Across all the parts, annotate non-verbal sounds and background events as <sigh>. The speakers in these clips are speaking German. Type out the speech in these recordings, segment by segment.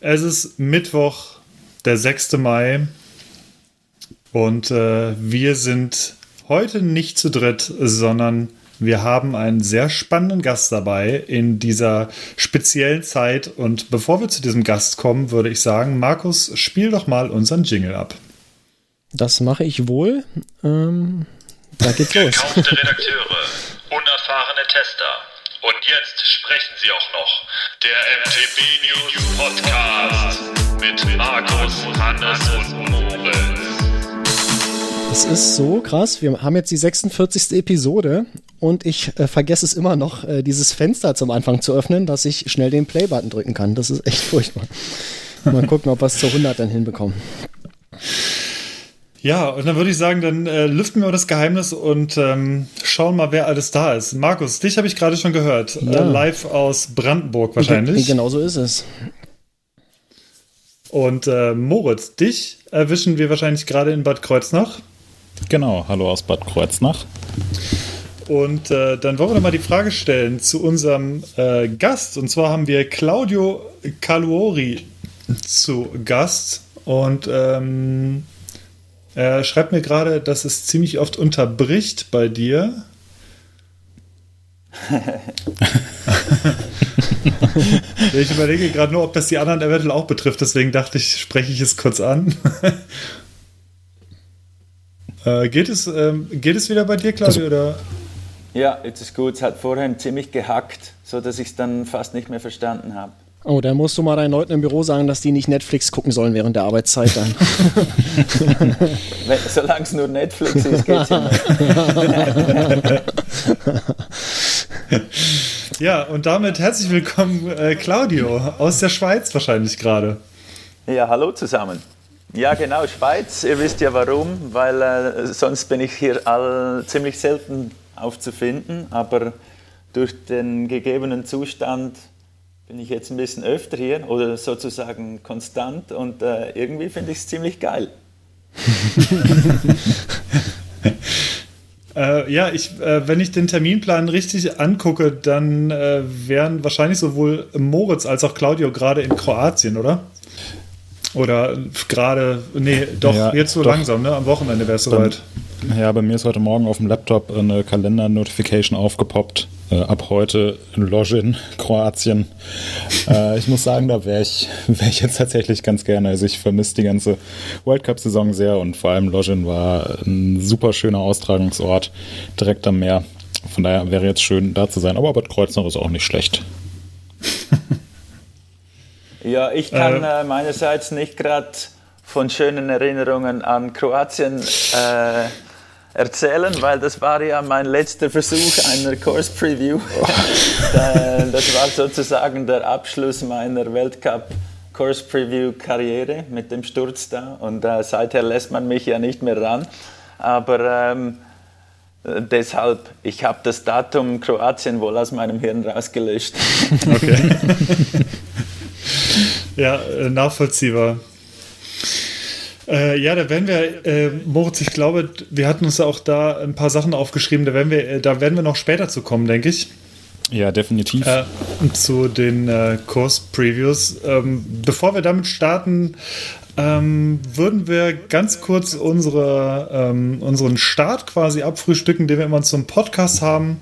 Es ist Mittwoch, der 6. Mai. Und äh, wir sind heute nicht zu dritt, sondern wir haben einen sehr spannenden Gast dabei in dieser speziellen Zeit. Und bevor wir zu diesem Gast kommen, würde ich sagen, Markus, spiel doch mal unseren Jingle ab. Das mache ich wohl. Ähm, da geht's los. Gekaufte Redakteure, unerfahrene Tester. Und jetzt sprechen sie auch noch. Der MTB News Podcast mit Markus, Hannes und Moritz. Es ist so krass. Wir haben jetzt die 46. Episode und ich äh, vergesse es immer noch, äh, dieses Fenster zum Anfang zu öffnen, dass ich schnell den Play-Button drücken kann. Das ist echt furchtbar. Mal gucken, ob wir es zu 100 dann hinbekommen. Ja, und dann würde ich sagen, dann äh, lüften wir das Geheimnis und ähm, schauen mal, wer alles da ist. Markus, dich habe ich gerade schon gehört. Äh, Ja. live aus Brandenburg wahrscheinlich. Genau so ist es. Und äh, Moritz, dich erwischen wir wahrscheinlich gerade in Bad Kreuznach. Genau, hallo aus Bad Kreuznach. Und äh, dann wollen wir doch mal die Frage stellen zu unserem äh, Gast. Und zwar haben wir Claudio Caluori zu Gast. Und ähm, er schreibt mir gerade, dass es ziemlich oft unterbricht bei dir. <laughs> ich überlege gerade nur, ob das die anderen eventuell auch betrifft. Deswegen dachte ich, spreche ich es kurz an. <laughs> äh, geht, es, ähm, geht es wieder bei dir, Claudio? oder? Ja, jetzt ist gut. Es hat vorhin ziemlich gehackt, so dass ich es dann fast nicht mehr verstanden habe. Oh, da musst du mal deinen Leuten im Büro sagen, dass die nicht Netflix gucken sollen während der Arbeitszeit dann. <laughs> Solange es nur Netflix ist, geht's immer. <laughs> Ja, und damit herzlich willkommen, äh, Claudio, aus der Schweiz wahrscheinlich gerade. Ja, hallo zusammen. Ja, genau, Schweiz. Ihr wisst ja warum, weil äh, sonst bin ich hier all, ziemlich selten aufzufinden. Aber durch den gegebenen Zustand bin ich jetzt ein bisschen öfter hier oder sozusagen konstant und äh, irgendwie finde ich es ziemlich geil. <laughs> Äh, ja, ich, äh, wenn ich den Terminplan richtig angucke, dann äh, wären wahrscheinlich sowohl Moritz als auch Claudio gerade in Kroatien, oder? Oder gerade, nee, doch, Ja, jetzt so doch. langsam, ne? Am Wochenende wäre es soweit. Ja, bei mir ist heute Morgen auf dem Laptop eine Kalender-Notification aufgepoppt. Äh, ab heute in Lozin, <laughs> Kroatien. Äh, ich muss sagen, da wäre ich, <laughs> wär ich jetzt tatsächlich ganz gerne. Also ich vermisse die ganze World Cup-Saison sehr und vor allem Lozin war ein super schöner Austragungsort direkt am Meer. Von daher wäre jetzt schön, da zu sein. Aber Bad Kreuznach ist auch nicht schlecht. <laughs> Ja, ich kann Äh. äh, meinerseits nicht gerade von schönen Erinnerungen an Kroatien äh, erzählen, weil das war ja mein letzter Versuch einer Course Preview. <laughs> Da- das war sozusagen der Abschluss meiner Weltcup Course Preview Karriere mit dem Sturz da und äh, seither lässt man mich ja nicht mehr ran. Aber ähm, äh, deshalb, ich habe das Datum Kroatien wohl aus meinem Hirn rausgelöscht. Okay. <laughs> ja, äh, nachvollziehbar. Äh, ja, da werden wir, äh, Moritz, ich glaube, wir hatten uns ja auch da ein paar Sachen aufgeschrieben, da werden wir, äh, da werden wir noch später zu kommen, denke ich. Ja, definitiv. Äh, zu den äh, Kurs-Previews. Ähm, bevor wir damit starten, ähm, würden wir ganz kurz unsere, ähm, unseren Start quasi abfrühstücken, den wir immer zum Podcast haben.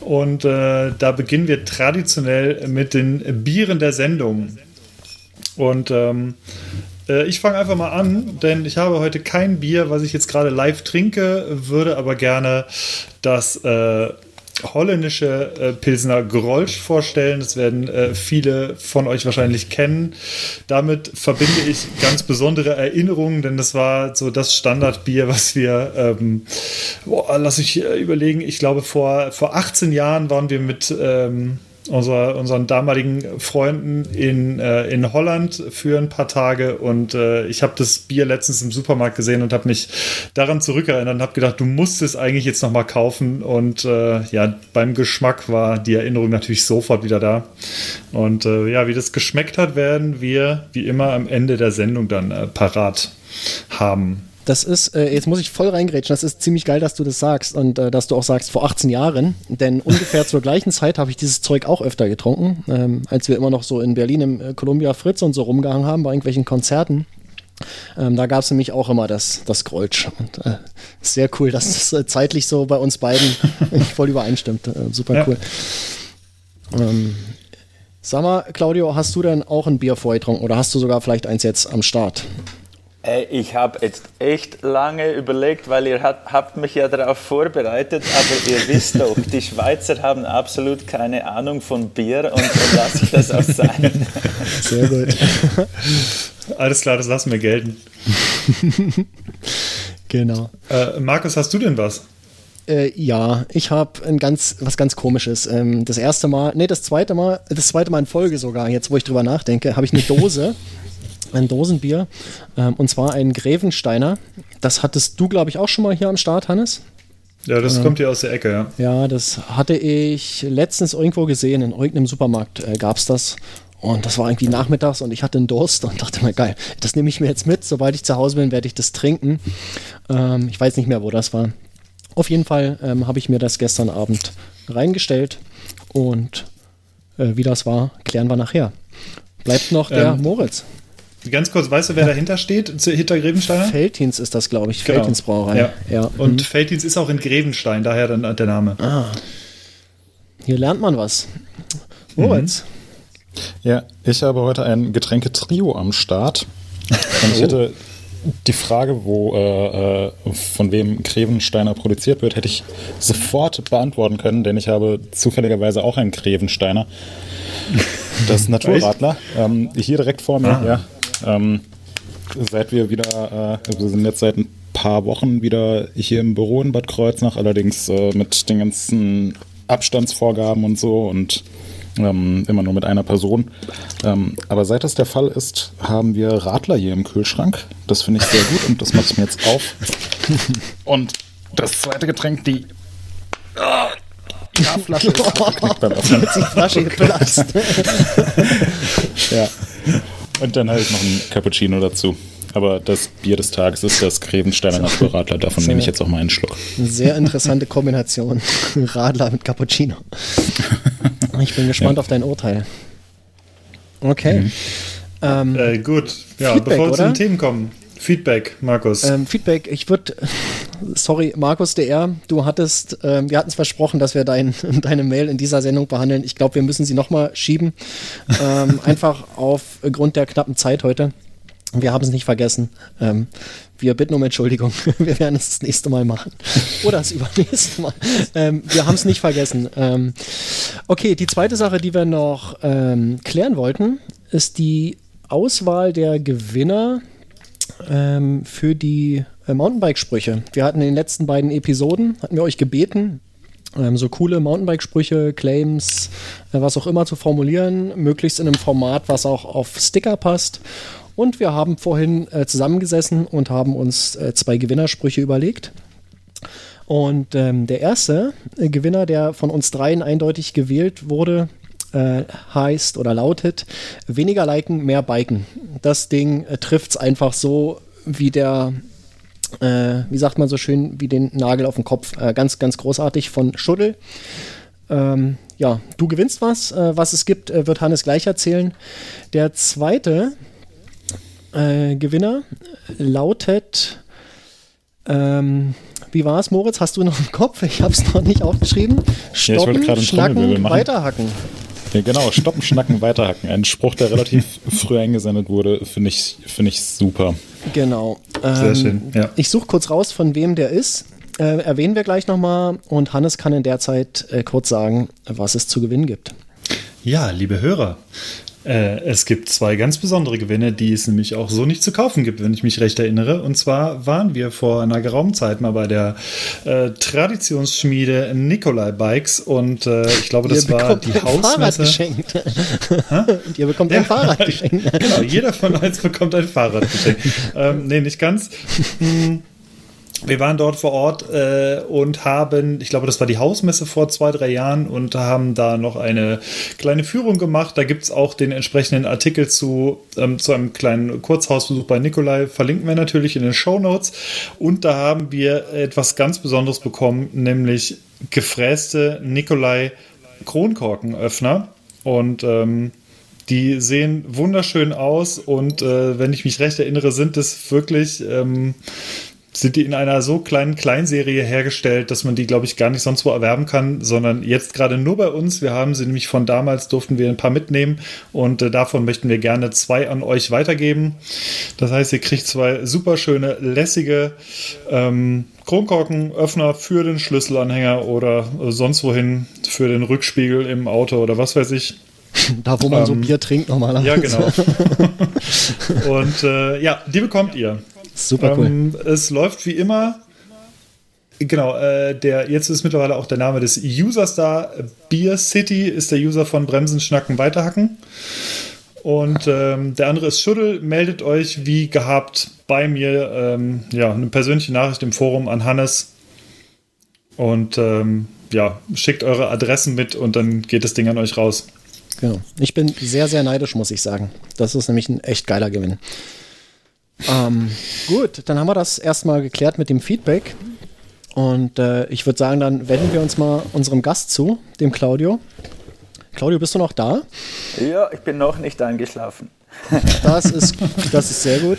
Und äh, da beginnen wir traditionell mit den Bieren der Sendung. Und ähm, äh, ich fange einfach mal an, denn ich habe heute kein Bier, was ich jetzt gerade live trinke, würde aber gerne das äh, holländische äh, Pilsner Grolsch vorstellen. Das werden äh, viele von euch wahrscheinlich kennen. Damit verbinde ich ganz besondere Erinnerungen, denn das war so das Standardbier, was wir, ähm, boah, lass ich äh, überlegen, ich glaube vor, vor 18 Jahren waren wir mit ähm, unserer, unseren damaligen Freunden in, äh, in Holland für ein paar Tage. Und äh, ich habe das Bier letztens im Supermarkt gesehen und habe mich daran zurückerinnert und habe gedacht, du musst es eigentlich jetzt nochmal kaufen. Und äh, ja, beim Geschmack war die Erinnerung natürlich sofort wieder da. Und äh, ja, wie das geschmeckt hat, werden wir wie immer am Ende der Sendung dann äh, parat haben. Das ist, äh, jetzt muss ich voll reingrätschen, das ist ziemlich geil, dass du das sagst und äh, dass du auch sagst, vor 18 Jahren, denn <laughs> ungefähr zur gleichen Zeit habe ich dieses Zeug auch öfter getrunken, ähm, als wir immer noch so in Berlin im äh, Columbia Fritz und so rumgehangen haben bei irgendwelchen Konzerten. Ähm, da gab es nämlich auch immer das, das Grolsch. Und äh, sehr cool, dass das äh, zeitlich so bei uns beiden <laughs> <laughs> voll übereinstimmt. Äh, super Ja. cool. Ähm, sag mal, Claudio, hast du denn auch ein Bier vorgetrunken oder hast du sogar vielleicht eins jetzt am Start? Ey, ich habe jetzt echt lange überlegt, weil ihr hat, habt mich ja darauf vorbereitet, aber ihr wisst doch, <laughs> die Schweizer haben absolut keine Ahnung von Bier und dann lasse ich das auch sein. Sehr gut. <laughs> Alles klar, das lassen wir gelten. <laughs> genau. Äh, Markus, hast du denn was? Äh, ja, ich habe ein ganz was ganz Komisches. Ähm, das erste Mal, nee, das zweite Mal, das zweite Mal in Folge sogar. Jetzt, wo ich drüber nachdenke, habe ich eine Dose, ein Dosenbier, ähm, und zwar ein Grevensteiner. Das hattest du, glaube ich, auch schon mal hier am Start, Hannes. Ja, das kommt hier aus der Ecke, ja. Ja, das hatte ich letztens irgendwo gesehen. In irgendeinem Supermarkt äh, gab es das. Und das war irgendwie nachmittags und ich hatte einen Durst und dachte mir, geil, das nehme ich mir jetzt mit. Sobald ich zu Hause bin, werde ich das trinken. Ähm, ich weiß nicht mehr, wo das war. Auf jeden Fall ähm, habe ich mir das gestern Abend reingestellt und äh, wie das war, klären wir nachher. Bleibt noch der Ähm, Moritz. Ganz kurz, weißt du, wer dahinter steht? zu- Hinter Grevensteiner? Feldhins ist das, glaube ich. Genau. Feldhins Brauerei. Ja. ja. Und Und Felddienst ist auch in Grevenstein, daher dann der Name. hier lernt man was. Moritz. Ja, ich habe heute ein Getränketrio am Start. <laughs> Und ich hätte die Frage, wo äh, äh, von wem Grevensteiner produziert wird, hätte ich sofort beantworten können, denn ich habe zufälligerweise auch einen Grevensteiner. Das ist <laughs> ein Naturradler. Ähm, hier direkt vor mir, ja. Ähm, seit wir wieder, äh, wir sind jetzt seit ein paar Wochen wieder hier im Büro in Bad Kreuznach, allerdings äh, mit den ganzen Abstandsvorgaben und so und ähm, immer nur mit einer Person. Ähm, aber seit das der Fall ist, haben wir Radler hier im Kühlschrank. Das finde ich sehr gut und das mache ich mir jetzt auf. Und das zweite Getränk, die Ah, ja, Flasche ist beim Öffnen. Die Flasche <laughs> geplatzt. Ja. Und dann ich noch einen Cappuccino dazu. Aber das Bier des Tages ist das Grevensteiner Naturradler. Davon nehme ich jetzt auch mal einen Schluck. Eine sehr interessante Kombination. <laughs> Radler mit Cappuccino. <laughs> Ich bin gespannt Ja. auf dein Urteil. Okay. Ähm, Äh, gut, ja, Feedback, bevor wir zu den Themen kommen. Feedback, Markus. ähm, Feedback, ich würde, <laughs> sorry, Markus DR, du hattest, ähm, wir hatten es versprochen, dass wir dein, <laughs> deine Mail in dieser Sendung behandeln. Ich glaube, wir müssen sie nochmal schieben. Ähm, <laughs> einfach aufgrund der knappen Zeit heute. Wir haben es nicht vergessen. Ähm, wir bitten um Entschuldigung. Wir werden es das nächste Mal machen. Oder das übernächste Mal. Ähm, wir haben es nicht vergessen. Ähm, okay, die zweite Sache, die wir noch klären wollten, ist die Auswahl der Gewinner ähm, für die äh, Mountainbike-Sprüche. Wir hatten in den letzten beiden Episoden, hatten wir euch gebeten, ähm, so coole Mountainbike-Sprüche, Claims, äh, was auch immer zu formulieren, möglichst in einem Format, was auch auf Sticker passt. Und wir haben vorhin äh, zusammengesessen und haben uns äh, zwei Gewinnersprüche überlegt. Und ähm, der erste äh, Gewinner, der von uns dreien eindeutig gewählt wurde, äh, heißt oder lautet weniger liken, mehr biken. Das Ding äh, trifft es einfach so wie der, äh, wie sagt man so schön, wie den Nagel auf den Kopf. Äh, ganz, ganz großartig von Schuddel. Ähm, ja, du gewinnst was. Äh, was es gibt, äh, wird Hannes gleich erzählen. Der zweite äh, Gewinner lautet, ähm, wie war es, Moritz? Hast du noch im Kopf? Ich habe es noch nicht aufgeschrieben. Ja, gerade einen schnacken, weiterhacken. Ja, genau, stoppen, schnacken, weiterhacken. Ein Spruch, der relativ früh eingesendet wurde, finde ich, finde ich super. Genau. Sehr Ähm, schön, ja. Ich suche kurz raus, von wem der ist. Äh, erwähnen wir gleich nochmal und Hannes kann in der Zeit äh, kurz sagen, was es zu gewinnen gibt. Ja, liebe Hörer, äh, es gibt zwei ganz besondere Gewinne, die es nämlich auch so nicht zu kaufen gibt, wenn ich mich recht erinnere. Und zwar waren wir vor einer geraumen Zeit mal bei der äh, Traditionsschmiede Nikolai Bikes und äh, ich glaube, das ihr war die Hausmesse. geschenkt. <laughs> und ihr bekommt ein Fahrrad <laughs> geschenkt. Genau, jeder von uns bekommt ein Fahrrad geschenkt. ähm, nee, nicht ganz. Wir waren dort vor Ort äh, und haben, ich glaube, das war die Hausmesse vor zwei, drei Jahren und haben da noch eine kleine Führung gemacht. Da gibt es auch den entsprechenden Artikel zu, ähm, zu einem kleinen Kurzhausbesuch bei Nikolai. Verlinken wir natürlich in den Show Notes. Und da haben wir etwas ganz Besonderes bekommen, nämlich gefräste Nikolai Kronkorkenöffner. Und ähm, die sehen wunderschön aus und äh, wenn ich mich recht erinnere, sind es wirklich ähm, sind die in einer so kleinen Kleinserie hergestellt, dass man die, glaube ich, gar nicht sonst wo erwerben kann, sondern jetzt gerade nur bei uns. Wir haben sie nämlich von damals, durften wir ein paar mitnehmen und äh, davon möchten wir gerne zwei an euch weitergeben. Das heißt, ihr kriegt zwei super schöne, lässige ähm, Kronkorkenöffner für den Schlüsselanhänger oder äh, sonst wohin für den Rückspiegel im Auto oder was weiß ich. <laughs> Da, wo man ähm, so Bier trinkt normalerweise. Ja, genau. <laughs> und äh, ja, die bekommt ihr. Super cool. Ähm, es läuft wie immer. Genau, äh, der, jetzt ist mittlerweile auch der Name des Users da. Beer City ist der User von Bremsen, Schnacken, Weiterhacken. Und ähm, der andere ist Schuddel. Meldet euch wie gehabt bei mir ähm, ja, eine persönliche Nachricht im Forum an Hannes. Und ähm, ja, schickt eure Adressen mit und dann geht das Ding an euch raus. Genau. Ich bin sehr, sehr neidisch, muss ich sagen. Das ist nämlich ein echt geiler Gewinn. Ähm, gut, dann haben wir das erstmal geklärt mit dem Feedback. Und äh, ich würde sagen, dann wenden wir uns mal unserem Gast zu, dem Claudio. Claudio, bist du noch da? Ja, ich bin noch nicht eingeschlafen. <laughs> Das ist, das ist sehr gut.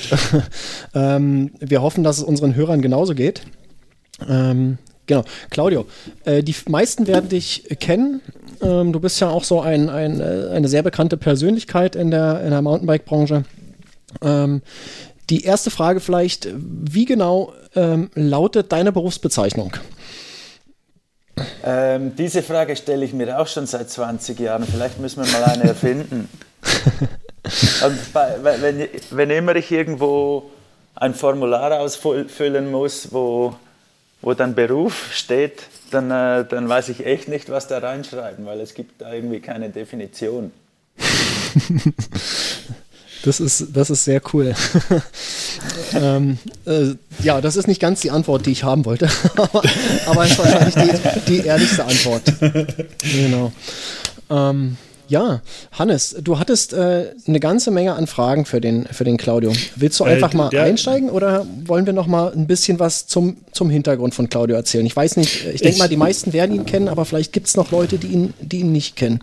<laughs> ähm, wir hoffen, dass es unseren Hörern genauso geht. Ähm, genau. Claudio, äh, die meisten werden dich kennen. Ähm, du bist ja auch so ein, ein, äh, eine sehr bekannte Persönlichkeit in der, in der Mountainbike-Branche. Ähm, die erste Frage vielleicht, wie genau ähm, lautet deine Berufsbezeichnung? Ähm, diese Frage stelle ich mir auch schon seit 20 Jahren. Vielleicht müssen wir mal eine erfinden. <laughs> bei, wenn, wenn immer ich irgendwo ein Formular ausfüllen muss, wo, wo dann Beruf steht, dann, äh, dann weiß ich echt nicht, was da reinschreiben, weil es gibt da irgendwie keine Definition. <laughs> Das ist, das ist sehr cool. <laughs> ähm, äh, ja, das ist nicht ganz die Antwort, die ich haben wollte, <laughs> aber, aber ist wahrscheinlich die, die ehrlichste Antwort. genau. Ähm, ja, Hannes, du hattest äh, eine ganze Menge an Fragen für den, für den Claudio. Willst du äh, einfach mal der, einsteigen oder wollen wir noch mal ein bisschen was zum, zum Hintergrund von Claudio erzählen? Ich weiß nicht, ich denke mal, die meisten werden ihn kennen, aber vielleicht gibt es noch Leute, die ihn, die ihn nicht kennen.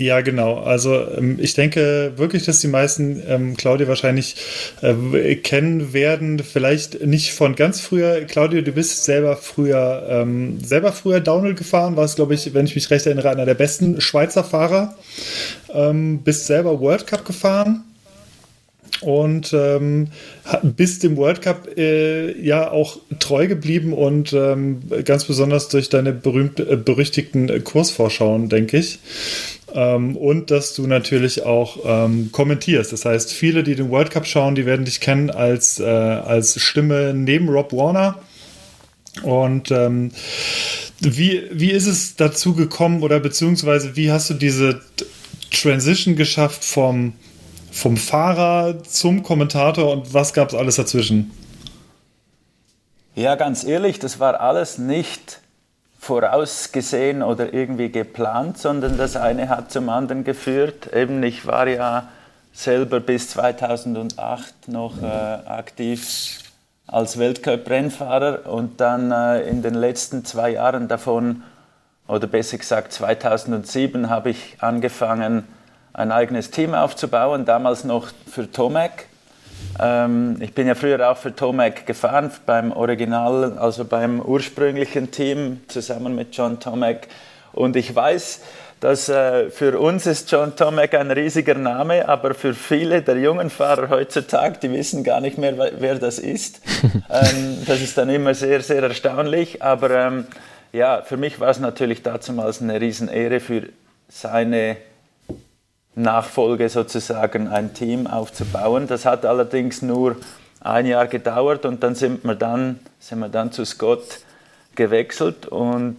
Ja, genau. Also ähm, ich denke wirklich, dass die meisten ähm, Claudia wahrscheinlich äh, kennen werden. Vielleicht nicht von ganz früher. Claudia, du bist selber früher ähm, selber früher Downhill gefahren. Warst, glaube ich, wenn ich mich recht erinnere, einer der besten Schweizer Fahrer. Ähm, bist selber World Cup gefahren und ähm, bist dem World Cup äh, ja auch treu geblieben und ähm, ganz besonders durch deine berühmt äh, berüchtigten Kursvorschauen, denke ich. Ähm, und dass du natürlich auch ähm, kommentierst. Das heißt, viele, die den World Cup schauen, die werden dich kennen als, äh, als Stimme neben Rob Warner. Und ähm, wie, wie ist es dazu gekommen oder beziehungsweise wie hast du diese Transition geschafft vom, vom Fahrer zum Kommentator und was gab es alles dazwischen? Ja, ganz ehrlich, das war alles nicht vorausgesehen oder irgendwie geplant, sondern das eine hat zum anderen geführt. Eben, ich war ja selber bis 2008 noch äh, aktiv als Weltcup-Rennfahrer und dann äh, in den letzten zwei Jahren davon, oder besser gesagt 2007, habe ich angefangen, ein eigenes Team aufzubauen, damals noch für Tomac. Ähm, ich bin ja früher auch für Tomac gefahren, beim Original, also beim ursprünglichen Team zusammen mit John Tomac. Und ich weiß, dass äh, für uns ist John Tomac ein riesiger Name, aber für viele der jungen Fahrer heutzutage, die wissen gar nicht mehr, wer das ist. <laughs> ähm, das ist dann immer sehr, sehr erstaunlich. Aber ähm, ja, für mich war es natürlich damals eine Riesenehre für seine Nachfolge sozusagen ein Team aufzubauen. Das hat allerdings nur ein Jahr gedauert und dann sind wir dann, sind wir dann zu Scott gewechselt und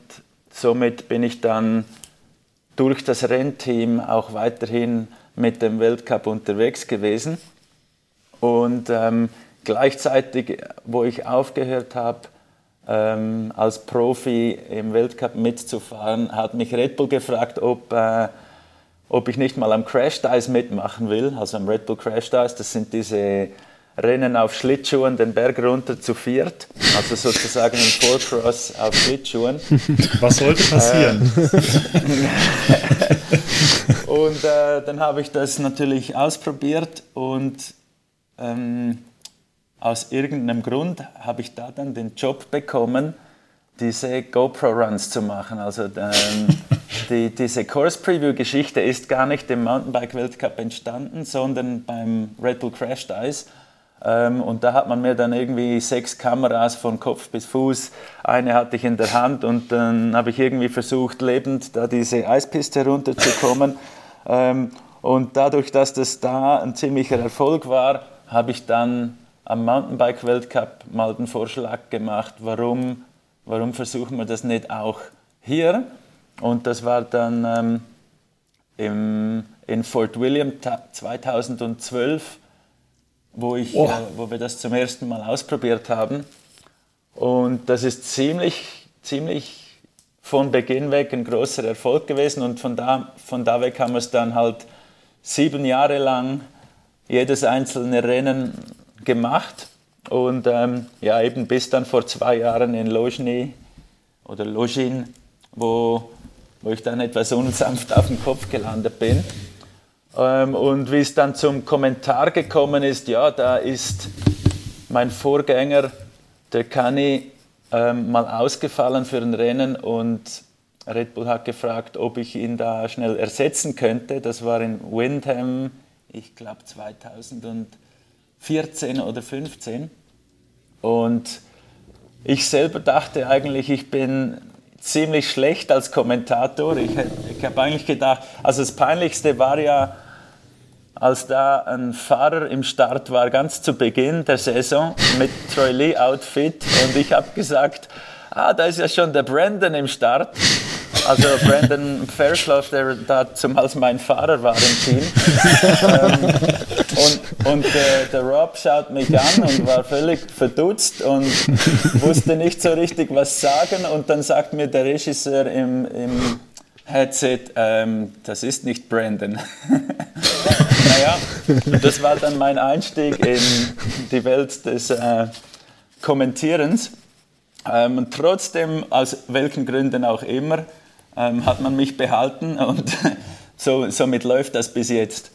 somit bin ich dann durch das Rennteam auch weiterhin mit dem Weltcup unterwegs gewesen. Und ähm, gleichzeitig, wo ich aufgehört habe, ähm, als Profi im Weltcup mitzufahren, hat mich Red Bull gefragt, ob, äh, ob ich nicht mal am Crash Dice mitmachen will. Also am Red Bull Crash Dice, das sind diese Rennen auf Schlittschuhen den Berg runter zu viert, also sozusagen ein Four-Cross auf Schlittschuhen. <laughs> Was sollte passieren? <laughs> und äh, dann habe ich das natürlich ausprobiert und ähm, aus irgendeinem Grund habe ich da dann den Job bekommen, diese GoPro-Runs zu machen. Also ähm, <laughs> die, diese Course-Preview-Geschichte ist gar nicht im Mountainbike-Weltcup entstanden, sondern beim Red Bull Crash Dice ähm, und da hat man mir dann irgendwie sechs Kameras von Kopf bis Fuß. Eine hatte ich in der Hand und dann habe ich irgendwie versucht, lebend da diese Eispiste runterzukommen. <laughs> ähm, und dadurch, dass das da ein ziemlicher Erfolg war, habe ich dann am Mountainbike-Weltcup mal den Vorschlag gemacht, warum, warum versuchen wir das nicht auch hier? Und das war dann ähm, im, in Fort William 2012 wo, ich, oh. äh, wo wir das zum ersten Mal ausprobiert haben. Und das ist ziemlich, ziemlich von Beginn weg ein großer Erfolg gewesen. Und von da, von da weg haben wir es dann halt sieben Jahre lang jedes einzelne Rennen gemacht. Und ähm, ja, eben bis dann vor zwei Jahren in Lojny oder Login, wo, wo ich dann etwas unsanft auf den Kopf gelandet bin. Ähm, und wie es dann zum Kommentar gekommen ist, ja, da ist mein Vorgänger, der Kani, ähm, mal ausgefallen für ein Rennen und Red Bull hat gefragt, ob ich ihn da schnell ersetzen könnte. Das war in Windham, ich glaube 2014 oder 2015. Und ich selber dachte eigentlich, ich bin ziemlich schlecht als Kommentator. Ich, ich habe eigentlich gedacht, also das Peinlichste war ja, als da ein Fahrer im Start war, ganz zu Beginn der Saison mit Troy Lee Outfit und ich habe gesagt, ah, da ist ja schon der Brandon im Start. Also Brandon Fairclough, der da zumals mein Fahrer war im Team. <laughs> ähm, und und äh, der Rob schaut mich an und war völlig verdutzt und wusste nicht so richtig was sagen. Und dann sagt mir der Regisseur im, im Headset, ähm, das ist nicht Brandon. <laughs> naja, das war dann mein Einstieg in die Welt des äh, Kommentierens. Ähm, trotzdem, aus welchen Gründen auch immer, ähm, hat man mich behalten und <laughs> so, somit läuft das bis jetzt.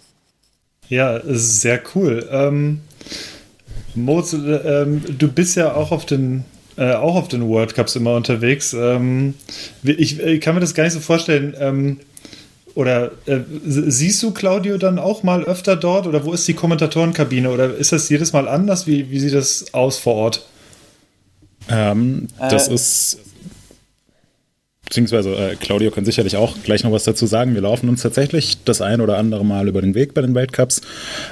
Ja, sehr cool. Ähm, Moritz, äh, du bist ja auch auf den äh, auch auf den World Cups immer unterwegs. Ähm, ich, ich, kann mir das gar nicht so vorstellen. Ähm, oder äh, siehst du Claudio dann auch mal öfter dort oder wo ist die Kommentatorenkabine oder ist das jedes Mal anders? Wie, wie sieht das aus vor Ort? Ähm, das äh, ist beziehungsweise äh, Claudio kann sicherlich auch gleich noch was dazu sagen. Wir laufen uns tatsächlich das ein oder andere Mal über den Weg bei den Weltcups.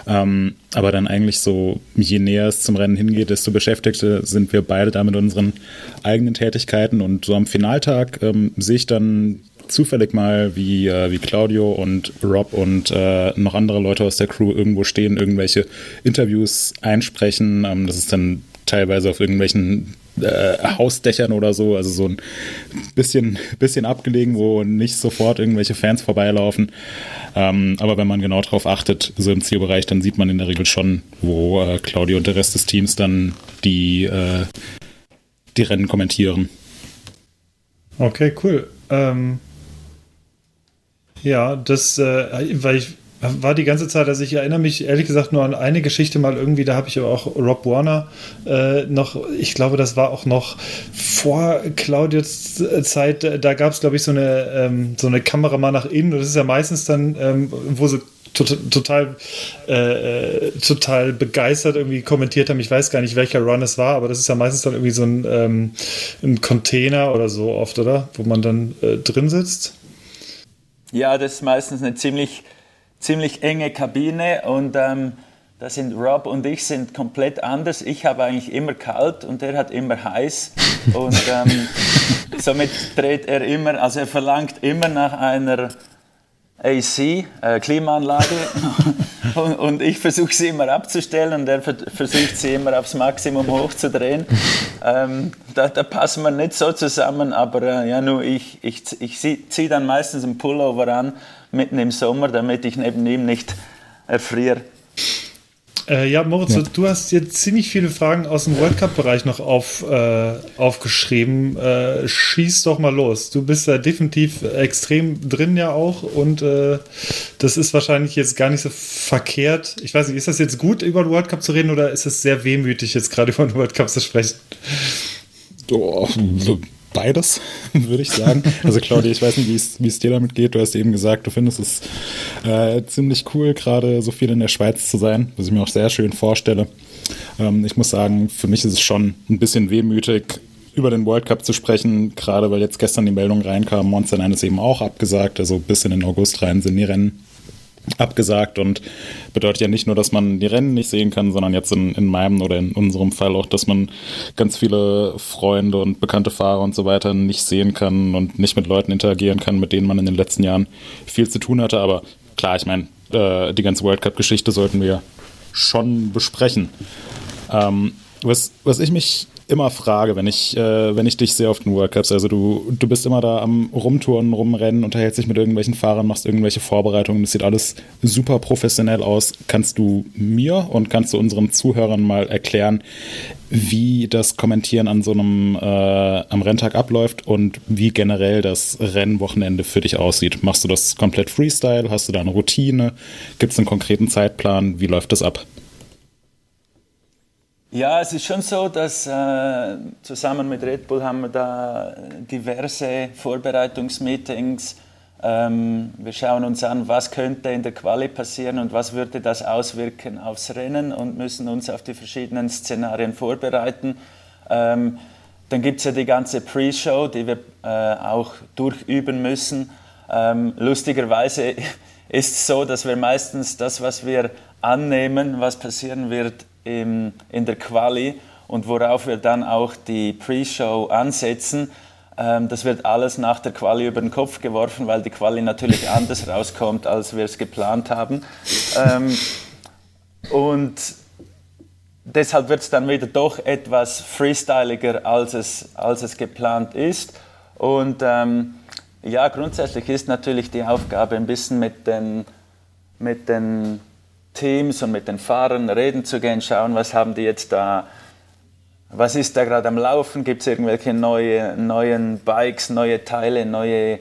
Ähm, aber dann eigentlich so, je näher es zum Rennen hingeht, desto beschäftigter sind wir beide da mit unseren eigenen Tätigkeiten. Und so am Finaltag ähm, sehe ich dann zufällig mal, wie, äh, wie Claudio und Rob und äh, noch andere Leute aus der Crew irgendwo stehen, irgendwelche Interviews einsprechen. Ähm, das ist dann teilweise auf irgendwelchen äh, Hausdächern oder so, also so ein bisschen, bisschen abgelegen, wo nicht sofort irgendwelche Fans vorbeilaufen. Ähm, aber wenn man genau darauf achtet, so im Zielbereich, dann sieht man in der Regel schon, wo äh, Claudio und der Rest des Teams dann die, äh, die Rennen kommentieren. Okay, cool. Ähm, ja, das, äh, weil ich war die ganze Zeit, also ich erinnere mich ehrlich gesagt nur an eine Geschichte mal irgendwie, da habe ich aber auch Rob Warner äh, noch, ich glaube, das war auch noch vor Claudius Zeit, da gab es, glaube ich, so eine, ähm, so eine Kamera mal nach innen das ist ja meistens dann, ähm, wo sie total, äh, total begeistert irgendwie kommentiert haben. Ich weiß gar nicht, welcher Run es war, aber das ist ja meistens dann irgendwie so ein, ähm, ein Container oder so oft, oder? Wo man dann äh, drin sitzt. Ja, das ist meistens eine ziemlich ziemlich enge Kabine und ähm, da sind Rob und ich sind komplett anders. Ich habe eigentlich immer kalt und er hat immer heiß <laughs> und ähm, somit dreht er immer, also er verlangt immer nach einer AC, äh, Klimaanlage, <laughs> und, und, ich versuche sie immer abzustellen und er versucht sie immer aufs Maximum hochzudrehen. Ähm, da, da, passen wir nicht so zusammen, aber äh, ja, nur ich, ich, ich ziehe dann meistens einen Pullover an, mitten im Sommer, damit ich neben ihm nicht erfriere. Äh, ja, Moritz, ja. du hast jetzt ziemlich viele Fragen aus dem World Cup-Bereich noch auf, äh, aufgeschrieben. Äh, schieß doch mal los. Du bist ja definitiv extrem drin ja auch und äh, das ist wahrscheinlich jetzt gar nicht so verkehrt. Ich weiß nicht, ist das jetzt gut, über den World Cup zu reden oder ist es sehr wehmütig, jetzt gerade <laughs> über den World Cup zu sprechen? Oh, beides, <laughs> würde ich sagen. Also Claudia, ich weiß nicht, wie es dir damit geht. Du hast eben gesagt, du findest es äh, ziemlich cool, gerade so viel in der Schweiz zu sein, was ich mir auch sehr schön vorstelle. Ähm, ich muss sagen, für mich ist es schon ein bisschen wehmütig, über den World Cup zu sprechen, gerade weil jetzt gestern die Meldung reinkam, Monster 9 ist eben auch abgesagt, also bis in den August rein sind die Rennen abgesagt und bedeutet ja nicht nur, dass man die Rennen nicht sehen kann, sondern jetzt in, in meinem oder in unserem Fall auch, dass man ganz viele Freunde und bekannte Fahrer und so weiter nicht sehen kann und nicht mit Leuten interagieren kann, mit denen man in den letzten Jahren viel zu tun hatte. Aber klar, ich meine, äh, die ganze World Cup-Geschichte sollten wir schon besprechen. Ähm, was, was ich mich immer frage, wenn ich, äh, wenn ich dich sehe auf den World Cups. Also du, du bist immer da am Rumtouren, Rumrennen, unterhältst dich mit irgendwelchen Fahrern, machst irgendwelche Vorbereitungen. Das sieht alles super professionell aus. Kannst du mir und kannst du unseren Zuhörern mal erklären, wie das Kommentieren an so einem äh, am Renntag abläuft und wie generell das Rennwochenende für dich aussieht? Machst du das komplett Freestyle? Hast du da eine Routine? Gibt es einen konkreten Zeitplan? Wie läuft das ab? Ja, es ist schon so, dass äh, zusammen mit Red Bull haben wir da diverse Vorbereitungsmeetings. Ähm, wir schauen uns an, was könnte in der Quali passieren und was würde das auswirken aufs Rennen und müssen uns auf die verschiedenen Szenarien vorbereiten. Ähm, dann gibt es ja die ganze Pre-Show, die wir äh, auch durchüben müssen. Ähm, lustigerweise <laughs> ist es so, dass wir meistens das, was wir annehmen, was passieren wird, im, in der Quali und worauf wir dann auch die Pre-Show ansetzen. Ähm, das wird alles nach der Quali über den Kopf geworfen, weil die Quali natürlich <laughs> anders rauskommt, als wir es geplant haben. Ähm, und deshalb wird es dann wieder doch etwas freestyliger, als es, als es geplant ist. Und ähm, ja, grundsätzlich ist natürlich die Aufgabe, ein bisschen mit den, mit den Teams und mit den Fahrern reden zu gehen, schauen, was haben die jetzt da, was ist da gerade am Laufen, gibt es irgendwelche neue, neuen Bikes, neue Teile, neue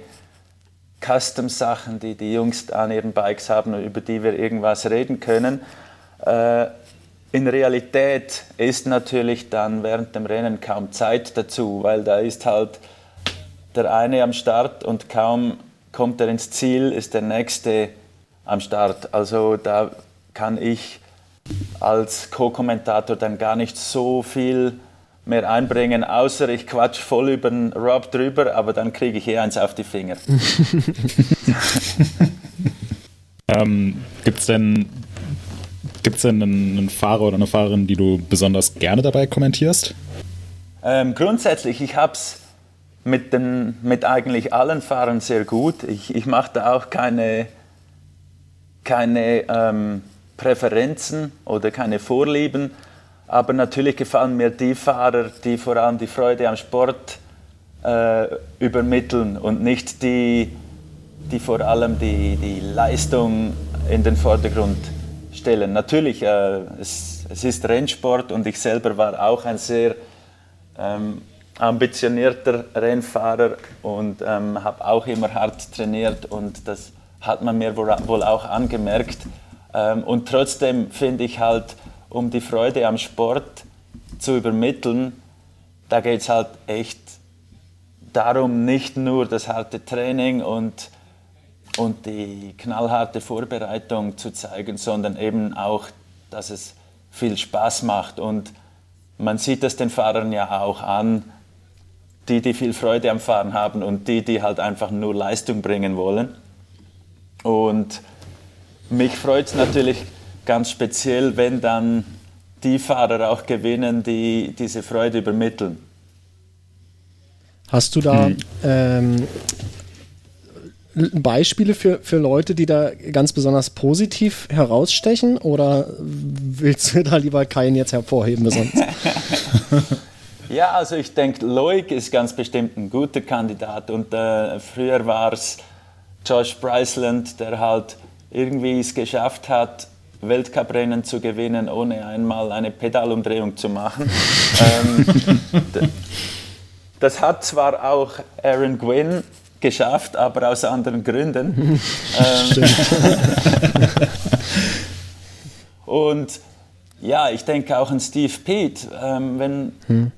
Custom-Sachen, die die Jungs an ihren Bikes haben über die wir irgendwas reden können. Äh, in Realität ist natürlich dann während dem Rennen kaum Zeit dazu, weil da ist halt der eine am Start und kaum kommt er ins Ziel, ist der nächste am Start. Also da kann ich als Co-Kommentator dann gar nicht so viel mehr einbringen, außer ich quatsch voll über den Rob drüber, aber dann kriege ich eh eins auf die Finger. <laughs> ähm, Gibt es denn, gibt's denn einen, einen, Fahrer oder eine Fahrerin, die du besonders gerne dabei kommentierst? Ähm, grundsätzlich, ich habe es mit, mit eigentlich allen Fahrern sehr gut. Ich, ich mache da auch keine, keine ähm, Präferenzen oder keine Vorlieben, aber natürlich gefallen mir die Fahrer, die vor allem die Freude am Sport äh, übermitteln und nicht die, die vor allem die, die Leistung in den Vordergrund stellen. Natürlich, äh, es, es ist Rennsport und ich selber war auch ein sehr ähm, ambitionierter Rennfahrer und ähm, habe auch immer hart trainiert und das hat man mir wohl auch angemerkt. Ähm, und trotzdem finde ich halt, um die Freude am Sport zu übermitteln, da geht es halt echt darum, nicht nur das harte Training und, und die knallharte Vorbereitung zu zeigen, sondern eben auch, dass es viel Spaß macht. Und man sieht das den Fahrern ja auch an, die, die viel Freude am Fahren haben und die, die halt einfach nur Leistung bringen wollen. Und mich freut es natürlich ganz speziell, wenn dann die Fahrer auch gewinnen, die diese Freude übermitteln. Hast du da hm. ähm, Beispiele für, für Leute, die da ganz besonders positiv herausstechen? Oder willst du da lieber keinen jetzt hervorheben besonders? <laughs> ja, also ich denke, Loic ist ganz bestimmt ein guter Kandidat. Und äh, früher war es Josh Bryceland, der halt irgendwie es geschafft hat, Weltcuprennen zu gewinnen, ohne einmal eine Pedalumdrehung zu machen. <laughs> ähm, das hat zwar auch Aaron Gwynn geschafft, aber aus anderen Gründen. ähm, <laughs> und ja, ich denke auch an Steve Pete, ähm, wenn, hm.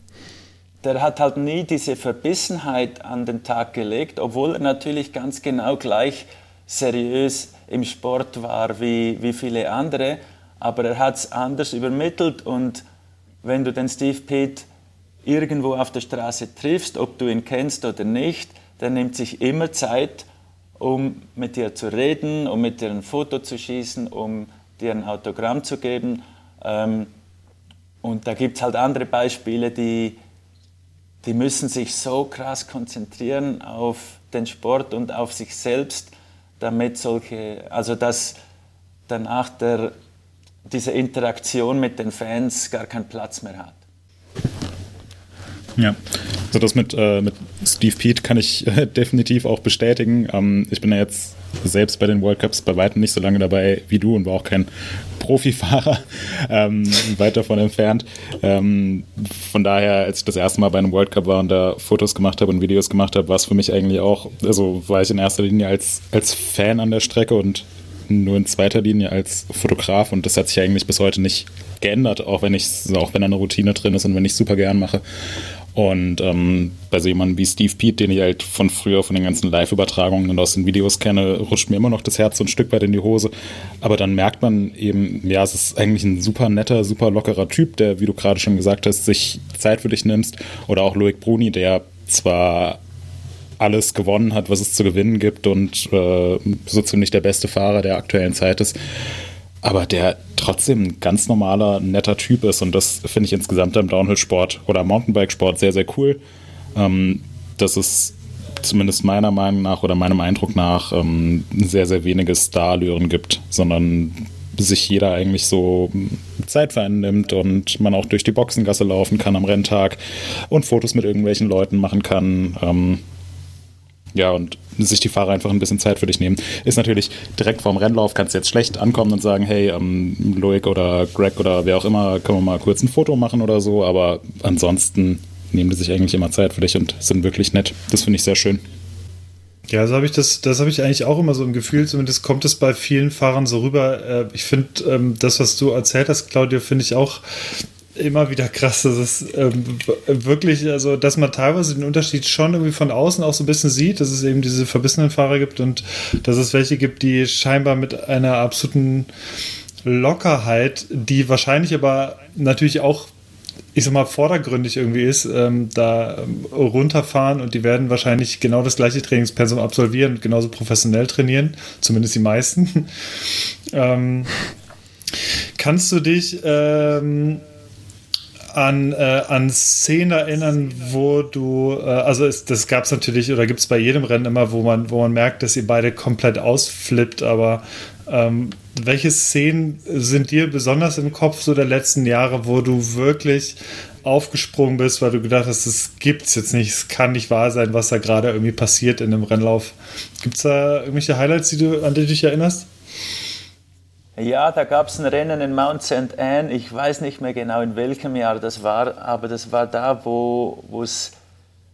der hat halt nie diese Verbissenheit an den Tag gelegt, obwohl er natürlich ganz genau gleich seriös im Sport war wie, wie viele andere, aber er hat es anders übermittelt und wenn du den Steve Pitt irgendwo auf der Straße triffst, ob du ihn kennst oder nicht, der nimmt sich immer Zeit, um mit dir zu reden, um mit dir ein Foto zu schießen, um dir ein Autogramm zu geben. Ähm, und da gibt es halt andere Beispiele, die, die müssen sich so krass konzentrieren auf den Sport und auf sich selbst, damit solche, also dass danach der, diese Interaktion mit den Fans gar keinen Platz mehr hat. Ja, also das mit, äh, mit Steve Pete kann ich äh, <laughs> definitiv auch bestätigen. Ähm, ich bin ja jetzt selbst bei den World Cups bei weitem nicht so lange dabei wie du und war auch kein <laughs> Profifahrer, ähm, weit davon entfernt. Ähm, von daher, als ich das erste Mal bei einem World Cup war und da Fotos gemacht habe und Videos gemacht habe, war es für mich eigentlich auch, also war ich in erster Linie als, als Fan an der Strecke und nur in zweiter Linie als Fotograf und das hat sich eigentlich bis heute nicht geändert, auch wenn ich auch wenn da eine Routine drin ist und wenn ich super gern mache. Und ähm, bei so jemandem wie Steve Pete, den ich halt von früher von den ganzen Live-Übertragungen und aus den Videos kenne, rutscht mir immer noch das Herz so ein Stück weit in die Hose. Aber dann merkt man eben, ja, es ist eigentlich ein super netter, super lockerer Typ, der, wie du gerade schon gesagt hast, sich Zeit für dich nimmst. Oder auch Loic Bruni, der zwar alles gewonnen hat, was es zu gewinnen gibt und äh, so ziemlich der beste Fahrer der aktuellen Zeit ist, aber der trotzdem ein ganz normaler, netter Typ ist und das finde ich insgesamt im Downhill-Sport oder Mountainbike-Sport sehr, sehr cool. Ähm, dass es zumindest meiner Meinung nach oder meinem Eindruck nach ähm, sehr, sehr wenige Starlöhren gibt, sondern sich jeder eigentlich so Zeit für einen nimmt und man auch durch die Boxengasse laufen kann am Renntag und Fotos mit irgendwelchen Leuten machen kann. Ähm, ja, und sich die Fahrer einfach ein bisschen Zeit für dich nehmen. Ist natürlich direkt vorm Rennlauf, kannst du jetzt schlecht ankommen und sagen, hey, ähm, Loic oder Greg oder wer auch immer, können wir mal kurz ein Foto machen oder so, aber ansonsten nehmen die sich eigentlich immer Zeit für dich und sind wirklich nett. Das finde ich sehr schön. Ja, so habe ich das, das habe ich eigentlich auch immer so im Gefühl, zumindest kommt es bei vielen Fahrern so rüber. Äh, ich finde, ähm, das, was du erzählt hast, Claudia, finde ich auch immer wieder krass. Das ist ähm, wirklich, also, dass man teilweise den Unterschied schon irgendwie von außen auch so ein bisschen sieht, dass es eben diese verbissenen Fahrer gibt und dass es welche gibt, die scheinbar mit einer absoluten Lockerheit, die wahrscheinlich aber natürlich auch ich sag mal, vordergründig irgendwie ist, ähm, da ähm, runterfahren und die werden wahrscheinlich genau das gleiche Trainingspensum absolvieren und genauso professionell trainieren, zumindest die meisten. <laughs> ähm, kannst du dich ähm, an, äh, an Szenen erinnern, wo du, äh, also es, das gab es natürlich oder gibt es bei jedem Rennen immer, wo man, wo man merkt, dass ihr beide komplett ausflippt, aber ähm, welche Szenen sind dir besonders im Kopf so der letzten Jahre, wo du wirklich aufgesprungen bist, weil du gedacht hast, das gibt's jetzt nicht, es kann nicht wahr sein, was da gerade irgendwie passiert in einem Rennlauf. Gibt es da irgendwelche Highlights, die du, an die du dich erinnerst? Ja, da gab es ein Rennen in Mount St. Anne. Ich weiß nicht mehr genau, in welchem Jahr das war, aber das war da, wo es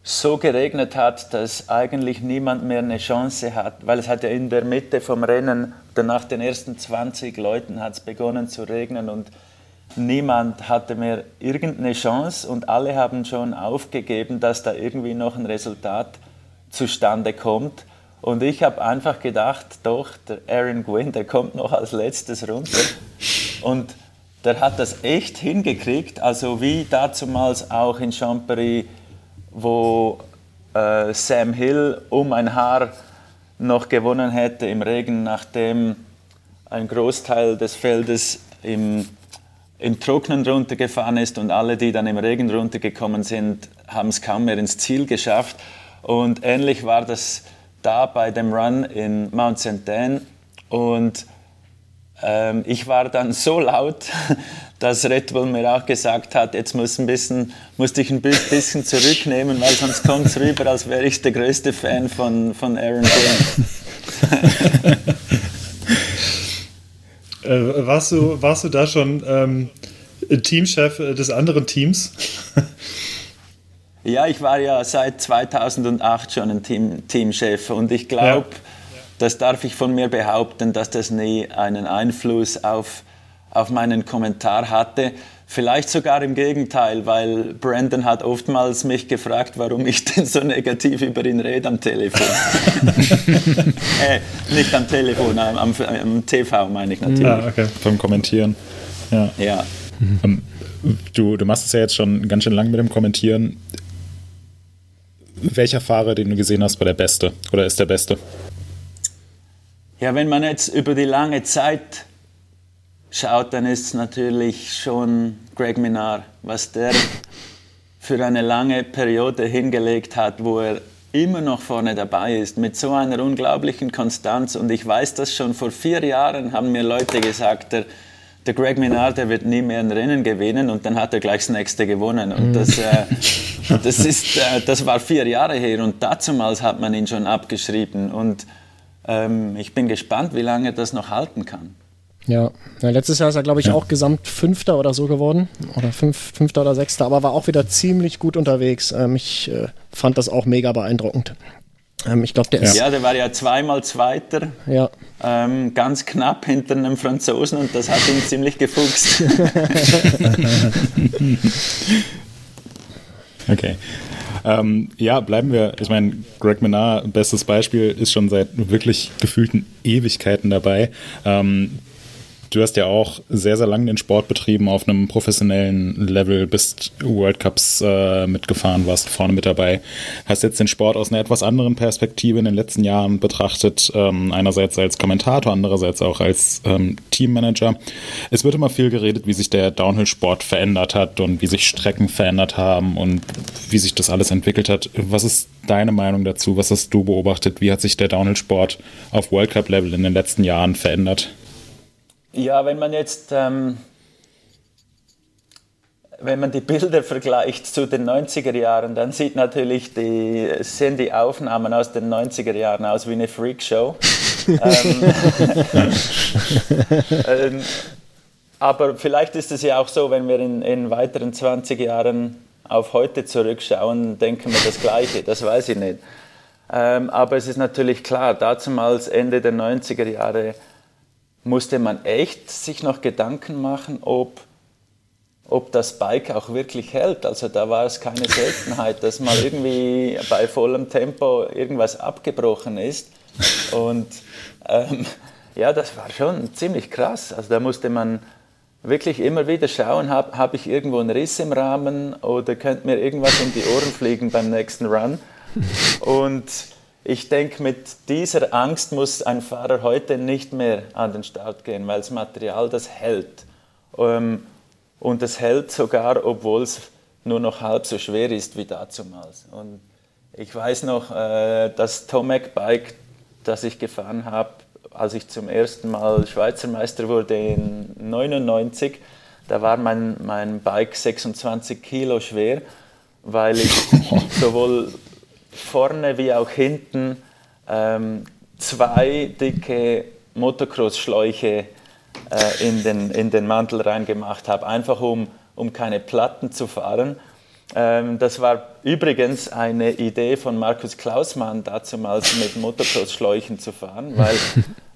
so geregnet hat, dass eigentlich niemand mehr eine Chance hat, weil es hat ja in der Mitte vom Rennen, nach den ersten 20 Leuten hat es begonnen zu regnen und niemand hatte mehr irgendeine Chance und alle haben schon aufgegeben, dass da irgendwie noch ein Resultat zustande kommt. Und ich habe einfach gedacht, doch, der Aaron Gwynn, der kommt noch als letztes runter. Und der hat das echt hingekriegt, also wie dazumals auch in Champery, wo äh, Sam Hill um ein Haar noch gewonnen hätte im Regen, nachdem ein Großteil des Feldes im, im Trocknen runtergefahren ist und alle, die dann im Regen runtergekommen sind, haben es kaum mehr ins Ziel geschafft. Und ähnlich war das da bei dem Run in Mount St. Dan und ähm, ich war dann so laut, <laughs> dass Red Bull mir auch gesagt hat, jetzt muss ein bisschen, musste ich ein bisschen zurücknehmen, weil sonst kommt es rüber, als wäre ich der größte Fan von, von Aaron Boone. <laughs> äh, warst, du, warst du da schon ähm, Teamchef des anderen Teams? <laughs> ja, ich war ja seit 2008 schon ein Team, Teamchef und ich glaube, ja das darf ich von mir behaupten, dass das nie einen Einfluss auf, auf meinen Kommentar hatte. Vielleicht sogar im Gegenteil, weil Brandon hat oftmals mich gefragt, warum ich <laughs> denn so negativ über ihn rede am Telefon. <laughs> äh, nicht am Telefon, am, am, am, TV meine ich natürlich. Ah, okay. Vom Kommentieren. Ja. ja. Mhm. Du, du machst es ja jetzt schon ganz schön lang mit dem Kommentieren. Welcher Fahrer, den du gesehen hast, war der Beste oder ist der Beste? Ja, wenn man jetzt über die lange Zeit schaut, dann ist es natürlich schon Greg Minard, was der für eine lange Periode hingelegt hat, wo er immer noch vorne dabei ist, mit so einer unglaublichen Konstanz. Und ich weiß das schon vor vier Jahren haben mir Leute gesagt, der, der Greg Minard, der wird nie mehr ein Rennen gewinnen und dann hat er gleich das nächste gewonnen. Und das, äh, <laughs> das, ist, äh, das war vier Jahre her und dazumals hat man ihn schon abgeschrieben. Und ähm, ich bin gespannt, wie lange das noch halten kann. Ja, ja letztes Jahr ist er, glaube ich, ja. auch gesamt Fünfter oder so geworden. Oder fünf, Fünfter oder Sechster, aber war auch wieder ziemlich gut unterwegs. Ähm, ich äh, fand das auch mega beeindruckend. Ähm, ich glaube, der ist. Ja, der war ja zweimal Zweiter. Ja. Ähm, ganz knapp hinter einem Franzosen und das hat ihn ziemlich gefuchst. <laughs> okay. Ähm, ja, bleiben wir. Ich meine, Greg Menard, bestes Beispiel, ist schon seit wirklich gefühlten Ewigkeiten dabei. Ähm, Du hast ja auch sehr, sehr lange den Sport betrieben auf einem professionellen Level, bist World Cups äh, mitgefahren, warst vorne mit dabei. Hast jetzt den Sport aus einer etwas anderen Perspektive in den letzten Jahren betrachtet, ähm, einerseits als Kommentator, andererseits auch als ähm, Teammanager. Es wird immer viel geredet, wie sich der Downhill-Sport verändert hat und wie sich Strecken verändert haben und wie sich das alles entwickelt hat. Was ist deine Meinung dazu? Was hast du beobachtet? Wie hat sich der Downhill-Sport auf World Cup-Level in den letzten Jahren verändert? Ja, wenn man jetzt, ähm, wenn man die Bilder vergleicht zu den 90er Jahren, dann sieht natürlich die, sehen die Aufnahmen aus den 90er Jahren aus wie eine Freakshow. <laughs> ähm, <laughs> ähm, aber vielleicht ist es ja auch so, wenn wir in, in weiteren 20 Jahren auf heute zurückschauen, denken wir das Gleiche, das weiß ich nicht. Ähm, aber es ist natürlich klar, damals Ende der 90er Jahre musste man echt sich noch Gedanken machen, ob, ob das Bike auch wirklich hält. Also da war es keine Seltenheit, dass mal irgendwie bei vollem Tempo irgendwas abgebrochen ist. Und ähm, ja, das war schon ziemlich krass. Also da musste man wirklich immer wieder schauen, habe hab ich irgendwo einen Riss im Rahmen oder könnte mir irgendwas um die Ohren fliegen beim nächsten Run. Und ich denke, mit dieser Angst muss ein Fahrer heute nicht mehr an den Start gehen, weil das Material das hält. Ähm, und es hält sogar, obwohl es nur noch halb so schwer ist wie damals. Und ich weiß noch, äh, das Tomac Bike, das ich gefahren habe, als ich zum ersten Mal Schweizer Meister wurde in 99, da war mein, mein Bike 26 Kilo schwer, weil ich <laughs> sowohl vorne wie auch hinten ähm, zwei dicke Motocross-Schläuche äh, in, den, in den Mantel reingemacht habe, einfach um, um keine Platten zu fahren. Ähm, das war übrigens eine Idee von Markus Klausmann, dazumals mit Motocross-Schläuchen zu fahren, weil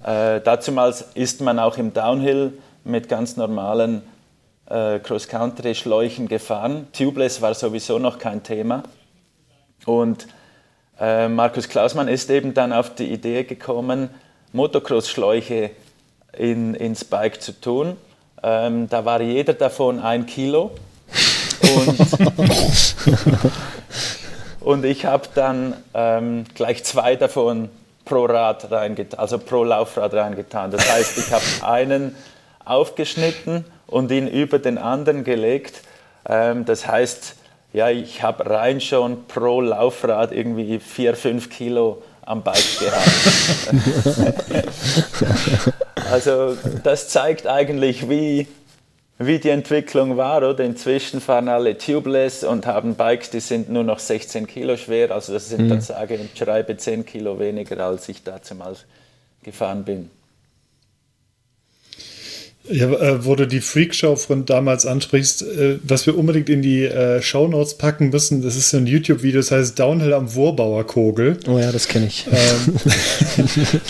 <laughs> äh, dazumals ist man auch im Downhill mit ganz normalen äh, Cross-Country-Schläuchen gefahren. Tubeless war sowieso noch kein Thema. Und äh, Markus Klausmann ist eben dann auf die Idee gekommen, Motocross-Schläuche in, ins Bike zu tun. Ähm, da war jeder davon ein Kilo. Und, <laughs> und ich habe dann ähm, gleich zwei davon pro Rad reingetan, also pro Laufrad reingetan. Das heißt, ich habe einen aufgeschnitten und ihn über den anderen gelegt. Ähm, das heißt, ja, ich habe rein schon pro Laufrad irgendwie 4, 5 Kilo am Bike gehabt. <laughs> also das zeigt eigentlich, wie, wie die Entwicklung war. Oder? Inzwischen fahren alle tubeless und haben Bikes, die sind nur noch 16 Kilo schwer. Also das sind mhm. dann sage und schreibe 10 Kilo weniger, als ich damals gefahren bin. Ja, äh, wo du die Freakshow von damals ansprichst, äh, was wir unbedingt in die äh, Shownotes packen müssen, das ist so ein YouTube-Video, das heißt Downhill am Wurmbauer Kogel. Oh ja, das kenne ich. Ähm, <laughs>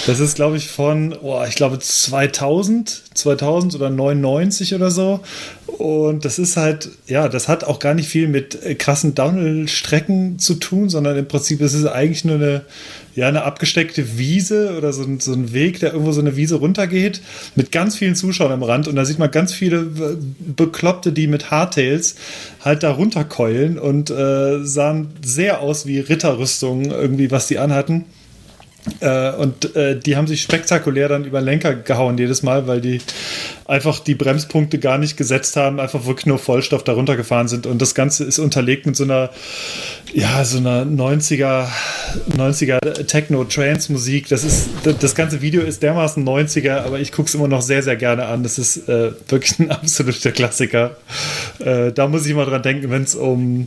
das ist, glaube ich, von, oh, ich glaube 2000, 2000 oder 99 oder so. Und das ist halt, ja, das hat auch gar nicht viel mit äh, krassen Downhill-Strecken zu tun, sondern im Prinzip ist es eigentlich nur eine ja, eine abgesteckte Wiese oder so ein, so ein Weg, der irgendwo so eine Wiese runtergeht, mit ganz vielen Zuschauern am Rand. Und da sieht man ganz viele Bekloppte, die mit Hardtails halt da runterkeulen und äh, sahen sehr aus wie Ritterrüstungen, irgendwie, was die anhatten. Äh, und äh, die haben sich spektakulär dann über Lenker gehauen jedes Mal, weil die einfach die Bremspunkte gar nicht gesetzt haben, einfach wirklich nur Vollstoff darunter gefahren sind. Und das Ganze ist unterlegt mit so einer, ja, so einer 90er, 90er Techno-Trance-Musik. Das ist, das ganze Video ist dermaßen 90er, aber ich gucke es immer noch sehr, sehr gerne an. Das ist äh, wirklich ein absoluter Klassiker. Äh, da muss ich mal dran denken, wenn es um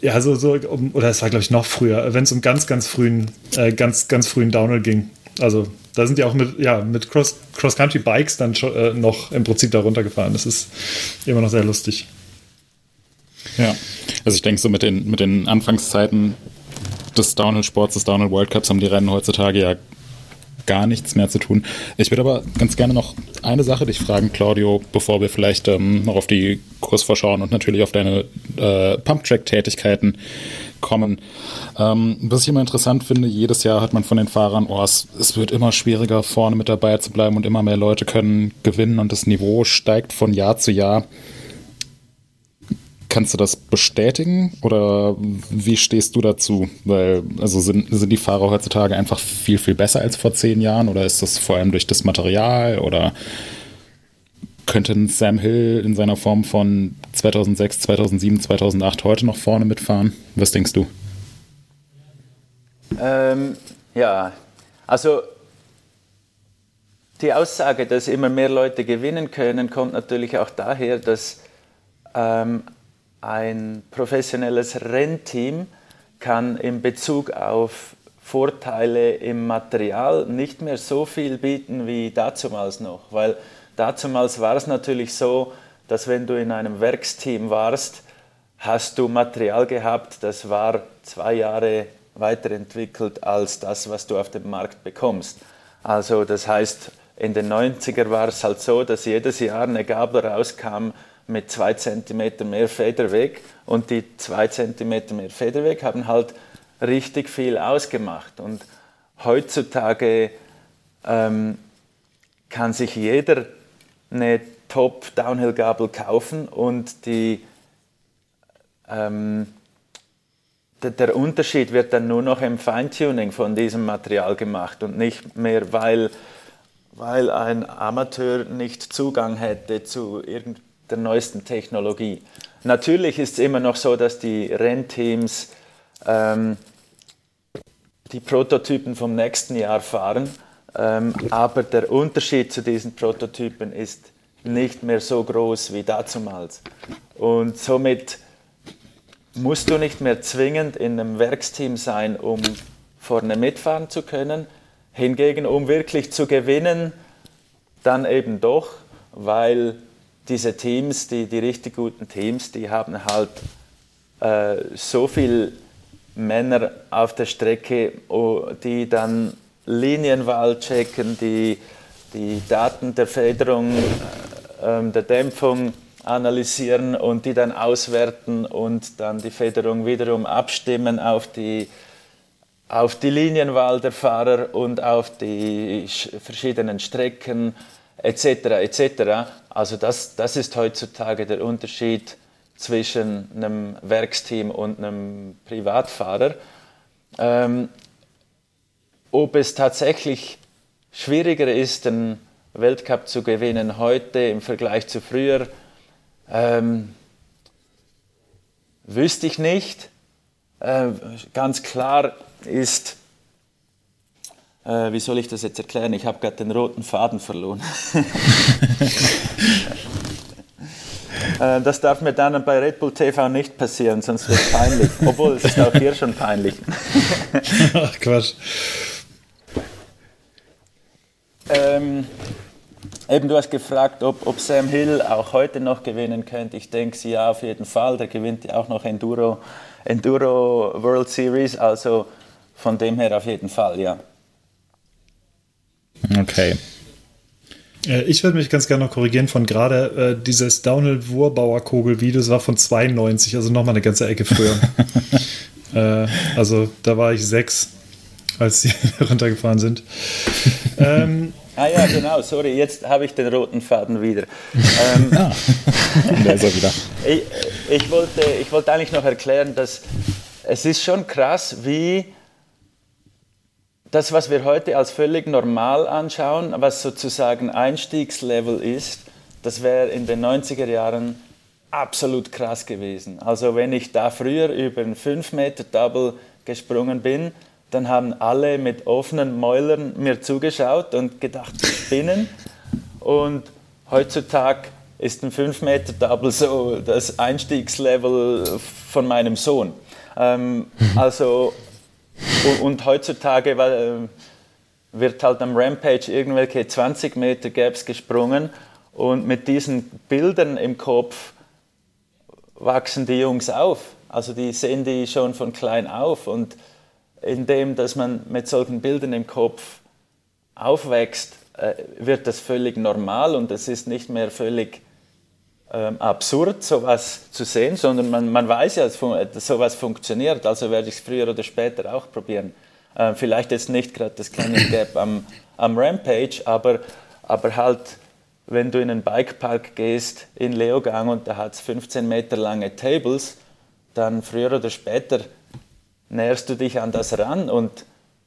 ja, so, so um, oder es war, glaube ich, noch früher, wenn es um ganz, ganz frühen, äh, ganz, ganz frühen Downhill ging. Also da sind die auch mit, ja, mit Cross-Country-Bikes dann schon, äh, noch im Prinzip da runtergefahren. Das ist immer noch sehr lustig. Ja, also ich denke so mit den, mit den Anfangszeiten des Downhill-Sports, des Downhill-World Cups haben die Rennen heutzutage ja gar nichts mehr zu tun. Ich würde aber ganz gerne noch eine Sache dich fragen, Claudio, bevor wir vielleicht ähm, noch auf die Kursvorschau und natürlich auf deine äh, Pump-Track-Tätigkeiten kommen. Ähm, was ich immer interessant finde, jedes Jahr hat man von den Fahrern, oh, es, es, wird immer schwieriger, vorne mit dabei zu bleiben und immer mehr Leute können gewinnen und das Niveau steigt von Jahr zu Jahr. Kannst du das bestätigen oder wie stehst du dazu? Weil, also sind, sind die Fahrer heutzutage einfach viel, viel besser als vor zehn Jahren oder ist das vor allem durch das Material oder könnte Sam Hill in seiner Form von 2006, 2007, 2008 heute noch vorne mitfahren? Was denkst du? Ähm, ja, also die Aussage, dass immer mehr Leute gewinnen können, kommt natürlich auch daher, dass ähm, ein professionelles Rennteam kann in Bezug auf Vorteile im Material nicht mehr so viel bieten wie dazumals noch, weil dazumals war es natürlich so, dass wenn du in einem Werksteam warst, hast du Material gehabt, das war zwei Jahre weiterentwickelt als das, was du auf dem Markt bekommst. Also das heißt, in den 90er war es halt so, dass jedes Jahr eine Gabel rauskam, mit zwei Zentimeter mehr Federweg und die zwei Zentimeter mehr Federweg haben halt richtig viel ausgemacht. Und heutzutage ähm, kann sich jeder eine Top-Downhill-Gabel kaufen und die, ähm, der, Unterschied wird dann nur noch im Feintuning von diesem Material gemacht und nicht mehr, weil, weil ein Amateur nicht Zugang hätte zu irgendeinem der neuesten Technologie. Natürlich ist es immer noch so, dass die Rennteams ähm, die Prototypen vom nächsten Jahr fahren, ähm, aber der Unterschied zu diesen Prototypen ist nicht mehr so groß wie dazumals. Und somit musst du nicht mehr zwingend in einem Werksteam sein, um vorne mitfahren zu können. Hingegen, um wirklich zu gewinnen, dann eben doch, weil diese Teams, die, die richtig guten Teams, die haben halt äh, so viele Männer auf der Strecke, die dann Linienwahl checken, die die Daten der Federung, äh, der Dämpfung analysieren und die dann auswerten und dann die Federung wiederum abstimmen auf die, auf die Linienwahl der Fahrer und auf die verschiedenen Strecken etc. etc. Also das, das ist heutzutage der Unterschied zwischen einem Werksteam und einem Privatfahrer. Ähm, ob es tatsächlich schwieriger ist, den Weltcup zu gewinnen heute im Vergleich zu früher, ähm, wüsste ich nicht. Äh, ganz klar ist, äh, wie soll ich das jetzt erklären? Ich habe gerade den roten Faden verloren. <laughs> Äh, das darf mir dann bei Red Bull TV nicht passieren, sonst wird es peinlich. Obwohl, es ist auch hier schon peinlich. <laughs> Ach Quatsch. Ähm, eben, du hast gefragt, ob, ob, Sam Hill auch heute noch gewinnen könnte. Ich denke, ja, auf jeden Fall. Der gewinnt ja auch noch Enduro, Enduro World Series. Also von dem her auf jeden Fall, ja. Okay. Äh, ich würde mich ganz gerne noch korrigieren von gerade äh, dieses Downhill-Wurbauer-Kogel-Video, das war von 92, also nochmal eine ganze Ecke früher. <laughs> äh, also da war ich sechs, als sie <laughs> runtergefahren sind. ähm, ah ja, genau, sorry, jetzt habe ich den roten Faden wieder. Ähm, ah, da ist er wieder. Ich, ich, wollte, ich wollte eigentlich noch erklären, dass es ist schon krass, wie das, was wir heute als völlig normal anschauen, was sozusagen Einstiegslevel ist, das wäre in den 90er Jahren absolut krass gewesen. Also wenn ich da früher über einen 5 Meter Double gesprungen bin, dann haben alle mit offenen Mäulern mir zugeschaut und gedacht, spinnen. Und heutzutage ist ein 5 Meter Double so das Einstiegslevel von meinem Sohn. Ähm, also und, und heutzutage weil, wird halt am Rampage irgendwelche 20 Meter Gaps gesprungen. Und mit diesen Bildern im Kopf wachsen die Jungs auf. Also die sehen die schon von klein auf. Und indem, dass man mit solchen Bildern im Kopf aufwächst, äh, wird das völlig normal. Und es ist nicht mehr völlig ähm, absurd, sowas zu sehen, sondern man, man weiß ja, dass sowas funktioniert, also werde ich es früher oder später auch probieren. Ähm, vielleicht jetzt nicht gerade das Canyon <coughs> Gap am, am Rampage, aber, aber halt, wenn du in einen Bikepark gehst in Leogang und da hat es 15 Meter lange Tables, dann früher oder später näherst du dich an das ran und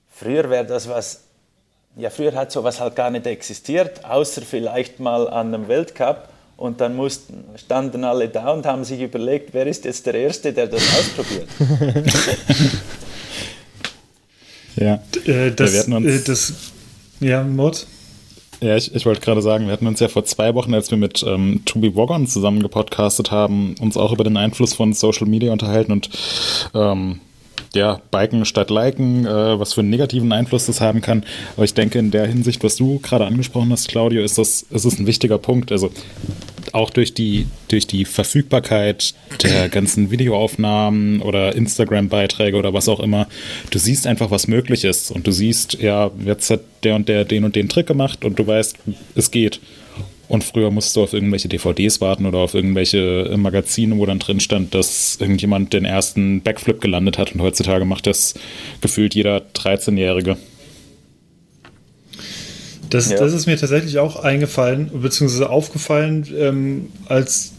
früher wäre das was, ja früher hat sowas halt gar nicht existiert, außer vielleicht mal an einem Weltcup und dann mussten, standen alle da und haben sich überlegt, wer ist jetzt der Erste, der das ausprobiert. <laughs> ja, äh, das, ja, äh, das, ja, Mod? Ja, ich, ich wollte gerade sagen, wir hatten uns ja vor zwei Wochen, als wir mit ähm, Tobi Woggon zusammen gepodcastet haben, uns auch über den Einfluss von Social Media unterhalten und ähm, ja, Biken statt Liken, äh, was für einen negativen Einfluss das haben kann. Aber ich denke, in der Hinsicht, was du gerade angesprochen hast, Claudio, ist das, ist das ein wichtiger Punkt. Also auch durch die, durch die Verfügbarkeit der ganzen Videoaufnahmen oder Instagram-Beiträge oder was auch immer, du siehst einfach, was möglich ist. Und du siehst, ja, jetzt hat der und der den und den Trick gemacht und du weißt, es geht. Und früher musst du auf irgendwelche DVDs warten oder auf irgendwelche Magazine, wo dann drin stand, dass irgendjemand den ersten Backflip gelandet hat. Und heutzutage macht das gefühlt jeder 13-Jährige. Das, ja. das ist mir tatsächlich auch eingefallen, beziehungsweise aufgefallen, ähm, als,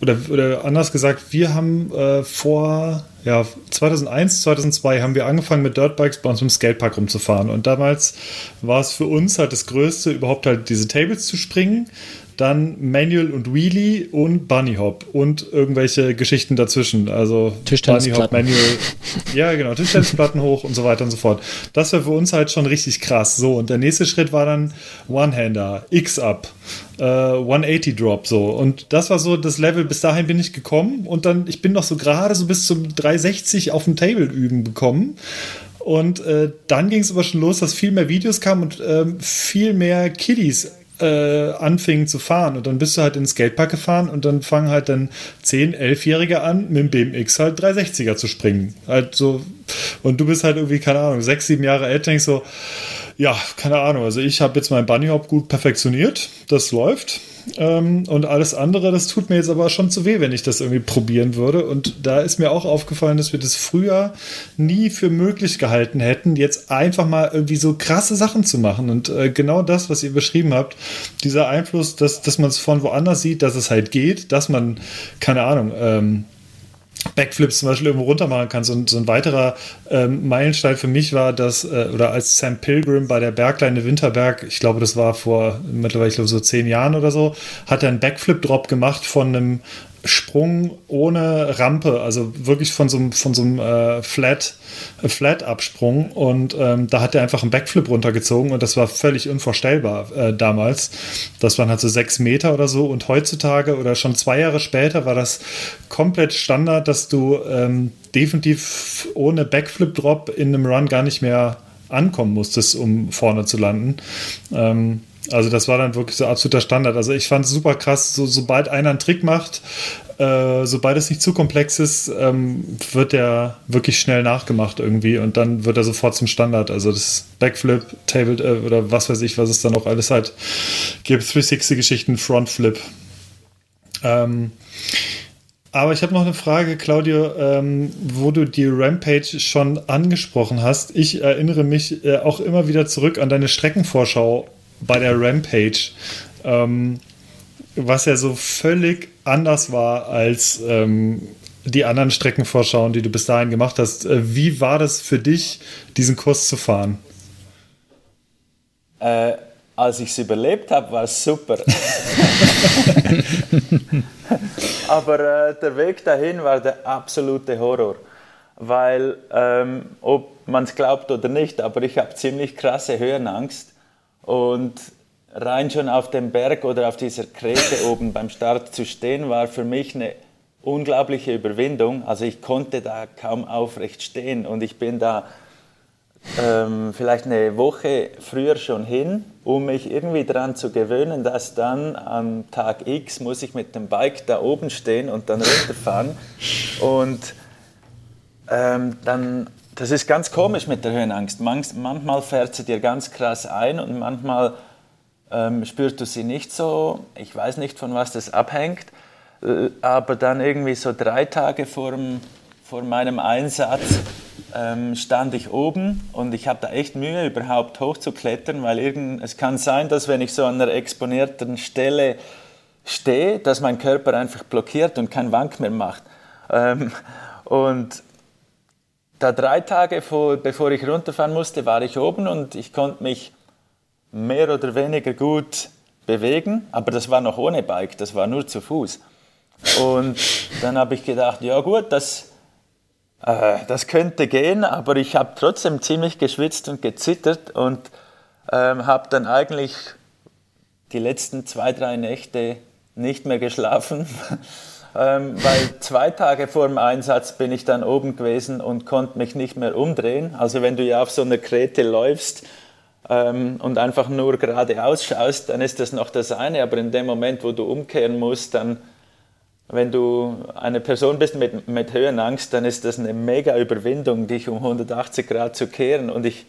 oder, oder anders gesagt, wir haben äh, vor ja, 2001, 2002 haben wir angefangen mit Dirtbikes bei uns im Skatepark rumzufahren. Und damals war es für uns halt das Größte, überhaupt halt diese Tables zu springen dann Manual und Wheelie und Bunny Hop und irgendwelche Geschichten dazwischen. Also Bunny Hop, Manual. Ja, genau, Tischtennisplatten hoch und so weiter und so fort. Das war für uns halt schon richtig krass. So, und der nächste Schritt war dann One-Hander, X-Up, äh, 180 Drop, so. Und das war so das Level, bis dahin bin ich gekommen und dann, ich bin noch so gerade so bis zum 360 auf dem Table üben gekommen. Und äh, dann ging es aber schon los, dass viel mehr Videos kamen und äh, viel mehr Kiddies äh, anfingen zu fahren. Und dann bist du halt in den Skatepark gefahren und dann fangen halt dann 10-, 11-Jährige an, mit dem BMX halt 360er zu springen. Halt so, und du bist halt irgendwie, keine Ahnung, 6, 7 Jahre älter, denkst so, ja, keine Ahnung. Also ich habe jetzt mein Bunny Hop gut perfektioniert. Das läuft. Ähm, und alles andere, das tut mir jetzt aber schon zu weh, wenn ich das irgendwie probieren würde. Und da ist mir auch aufgefallen, dass wir das früher nie für möglich gehalten hätten, jetzt einfach mal irgendwie so krasse Sachen zu machen. Und äh, genau das, was ihr beschrieben habt, dieser Einfluss, dass, dass man es von woanders sieht, dass es halt geht, dass man, keine Ahnung, ähm, Backflips zum Beispiel irgendwo runter machen kannst. Und so ein weiterer ähm, Meilenstein für mich war, dass, äh, oder als Sam Pilgrim bei der Bergleine Winterberg, ich glaube, das war vor mittlerweile glaube, so zehn Jahren oder so, hat er einen Backflip-Drop gemacht von einem Sprung ohne Rampe, also wirklich von so einem, von so einem äh, Flat, äh, Flat-Absprung. Und ähm, da hat er einfach einen Backflip runtergezogen und das war völlig unvorstellbar äh, damals. Das waren halt so sechs Meter oder so. Und heutzutage oder schon zwei Jahre später war das komplett Standard, dass du ähm, definitiv ohne Backflip-Drop in einem Run gar nicht mehr ankommen musstest, um vorne zu landen. Ähm, also das war dann wirklich so absoluter Standard. Also ich fand es super krass, so, sobald einer einen Trick macht, äh, sobald es nicht zu komplex ist, ähm, wird der wirklich schnell nachgemacht irgendwie und dann wird er sofort zum Standard. Also das Backflip, Table äh, oder was weiß ich, was es dann auch alles halt gibt, 360-Geschichten, Frontflip. Ähm, aber ich habe noch eine Frage, Claudio, ähm, wo du die Rampage schon angesprochen hast. Ich erinnere mich äh, auch immer wieder zurück an deine Streckenvorschau bei der Rampage, ähm, was ja so völlig anders war als ähm, die anderen Streckenvorschauen, die du bis dahin gemacht hast. Äh, wie war das für dich, diesen Kurs zu fahren? Äh, als ich es überlebt habe, war es super. <laughs> Aber äh, der Weg dahin war der absolute Horror. Weil, ähm, ob man es glaubt oder nicht, aber ich habe ziemlich krasse Höhenangst. Und rein schon auf dem Berg oder auf dieser Krete oben beim Start zu stehen, war für mich eine unglaubliche Überwindung. Also ich konnte da kaum aufrecht stehen und ich bin da ähm, vielleicht eine Woche früher schon hin, um mich irgendwie daran zu gewöhnen, dass dann am Tag X muss ich mit dem Bike da oben stehen und dann runterfahren. Und ähm, dann das ist ganz komisch mit der Höhenangst. manchmal fährt sie dir ganz krass ein und manchmal ähm, spürst du sie nicht so. Ich weiß nicht, von was das abhängt. Äh, aber dann irgendwie so drei Tage vor, vor meinem Einsatz ähm, stand ich oben und ich habe da echt Mühe, überhaupt hochzuklettern, weil irgend, es kann sein, dass wenn ich so an einer exponierten Stelle stehe, dass mein Körper einfach blockiert und keinen Wank mehr macht. Ähm, und da drei Tage vor, bevor ich runterfahren musste, war ich oben und ich konnte mich mehr oder weniger gut bewegen, aber das war noch ohne Bike, das war nur zu Fuß. Und dann habe ich gedacht, ja gut, das, äh, das könnte gehen, aber ich habe trotzdem ziemlich geschwitzt und gezittert und ähm, habe dann eigentlich die letzten zwei, drei Nächte nicht mehr geschlafen. <laughs> ähm, weil zwei Tage vor dem Einsatz bin ich dann oben gewesen und konnte mich nicht mehr umdrehen. Also wenn du ja auf so einer Krete läufst ähm, und einfach nur geradeaus schaust, dann ist das noch das eine, aber in dem Moment, wo du umkehren musst, dann wenn du eine Person bist mit, mit Höhenangst, dann ist das eine mega Überwindung, dich um 180 Grad zu kehren. Und ich,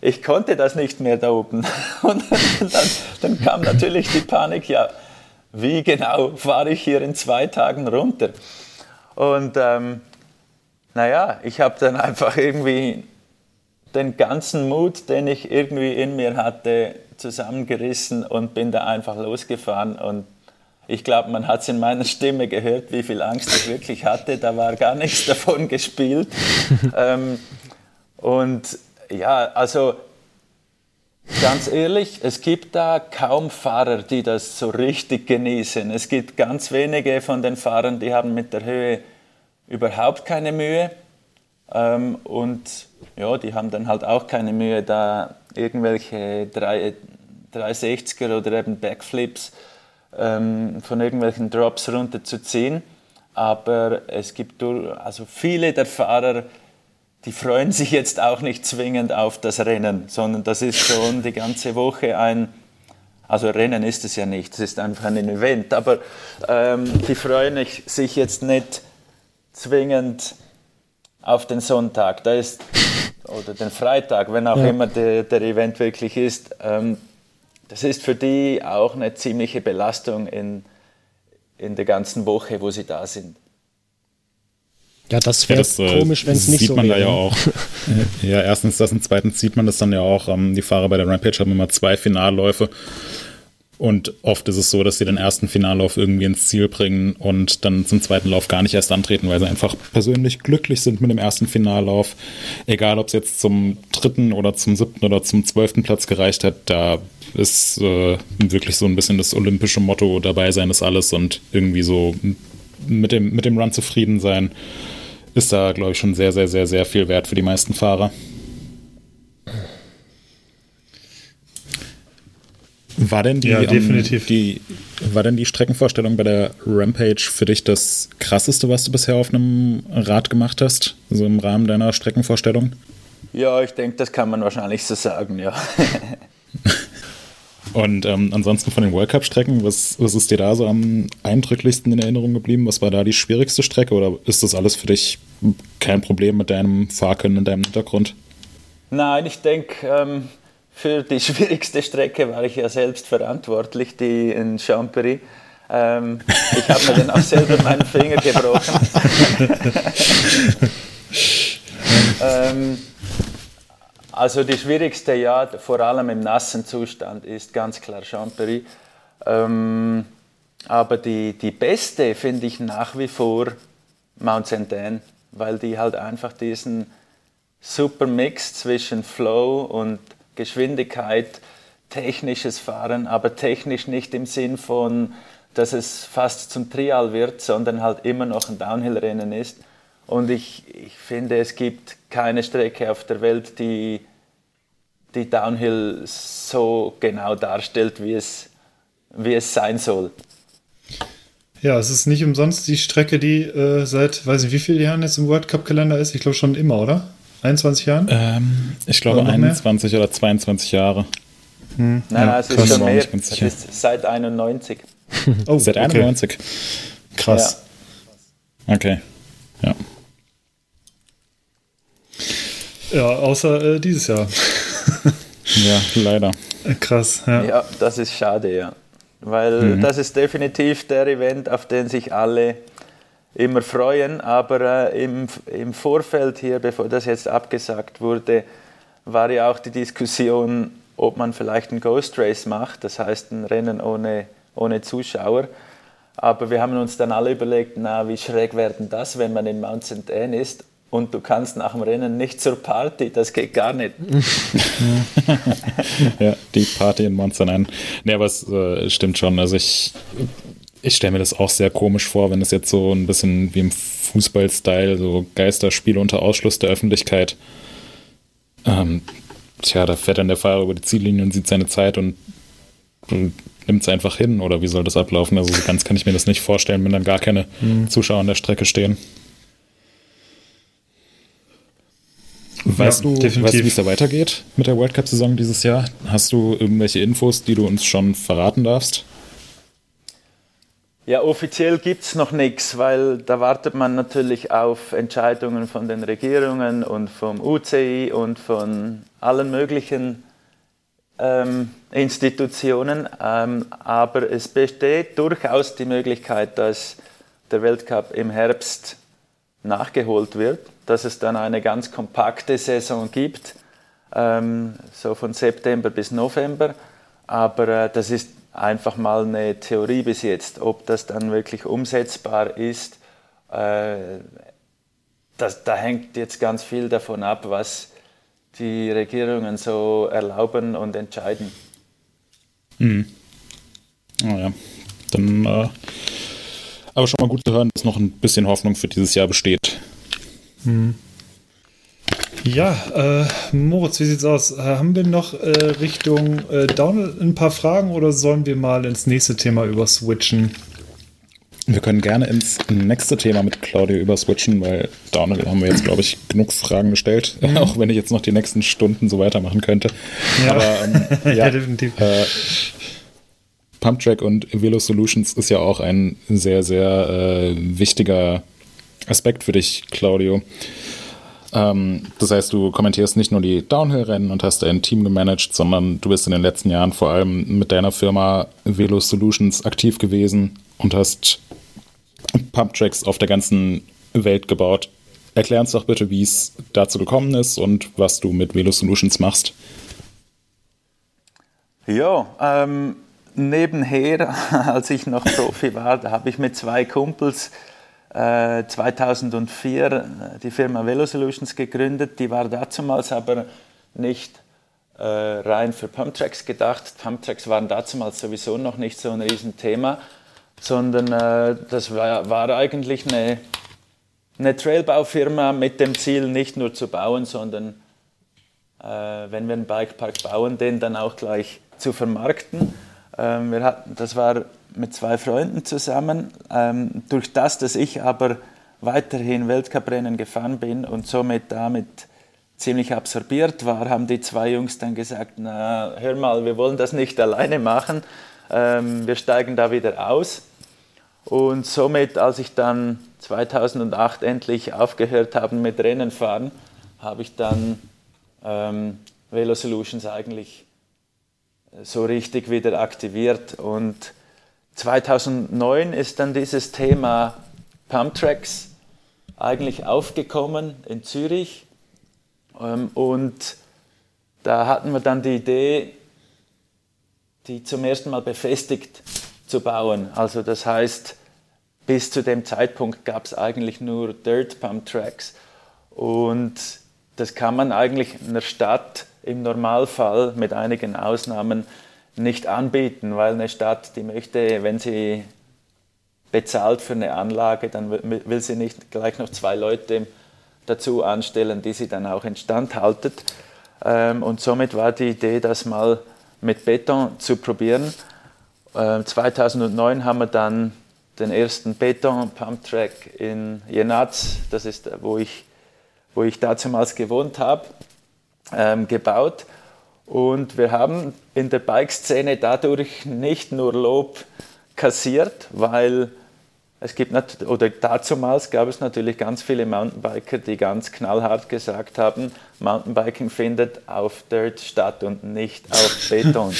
ich konnte das nicht mehr da oben. <laughs> Und dann, dann kam natürlich die Panik, ja, wie genau fahre ich hier in zwei Tagen runter? Und ähm, naja, ich habe dann einfach irgendwie den ganzen Mut, den ich irgendwie in mir hatte, zusammengerissen und bin da einfach losgefahren. Und ich glaube, man hat es in meiner Stimme gehört, wie viel Angst ich wirklich hatte. Da war gar nichts <laughs> davon gespielt. ähm, und ja, also Ganz ehrlich, es gibt da kaum Fahrer, die das so richtig genießen. Es gibt ganz wenige von den Fahrern, die haben mit der Höhe überhaupt keine Mühe. Ähm, und ja, die haben dann halt auch keine Mühe, da irgendwelche 360er oder eben Backflips ähm, von irgendwelchen Drops runterzuziehen. Aber es gibt also viele der Fahrer, die freuen sich jetzt auch nicht zwingend auf das Rennen, sondern das ist schon die ganze Woche ein, also Rennen ist es ja nicht, es ist einfach ein Event, aber ähm, die freuen sich jetzt nicht zwingend auf den Sonntag, da ist, oder den Freitag, wenn auch ja. immer der, der, Event wirklich ist. Ähm, das ist für die auch eine ziemliche Belastung in, in der ganzen Woche, wo sie da sind. Ja, das wäre ja, äh, komisch, wenn es nicht so wäre. Sieht man da ja auch. <laughs> ja, erstens das und zweitens sieht man das dann ja auch. Ähm, die Fahrer bei der Rampage haben immer zwei Finalläufe. Und oft ist es so, dass sie den ersten Finallauf irgendwie ins Ziel bringen und dann zum zweiten Lauf gar nicht erst antreten, weil sie einfach persönlich glücklich sind mit dem ersten Finallauf. Egal, ob es jetzt zum dritten oder zum siebten oder zum zwölften Platz gereicht hat, da ist äh, wirklich so ein bisschen das olympische Motto, dabei sein ist alles und irgendwie so mit dem, mit dem Run zufrieden sein, ist da, glaube ich, schon sehr, sehr, sehr, sehr viel wert für die meisten Fahrer. War denn die, Ja, ähm, definitiv. die, war denn die Streckenvorstellung bei der Rampage für dich das krasseste, was du bisher auf einem Rad gemacht hast? So im Rahmen deiner Streckenvorstellung? Ja, ich denke, das kann man wahrscheinlich so sagen, ja. <laughs> Und ähm, ansonsten von den World Cup-Strecken, was, was ist dir da so am eindrücklichsten in Erinnerung geblieben? Was war da die schwierigste Strecke oder ist das alles für dich kein Problem mit deinem Fahrkönnen und deinem Hintergrund? Nein, ich denke, ähm, für die <laughs> schwierigste Strecke war ich ja selbst verantwortlich, die in Champery. Ähm, ich habe mir dann auch selber meinen Finger gebrochen. <laughs> <laughs> ähm, also die schwierigste, ja, vor allem im nassen Zustand, ist ganz klar Champery. Ähm, aber die, die beste finde ich nach wie vor Mount St. Anne, weil die halt einfach diesen super Mix zwischen Flow und Geschwindigkeit, technisches Fahren, aber technisch nicht im Sinn von, dass es fast zum Trial wird, sondern halt immer noch ein Downhill-Rennen ist. Und ich, ich finde, es gibt keine Strecke auf der Welt, die die Downhill so genau darstellt, wie es, wie es sein soll. Ja, es ist nicht umsonst die Strecke, die äh, seit, weiß ich wie viele Jahren jetzt im World Cup-Kalender ist. Ich glaube schon immer, oder? 21 Jahren? Ähm, ich glaube Oder noch mehr? 21 oder 22 Jahre. Nein, Ja, nein, es krass. ist schon mehr. Es ist seit 91. <laughs> Oh, Seit okay. 91. Krass. Okay. Ja. Ja, außer äh, dieses Jahr. <laughs> Ja, leider. Krass, ja. Ja, das ist schade, ja. Weil Mhm. das ist definitiv der Event, auf den sich alle immer freuen. Aber äh, im, im Vorfeld hier, bevor das jetzt abgesagt wurde, war ja auch die Diskussion, ob man vielleicht ein Ghost Race macht, das heißt ein Rennen ohne, ohne Zuschauer. Aber wir haben uns dann alle überlegt, na, wie schräg wäre denn das, wenn man in Mount St. Anne ist und du kannst nach dem Rennen nicht zur Party, das geht gar nicht. <laughs> Ja, die Party in Monster nein. Nee, aber es äh, stimmt schon. Also ich, ich stelle mir das auch sehr komisch vor, wenn es jetzt so ein bisschen wie im Fußball-Style, so Geisterspiele unter Ausschluss der Öffentlichkeit. Ähm, tja, da fährt dann der Fahrer über die Ziellinie und sieht seine Zeit und, und nimmt es einfach hin. Oder wie soll das ablaufen? Also so ganz kann ich mir das nicht vorstellen, wenn dann gar keine Zuschauer an der Strecke stehen. Weißt Ja, du, definitiv. weißt du wie es da weitergeht mit der World Cup-Saison dieses Jahr? Hast du irgendwelche Infos, die du uns schon verraten darfst? Ja, offiziell gibt es noch nichts, weil da wartet man natürlich auf Entscheidungen von den Regierungen und vom UCI und von allen möglichen ähm, Institutionen. Ähm, aber es besteht durchaus die Möglichkeit, dass der Weltcup im Herbst nachgeholt wird, dass es dann eine ganz kompakte Saison gibt, ähm, so von September bis November. Aber äh, das ist einfach mal eine Theorie bis jetzt. Ob das dann wirklich umsetzbar ist, äh, das, da hängt jetzt ganz viel davon ab, was die Regierungen so erlauben und entscheiden. Naja, dann äh, aber schon mal gut zu hören, dass noch ein bisschen Hoffnung für dieses Jahr besteht. Ja, äh, Moritz, wie sieht's aus? Äh, haben wir noch äh, Richtung äh, Downhill ein paar Fragen oder sollen wir mal ins nächste Thema überswitchen? Wir können gerne ins nächste Thema mit Claudio überswitchen, weil Downhill haben wir jetzt, glaube ich, genug Fragen gestellt, <laughs> auch wenn ich jetzt noch die nächsten Stunden so weitermachen könnte. Ja. Aber ähm, <laughs> ja, Ja, definitiv. Äh, Pumptrack und Velo Solutions ist ja auch ein sehr, sehr wichtiger Aspekt für dich, Claudio. Ähm, das heißt, du kommentierst nicht nur die Downhill-Rennen und hast ein Team gemanagt, sondern du bist in den letzten Jahren vor allem mit deiner Firma Velo Solutions aktiv gewesen und hast Pumptracks auf der ganzen Welt gebaut. Erklär uns doch bitte, wie es dazu gekommen ist und was du mit Velo Solutions machst. Ja, ähm, nebenher, <laughs> als ich noch Profi war, da habe ich mit zwei Kumpels äh, 2004 äh, die Firma Velo Solutions gegründet. Die war dazumals aber nicht äh, rein für Pumptracks gedacht. Pumptracks waren dazumals sowieso noch nicht so ein Riesenthema. sondern äh, das war, war eigentlich eine, eine Trailbaufirma mit dem Ziel, nicht nur zu bauen, sondern äh, wenn wir einen Bikepark bauen, den dann auch gleich zu vermarkten. Ähm, wir hatten, das war mit zwei Freunden zusammen. Ähm, durch das, dass ich aber weiterhin Weltcuprennen gefahren bin und somit damit ziemlich absorbiert war, haben die zwei Jungs dann gesagt, na, hör mal, wir wollen das nicht alleine machen, ähm, wir steigen da wieder aus. Und somit, als ich dann 2008 endlich aufgehört habe mit Rennen fahren, habe ich dann ähm, Velo Solutions eigentlich so richtig wieder aktiviert. Und 2009 ist dann dieses Thema Pumptracks eigentlich aufgekommen in Zürich. Ähm, und da hatten wir dann die Idee, die zum ersten Mal befestigt zu bauen. Also das heißt, bis zu dem Zeitpunkt gab es eigentlich nur Dirt Pump Tracks und das kann man eigentlich in der Stadt im Normalfall mit einigen Ausnahmen nicht anbieten, weil eine Stadt, die möchte, wenn sie bezahlt für eine Anlage, dann will sie nicht gleich noch zwei Leute dazu anstellen, die sie dann auch instand haltet. Ähm, und somit war die Idee, das mal mit Beton zu probieren. 2009 ähm, haben wir dann den ersten Beton-Pumptrack in Jenatz, das ist, wo ich, wo ich damals gewohnt habe, ähm, gebaut. Und wir haben in der Bike-Szene dadurch nicht nur Lob kassiert, weil es gibt oder dazumals gab es natürlich ganz viele Mountainbiker, die ganz knallhart gesagt haben, Mountainbiking findet auf Dirt statt und nicht auf <laughs> Beton.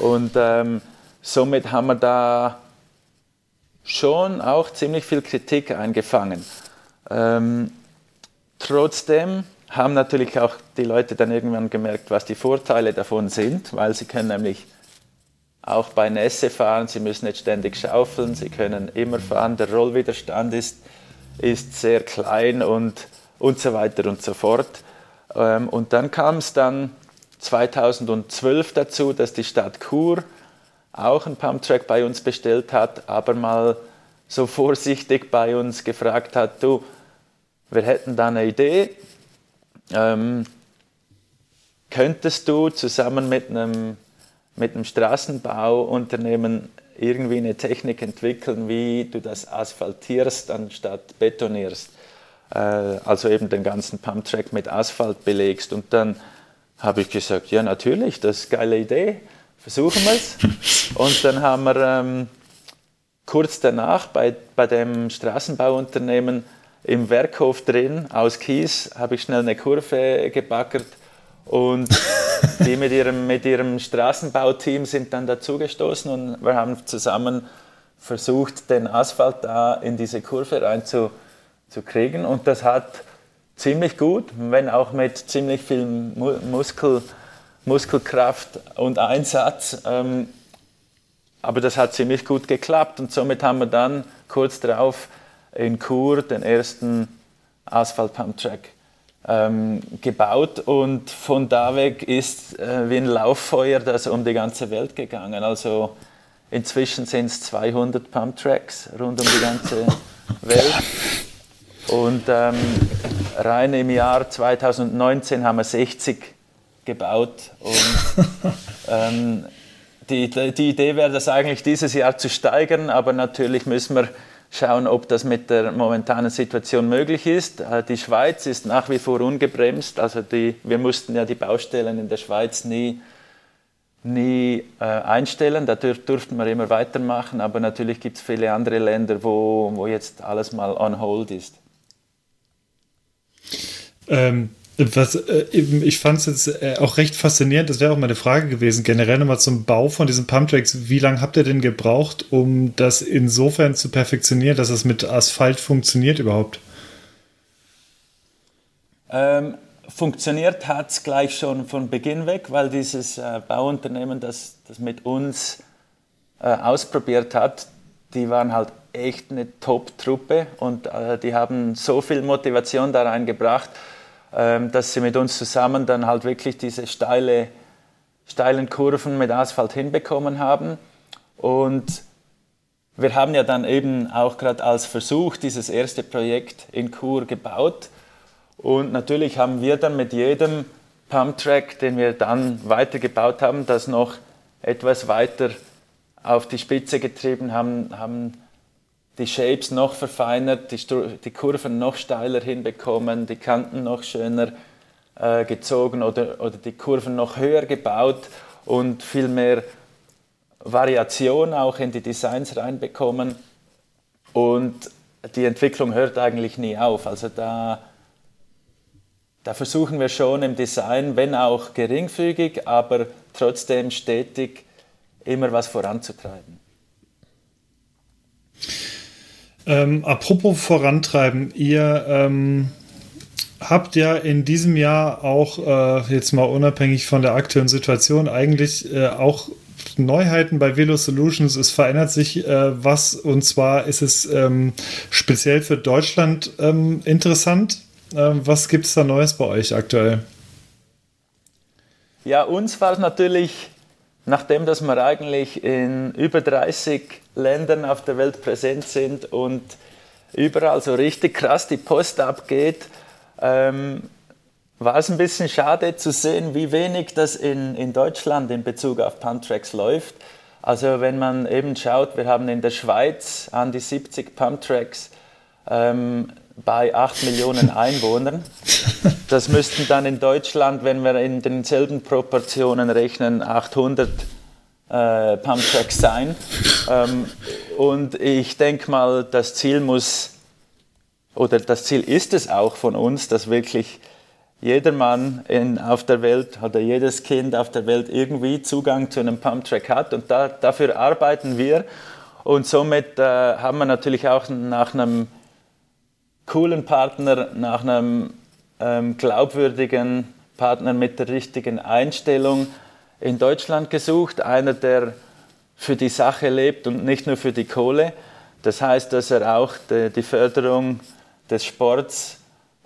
und ähm, somit haben wir da schon auch ziemlich viel Kritik eingefangen. Ähm, trotzdem haben natürlich auch die Leute dann irgendwann gemerkt, was die Vorteile davon sind, weil sie können nämlich auch bei Nässe fahren, sie müssen nicht ständig schaufeln, sie können immer fahren, der Rollwiderstand ist, ist sehr klein und, und so weiter und so fort. Ähm, und dann kam es dann 2012 dazu, dass die Stadt Chur auch einen Pumptrack bei uns bestellt hat, aber mal so vorsichtig bei uns gefragt hat, du, wir hätten da eine Idee, ähm, könntest du zusammen mit einem mit einem Straßenbauunternehmen irgendwie eine Technik entwickeln, wie du das asphaltierst anstatt betonierst. Äh, also eben den ganzen Pumptrack mit Asphalt belegst. Und dann habe ich gesagt, ja natürlich, das ist eine geile Idee, versuchen wir es. <laughs> Und dann haben wir ähm, kurz danach bei, bei dem Straßenbauunternehmen im Werkhof drin aus Kies, habe ich schnell eine Kurve gebackert und <laughs> die mit ihrem, mit ihrem Straßenbauteam sind dann dazugestoßen und wir haben zusammen versucht, den Asphalt da in diese Kurve reinzukriegen. Und das hat ziemlich gut, wenn auch mit ziemlich viel Muskel, Muskelkraft und Einsatz. Ähm, aber das hat ziemlich gut geklappt und somit haben wir dann kurz darauf in Chur den ersten Asphalt-Pump-Track ähm, gebaut und von da weg ist äh, wie ein Lauffeuer das um die ganze Welt gegangen. Also inzwischen sind es 200 Pump-Tracks rund um die ganze <laughs> Welt. Und ähm, rein im Jahr 2019 haben wir 60 gebaut. Und <laughs> ähm, die, die Idee wäre, das eigentlich dieses Jahr zu steigern, aber natürlich müssen wir schauen, ob das mit der momentanen Situation möglich ist. Äh, die Schweiz ist nach wie vor ungebremst. Also die, wir mussten ja die Baustellen in der Schweiz nie, nie äh, einstellen. Da durften wir immer weitermachen. Aber natürlich gibt es viele andere Länder, wo, wo jetzt alles mal on hold ist. Ähm, was, äh, ich fand es jetzt äh, auch recht faszinierend, das wäre auch meine Frage gewesen, generell nochmal zum Bau von diesen Pumptracks. Wie lange habt ihr denn gebraucht, um das insofern zu perfektionieren, dass es mit Asphalt funktioniert überhaupt? Ähm, funktioniert hat es gleich schon von Beginn weg, weil dieses äh, Bauunternehmen, das, das mit uns äh, ausprobiert hat, die waren halt echt eine Top-Truppe und die haben so viel Motivation da reingebracht ähm, dass sie mit uns zusammen dann halt wirklich diese steile, steilen Kurven mit Asphalt hinbekommen haben. Und wir haben ja dann eben auch gerade als Versuch dieses erste Projekt in Chur gebaut. Und natürlich haben wir dann mit jedem Pumptrack, den wir dann weitergebaut haben, das noch etwas weiter auf die Spitze getrieben haben, haben die Shapes noch verfeinert, die, die Kurven noch steiler hinbekommen, die Kanten noch schöner äh, gezogen oder, oder die Kurven noch höher gebaut und viel mehr Variation auch in die Designs reinbekommen. Und die Entwicklung hört eigentlich nie auf. Also da, da versuchen wir schon im Design, wenn auch geringfügig, aber trotzdem stetig immer was voranzutreiben. Ähm, apropos vorantreiben, ihr ähm, habt ja in diesem Jahr auch, äh, jetzt mal unabhängig von der aktuellen Situation, eigentlich äh, auch Neuheiten bei Velo Solutions. Es verändert sich äh, was und zwar ist es ähm, speziell für Deutschland ähm, interessant. Ähm, was gibt es da Neues bei euch aktuell? Ja, uns war es natürlich, nachdem dass wir eigentlich in über 30 Ländern auf der Welt präsent sind und überall so richtig krass die Post abgeht, ähm, war es ein bisschen schade zu sehen, wie wenig das in, in Deutschland in Bezug auf Pumptracks läuft. Also wenn man eben schaut, wir haben in der Schweiz an die 70 Pumptracks ähm, bei 8 Millionen Einwohnern. Das müssten dann in Deutschland, wenn wir in denselben Proportionen rechnen, 800 äh, Pumptracks sein. Ähm, und ich denke mal, das Ziel muss, oder das Ziel ist es auch von uns, dass wirklich jeder Mann in, auf der Welt oder jedes Kind auf der Welt irgendwie Zugang zu einem Pumptrack hat. Und da, dafür arbeiten wir. Und somit äh, haben wir natürlich auch nach einem coolen Partner, nach einem ähm, glaubwürdigen Partner mit der richtigen Einstellung in Deutschland gesucht. Einer, der für die Sache lebt und nicht nur für die Kohle. Das heißt, dass er auch die, die Förderung des Sports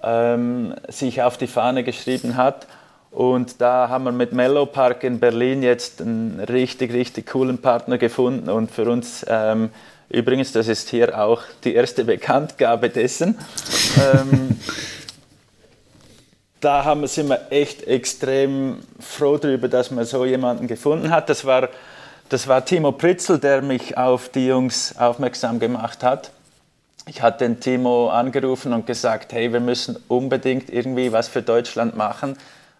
ähm, sich auf die Fahne geschrieben hat. Und da haben wir mit Mellow Park in Berlin jetzt einen richtig, richtig coolen Partner gefunden. Und für uns, ähm, übrigens, das ist hier auch die erste Bekanntgabe dessen. ähm, <laughs> da haben, sind wir echt extrem froh darüber, dass man so jemanden gefunden hat. Das war, das war Timo Pritzel, der mich auf die Jungs aufmerksam gemacht hat ich hatte den Timo angerufen und gesagt, hey, wir müssen unbedingt irgendwie was für Deutschland machen,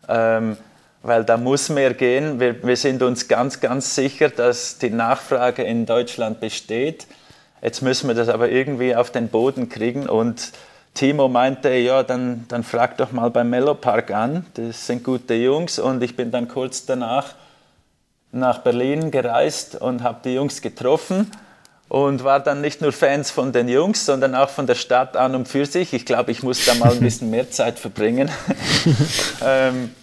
ähm, weil da muss mehr gehen. Wir, wir sind uns ganz, ganz sicher, dass die Nachfrage in Deutschland besteht. Jetzt müssen wir das aber irgendwie auf den Boden kriegen und Timo meinte, ja, dann, dann frag doch mal beim Mellow Park an, das sind gute Jungs und ich bin dann kurz danach nach Berlin gereist und habe die Jungs getroffen und war dann nicht nur Fans von den Jungs, sondern auch von der Stadt an und für sich. Ich glaube, ich muss da mal ein bisschen mehr Zeit verbringen. <laughs> ähm,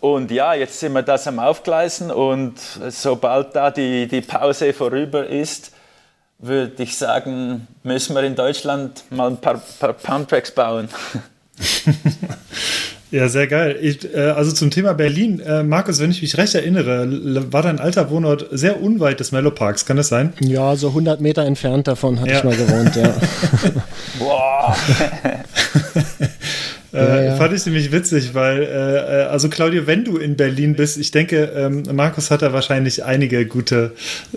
und ja, jetzt sind wir das am Aufgleisen und sobald da die, die Pause vorüber ist, würde ich sagen, müssen wir in Deutschland mal ein paar, paar Pumptracks bauen. <laughs> Ja, sehr geil. Ich, äh, also zum Thema Berlin, äh, Markus, wenn ich mich recht erinnere, war dein alter Wohnort sehr unweit des Mellow Parks, kann das sein? Ja, so 100 Meter entfernt davon hatte ja. ich mal gewohnt, ja. <laughs> Boah! <laughs> Äh, ja, ja. Fand ich nämlich witzig, weil, äh, äh, also Claudio, wenn du in Berlin bist, ich denke, ähm, Markus hat da wahrscheinlich einige gute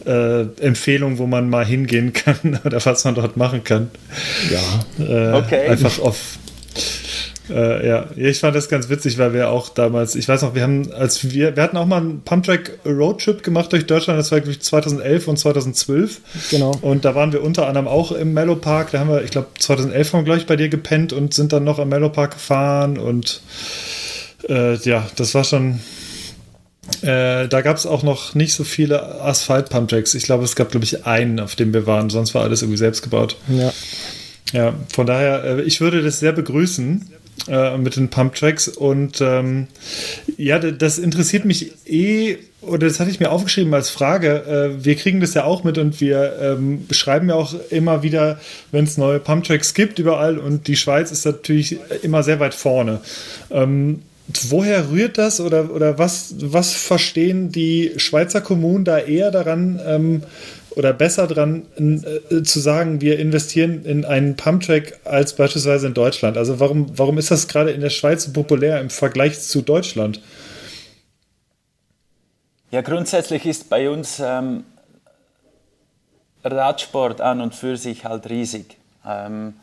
äh, Empfehlungen, wo man mal hingehen kann <laughs> oder was man dort machen kann. Ja. Äh, okay. Einfach auf äh, ja. ich fand das ganz witzig, weil wir auch damals, ich weiß noch, wir haben, als wir, wir hatten auch mal einen Pumptrack Roadtrip gemacht durch Deutschland, das war glaube ich 2011 und 2012. Genau. Und da waren wir unter anderem auch im Mellow Park, da haben wir, ich glaube 2011 haben wir gleich bei dir gepennt und sind dann noch am Mellow Park gefahren und äh, ja, das war schon, äh, da gab es auch noch nicht so viele Asphalt-Pumptracks. Ich glaube, es gab, glaube ich, einen, auf dem wir waren. Sonst war alles irgendwie selbst gebaut. Ja. Ja, von daher, äh, ich würde das sehr begrüßen äh, mit den Pump-Tracks. Und ähm, ja, das interessiert mich eh, oder das hatte ich mir aufgeschrieben als Frage. Äh, wir kriegen das ja auch mit und wir ähm, ja auch immer wieder, wenn es neue Pump-Tracks gibt überall. Und die Schweiz ist natürlich immer sehr weit vorne. Ähm, woher rührt das oder, oder was, was verstehen die Schweizer Kommunen da eher daran ähm, oder besser dran äh, zu sagen, wir investieren in einen Pumptrack als beispielsweise in Deutschland? Also warum, warum ist das gerade in der Schweiz so populär im Vergleich zu Deutschland? Ja, grundsätzlich ist bei uns ähm, Radsport an und für sich halt riesig. Ähm,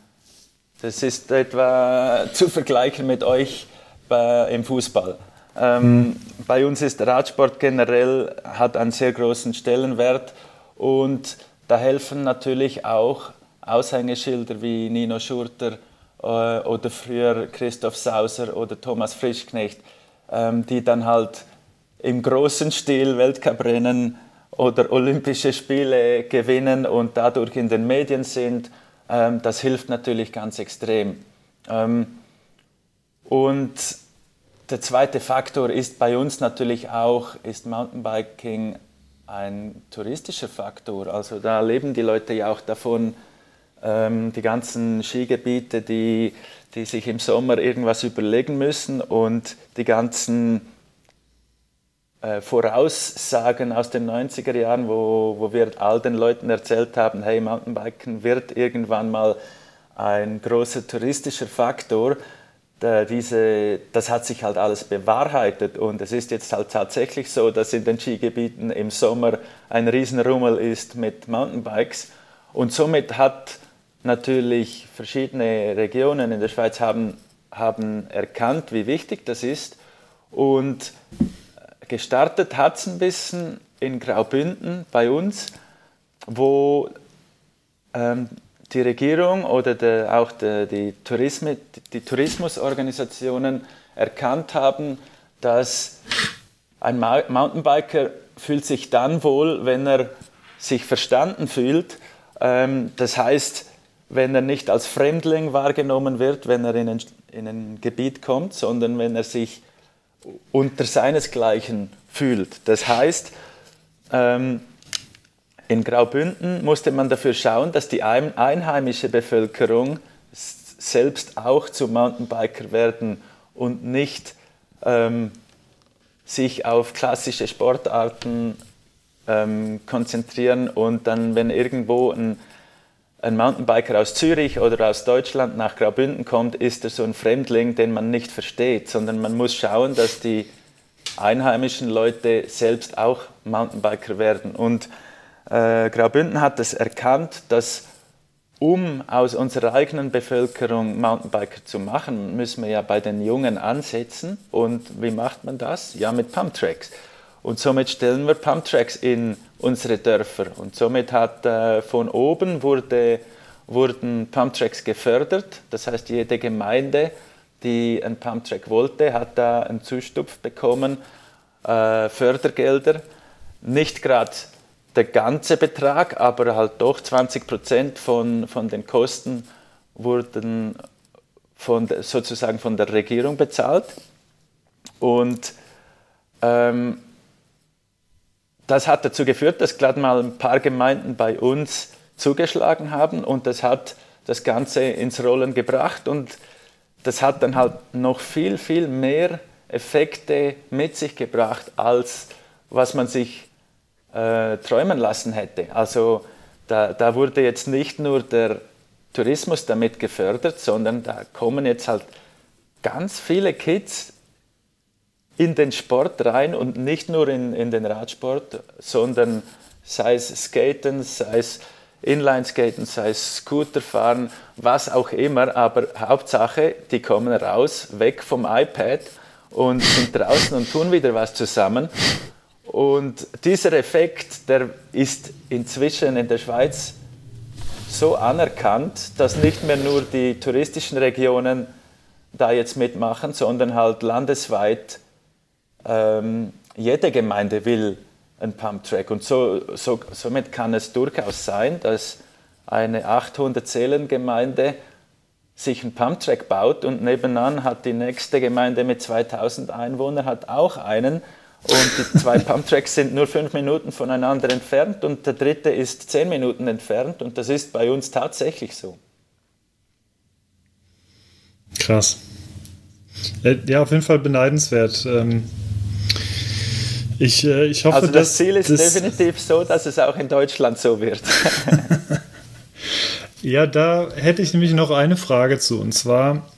das ist etwa <laughs> zu vergleichen mit euch bei, im Fußball. Ähm, mhm. Bei uns ist Radsport generell hat einen sehr großen Stellenwert und da helfen natürlich auch Aushängeschilder wie Nino Schurter äh, oder früher Christoph Sauser oder Thomas Frischknecht, ähm, die dann halt im großen Stil Weltcuprennen oder Olympische Spiele gewinnen und dadurch in den Medien sind. Ähm, das hilft natürlich ganz extrem. Ähm, und der zweite Faktor ist bei uns natürlich auch, ist Mountainbiking ein touristischer Faktor. Also da leben die Leute ja auch davon, ähm, die ganzen Skigebiete, die, die sich im Sommer irgendwas überlegen müssen und die ganzen äh, Voraussagen aus den 90er Jahren, wo, wo wir all den Leuten erzählt haben, hey, Mountainbiken wird irgendwann mal ein großer touristischer Faktor. Da diese, das hat sich halt alles bewahrheitet. Und es ist jetzt halt tatsächlich so, dass in den Skigebieten im Sommer ein Riesenrummel ist mit Mountainbikes. Und somit hat natürlich verschiedene Regionen in der Schweiz haben, haben erkannt, wie wichtig das ist. Und Gestartet hat es ein bisschen in Graubünden bei uns, wo ähm, die Regierung oder der, auch der, die, Tourismi, die Tourismusorganisationen erkannt haben, dass ein Mountainbiker fühlt sich dann wohl, wenn er sich verstanden fühlt. Ähm, das heißt, wenn er nicht als Fremdling wahrgenommen wird, wenn er in ein, in ein Gebiet kommt, sondern wenn er sich unter seinesgleichen fühlt. Das heißt, ähm, in Graubünden musste man dafür schauen, dass die einheimische Bevölkerung selbst auch zu Mountainbiker werden und nicht ähm, sich auf klassische Sportarten ähm, konzentrieren und dann, wenn irgendwo ein ein Mountainbiker aus Zürich oder aus Deutschland nach Graubünden kommt, ist er so ein Fremdling, den man nicht versteht, sondern man muss schauen, dass die einheimischen Leute selbst auch Mountainbiker werden. Und äh, Graubünden hat es erkannt, dass um aus unserer eigenen Bevölkerung Mountainbiker zu machen, müssen wir ja bei den Jungen ansetzen. Und wie macht man das? Ja, mit Pumptracks. Und somit stellen wir Pumptracks in unsere Dörfer. Und somit hat äh, von oben wurde, wurden Pumptracks gefördert. Das heißt, jede Gemeinde, die einen Pumptrack wollte, hat da einen Zustupf bekommen, äh, Fördergelder. Nicht gerade der ganze Betrag, aber halt doch 20 Prozent von, von den Kosten wurden von, sozusagen von der Regierung bezahlt. Und ähm, das hat dazu geführt, dass gerade mal ein paar Gemeinden bei uns zugeschlagen haben und das hat das Ganze ins Rollen gebracht und das hat dann halt noch viel, viel mehr Effekte mit sich gebracht, als was man sich äh, träumen lassen hätte. Also da, da wurde jetzt nicht nur der Tourismus damit gefördert, sondern da kommen jetzt halt ganz viele Kids in den Sport rein und nicht nur in, in den Radsport, sondern sei es Skaten, sei es Inline-Skaten, sei es Scooterfahren, was auch immer, aber Hauptsache, die kommen raus, weg vom iPad und sind draußen und tun wieder was zusammen. Und dieser Effekt, der ist inzwischen in der Schweiz so anerkannt, dass nicht mehr nur die touristischen Regionen da jetzt mitmachen, sondern halt landesweit ähm, jede Gemeinde will einen Pumptrack. Und so, so, somit kann es durchaus sein, dass eine 800 Seelengemeinde sich einen Pumptrack baut und nebenan hat die nächste Gemeinde mit 2000 Einwohnern hat auch einen und die zwei Pumptracks sind nur fünf Minuten voneinander entfernt und der dritte ist zehn Minuten entfernt und das ist bei uns tatsächlich so. Krass. Äh, ja, auf jeden Fall beneidenswert. Ähm, ich, äh, ich hoffe, also das dass, Ziel ist das, definitiv so, dass es auch in Deutschland so wird. <laughs> ja, da hätte ich nämlich noch eine Frage zu. Und zwar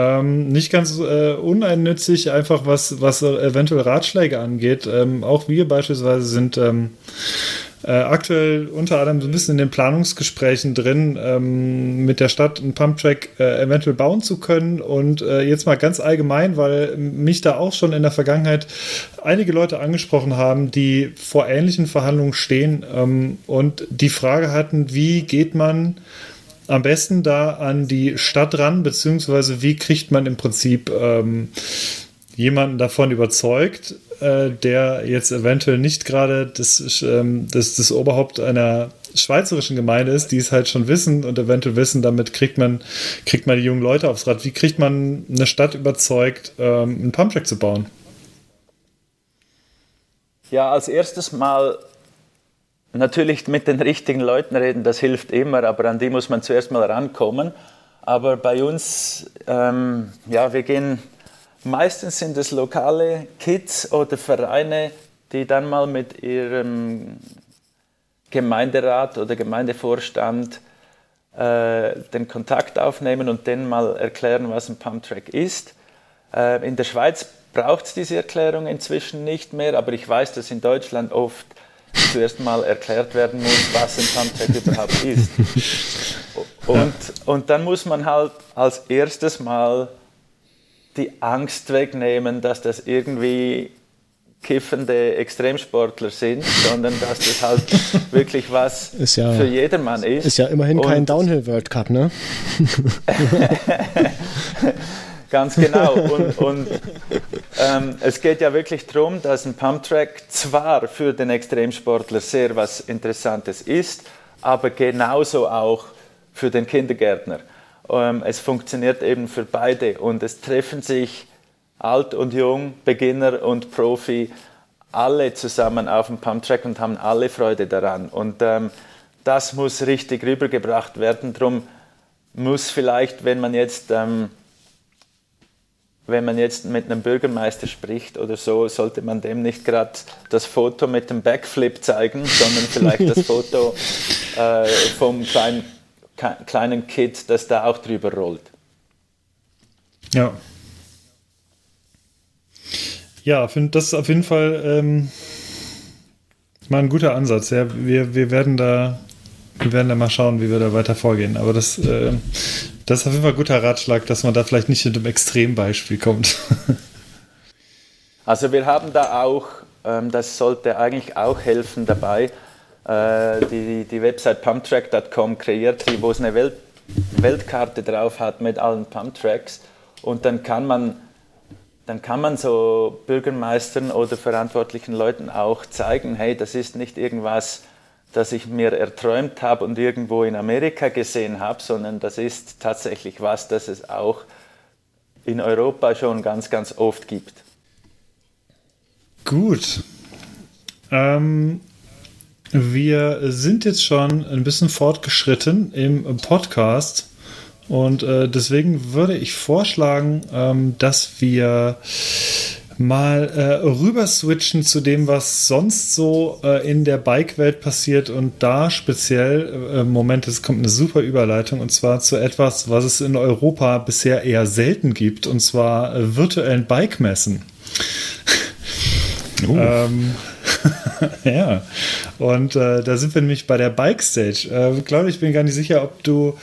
ähm, nicht ganz äh, uneinnützig, einfach was, was eventuell Ratschläge angeht. Ähm, auch wir beispielsweise sind ähm, äh, aktuell unter anderem so ein bisschen in den Planungsgesprächen drin, ähm, mit der Stadt einen Pumptrack äh, eventuell bauen zu können. Und äh, jetzt mal ganz allgemein, weil mich da auch schon in der Vergangenheit einige Leute angesprochen haben, die vor ähnlichen Verhandlungen stehen ähm, und die Frage hatten, wie geht man am besten da an die Stadt ran, beziehungsweise wie kriegt man im Prinzip ähm, jemanden davon überzeugt, äh, der jetzt eventuell nicht gerade das, ähm, das, das Oberhaupt einer schweizerischen Gemeinde ist, die es halt schon wissen und eventuell wissen, damit kriegt man, kriegt man die jungen Leute aufs Rad. Wie kriegt man eine Stadt überzeugt, ähm, einen Pumptrack zu bauen? Ja, als erstes mal natürlich mit den richtigen Leuten reden, das hilft immer, aber an die muss man zuerst mal rankommen. Aber bei uns, ähm, ja, wir gehen, meistens sind es lokale Kids oder Vereine, die dann mal mit ihrem Gemeinderat oder Gemeindevorstand äh, den Kontakt aufnehmen und denen mal erklären, was ein Pumptrack ist. Äh, in der Schweiz braucht es diese Erklärung inzwischen nicht mehr, aber ich weiß, dass in Deutschland oft zuerst mal erklärt werden muss, was ein Pumptrack überhaupt <laughs> ist. Und, und dann muss man halt als erstes mal die Angst wegnehmen, dass das irgendwie kiffende Extremsportler sind, sondern dass das halt <laughs> wirklich was ja, für jedermann ist. Ist ja immerhin und kein Downhill World Cup, ne? <laughs> Ganz genau. Und, und ähm, es geht ja wirklich darum, dass ein Pumptrack zwar für den Extremsportler sehr was Interessantes ist, aber genauso auch für den Kindergärtner. Ähm, es funktioniert eben für beide und es treffen sich alt und jung, Beginner und Profi, alle zusammen auf dem Pumptrack und haben alle Freude daran. Und ähm, das muss richtig rübergebracht werden. Darum muss vielleicht, wenn man jetzt ähm, wenn man jetzt mit einem Bürgermeister spricht oder so, sollte man dem nicht gerade das Foto mit dem Backflip zeigen, sondern vielleicht das Foto äh, vom kleinen, kleinen Kid, das da auch drüber rollt. Ja. Ja, finde das auf jeden Fall ähm, mal ein guter Ansatz. Ja, wir, wir werden da wir werden da mal schauen, wie wir da weiter vorgehen. Aber das äh, das ist auf jeden Fall ein guter Ratschlag, dass man da vielleicht nicht mit einem Extrembeispiel kommt. also wir haben da auch, ähm, das sollte eigentlich auch helfen dabei, äh, die, die Website pumptrack.com kreiert, wo es eine Welt, Weltkarte drauf hat mit allen Pumptracks und dann kann man dann kann man so Bürgermeistern oder verantwortlichen Leuten auch zeigen, hey, das ist nicht irgendwas, das ich mir erträumt habe und irgendwo in Amerika gesehen habe, sondern das ist tatsächlich was, das es auch in Europa schon ganz, ganz oft gibt. Gut. Ähm, wir sind jetzt schon ein bisschen fortgeschritten im Podcast und äh, deswegen würde ich vorschlagen, ähm, dass wir mal äh, rüber switchen zu dem, was sonst so äh, in der Bike-Welt passiert und da speziell, äh, Moment, es kommt eine super Überleitung und zwar zu etwas, was es in Europa bisher eher selten gibt und zwar äh, virtuellen Bike-Messen. Uh. ähm, <laughs> ja, und äh, da sind wir nämlich bei der Bike Stage. Äh, Claudia, ich bin gar nicht sicher, ob du,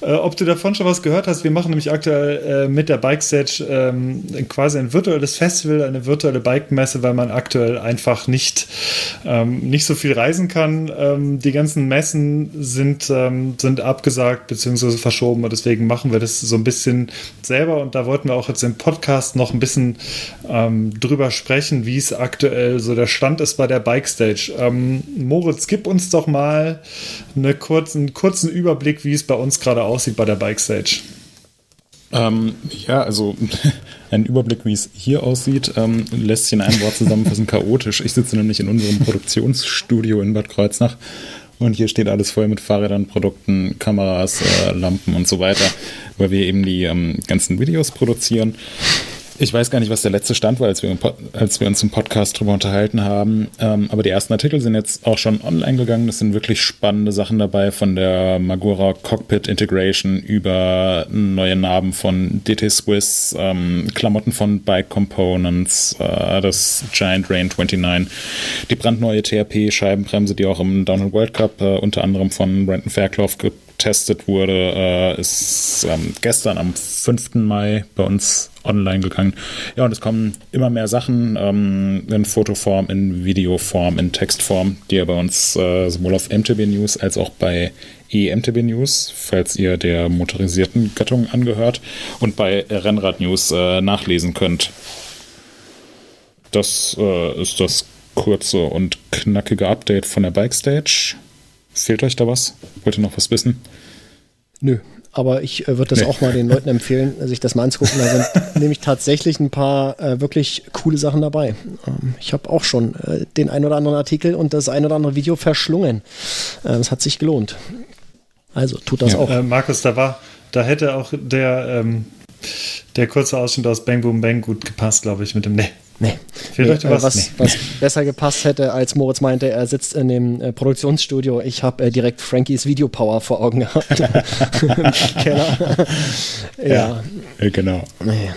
äh, ob du davon schon was gehört hast. Wir machen nämlich aktuell äh, mit der Bike Stage ähm, quasi ein virtuelles Festival, eine virtuelle Bike-Messe, weil man aktuell einfach nicht, ähm, nicht so viel reisen kann. Ähm, die ganzen Messen sind, ähm, sind abgesagt bzw. verschoben und deswegen machen wir das so ein bisschen selber und da wollten wir auch jetzt im Podcast noch ein bisschen ähm, drüber sprechen, wie es aktuell so der Stand ist bei der Bike Stage. Ähm, Moritz, gib uns doch mal eine kurzen, einen kurzen Überblick, wie es bei uns gerade aussieht bei der Bike Stage. Ähm, ja, also <laughs> ein Überblick, wie es hier aussieht, ähm, lässt sich in einem Wort zusammenfassen, chaotisch. Ich sitze nämlich in unserem Produktionsstudio in Bad Kreuznach und hier steht alles voll mit Fahrrädern, Produkten, Kameras, äh, Lampen und so weiter, weil wir eben die ähm, ganzen Videos produzieren. Ich weiß gar nicht, was der letzte Stand war, als wir, als wir uns im Podcast darüber unterhalten haben. Ähm, aber die ersten Artikel sind jetzt auch schon online gegangen. Das sind wirklich spannende Sachen dabei, von der Magura Cockpit Integration über neue Narben von DT Swiss, ähm, Klamotten von Bike Components, äh, das Giant Rain 29, die brandneue TRP-Scheibenbremse, die auch im Downhill World Cup äh, unter anderem von Brandon Fairclough getestet wurde, äh, ist ähm, gestern am 5. Mai bei uns online gegangen. Ja, und es kommen immer mehr Sachen ähm, in Fotoform, in Videoform, in Textform, die ihr bei uns äh, sowohl auf MTB News als auch bei EMTB News, falls ihr der motorisierten Gattung angehört, und bei Rennrad News äh, nachlesen könnt. Das äh, ist das kurze und knackige Update von der Bike Stage. Fehlt euch da was? Wollt ihr noch was wissen? Nö, aber ich äh, würde das nee. auch mal den Leuten empfehlen, <laughs> sich das mal anzugucken. Da sind nämlich tatsächlich ein paar äh, wirklich coole Sachen dabei. Ähm, ich habe auch schon äh, den ein oder anderen Artikel und das ein oder andere Video verschlungen. Äh, es hat sich gelohnt. Also tut das ja. auch. Äh, Markus, da war, da hätte auch der, ähm, der kurze Ausschnitt aus Bang Boom Bang gut gepasst, glaube ich, mit dem Nee. Nee. nee äh, was, nee. was besser gepasst hätte, als Moritz meinte, er sitzt in dem äh, Produktionsstudio. Ich habe äh, direkt Frankies Videopower vor Augen gehabt. <laughs> Keller. ja. ja. Genau. Nee.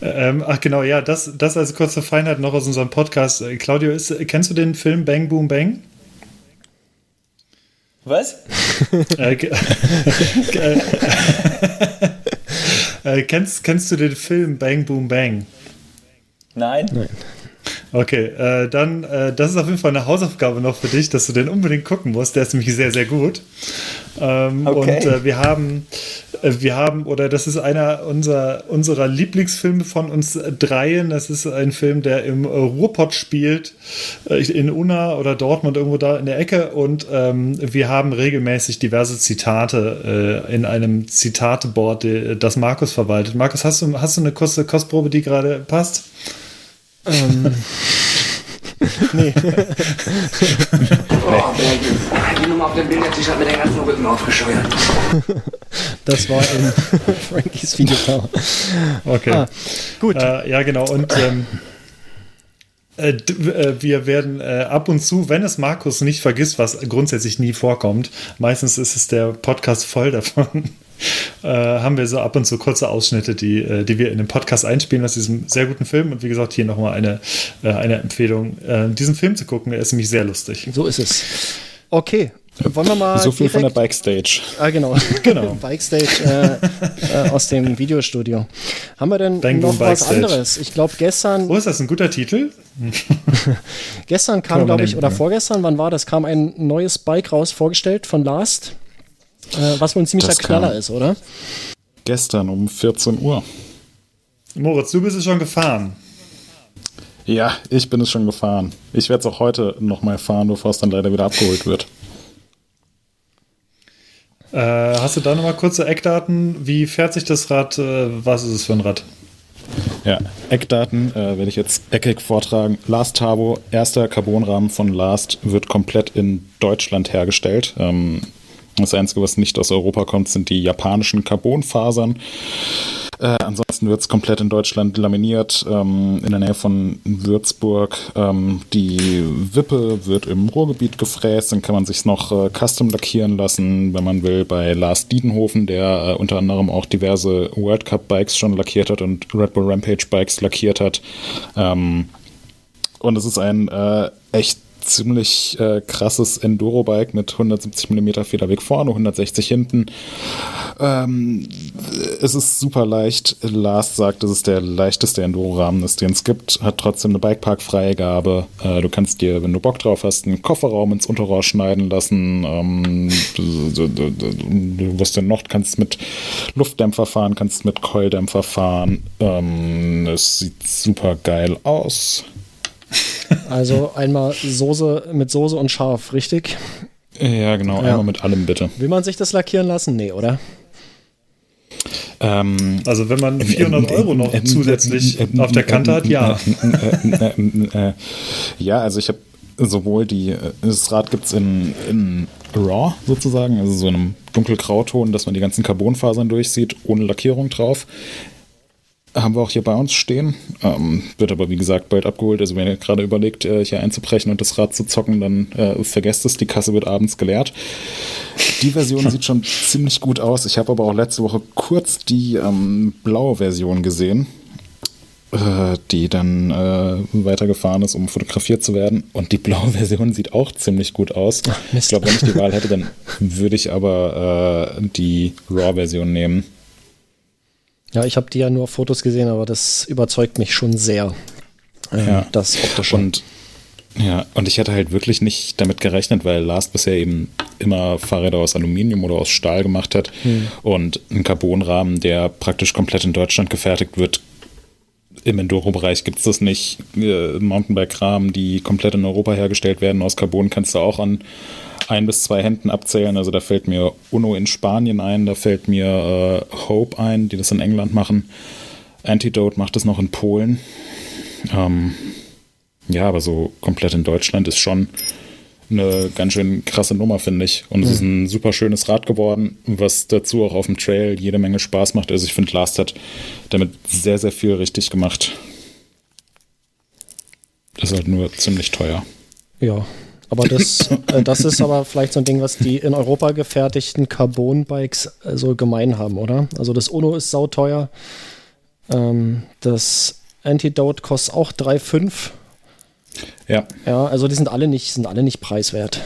Ähm, ach genau, ja, das, das als kurze Feinheit noch aus unserem Podcast. Äh, Claudio, ist, kennst du den Film Bang Boom Bang? Was? <laughs> äh, <laughs> äh, kennst, kennst du den Film Bang Boom Bang? Nein. Nein. Okay, äh, dann, äh, das ist auf jeden Fall eine Hausaufgabe noch für dich, dass du den unbedingt gucken musst. Der ist nämlich sehr, sehr gut. Ähm, okay. Und äh, wir haben, äh, wir haben, oder das ist einer unserer, unserer Lieblingsfilme von uns dreien. Das ist ein Film, der im Ruhrpott spielt, äh, in Unna oder Dortmund, irgendwo da in der Ecke. Und ähm, wir haben regelmäßig diverse Zitate äh, in einem Zitateboard, das Markus verwaltet. Markus, hast du, hast du eine kurze Kostprobe, die gerade passt? Ähm. <laughs> nee. oh, die Nummer auf dem Bildertisch hat mir den ganzen Rücken aufgescheuert. Das war in <laughs> Frankies Video. Okay. Ah, gut. Äh, ja, genau. Und ähm, äh, äh, wir werden äh, ab und zu, wenn es Markus nicht vergisst, was grundsätzlich nie vorkommt, meistens ist es der Podcast voll davon, äh, haben wir so ab und zu kurze Ausschnitte, die, äh, die wir in den Podcast einspielen aus diesem sehr guten Film. Und wie gesagt, hier nochmal eine, äh, eine Empfehlung, diesen Film zu gucken. Er ist nämlich sehr lustig. So ist es. Okay, wollen wir mal. So viel von der Bike Stage. Ah, genau. <laughs> genau. <laughs> Bike Stage äh, äh, aus dem Videostudio. Haben wir denn Bang noch was anderes? Ich glaube, gestern. Oh, ist das ein guter Titel? <laughs> gestern kam, glaube ich, oder vorgestern, wann war das? Kam ein neues Bike raus, vorgestellt von Last. Äh, was wohl ein ziemlicher Knaller ist, oder? Gestern um 14 Uhr. Moritz, du bist es schon gefahren. Ja, ich bin es schon gefahren. Ich werde es auch heute nochmal fahren, bevor es dann leider wieder abgeholt wird. Äh, hast du da nochmal kurze Eckdaten? Wie fährt sich das Rad? Äh, was ist es für ein Rad? Ja, Eckdaten äh, werde ich jetzt eckig vortragen. Last Turbo, erster Carbonrahmen von Last, wird komplett in Deutschland hergestellt. Ähm, das Einzige, was nicht aus Europa kommt, sind die japanischen Carbonfasern. Äh, ansonsten wird es komplett in Deutschland laminiert, ähm, in der Nähe von Würzburg. Ähm, die Wippe wird im Ruhrgebiet gefräst, dann kann man sich noch äh, custom lackieren lassen, wenn man will, bei Lars Diedenhofen, der äh, unter anderem auch diverse World Cup Bikes schon lackiert hat und Red Bull Rampage Bikes lackiert hat. Ähm, und es ist ein äh, echt ziemlich äh, krasses Enduro-Bike mit 170 mm Federweg vorne, 160 hinten. Ähm, es ist super leicht. Lars sagt, es ist der leichteste Enduro-Rahmen, den es gibt. Hat trotzdem eine Bikepark-Freigabe. Äh, du kannst dir, wenn du Bock drauf hast, einen Kofferraum ins Unterrohr schneiden lassen. Ähm, du, du, denn noch? Kannst mit Luftdämpfer fahren, kannst mit Keuldämpfer fahren. Ähm, es sieht super geil aus. <laughs> Also einmal Soße mit Soße und scharf, richtig? Ja, genau. Ja. Einmal mit allem bitte. Will man sich das lackieren lassen? Nee, oder? Ähm, also wenn man 400 Euro noch zusätzlich auf der Kante hat, ja. Ja, also ich habe sowohl die, das Rad gibt es in, in Raw sozusagen, also so einem dunkelgrauton, dass man die ganzen Carbonfasern durchsieht, ohne Lackierung drauf. Haben wir auch hier bei uns stehen. Ähm, wird aber, wie gesagt, bald abgeholt. Also, wenn ihr gerade überlegt, äh, hier einzubrechen und das Rad zu zocken, dann äh, vergesst es. Die Kasse wird abends geleert. Die Version <laughs> sieht schon ziemlich gut aus. Ich habe aber auch letzte Woche kurz die ähm, blaue Version gesehen, äh, die dann äh, weitergefahren ist, um fotografiert zu werden. Und die blaue <laughs> Version sieht auch ziemlich gut aus. Ach, ich glaube, wenn ich die Wahl hätte, dann würde ich aber äh, die RAW-Version nehmen. Ja, ich habe die ja nur Fotos gesehen, aber das überzeugt mich schon sehr. Ähm, ja, das optische. Und ja, und ich hätte halt wirklich nicht damit gerechnet, weil Last bisher eben immer Fahrräder aus Aluminium oder aus Stahl gemacht hat hm. und ein Carbonrahmen, der praktisch komplett in Deutschland gefertigt wird. Im Enduro-Bereich gibt es das nicht. Äh, Mountainbike-Rahmen, die komplett in Europa hergestellt werden aus Carbon, kannst du auch an ein bis zwei Händen abzählen. Also da fällt mir Uno in Spanien ein, da fällt mir äh, Hope ein, die das in England machen. Antidote macht das noch in Polen. Ähm, ja, aber so komplett in Deutschland ist schon eine ganz schön krasse Nummer, finde ich. Und es ist mhm. ein super schönes Rad geworden, was dazu auch auf dem Trail jede Menge Spaß macht. Also ich finde, Last hat damit sehr, sehr viel richtig gemacht. Das ist halt nur ziemlich teuer. Ja, aber das, äh, das ist aber vielleicht so ein Ding, was die in Europa gefertigten Carbon-Bikes äh, so gemein haben, oder? Also das Uno ist sauteuer. Ähm, das Antidote kostet auch 3,5. Ja. Ja, also die sind alle nicht, sind alle nicht preiswert.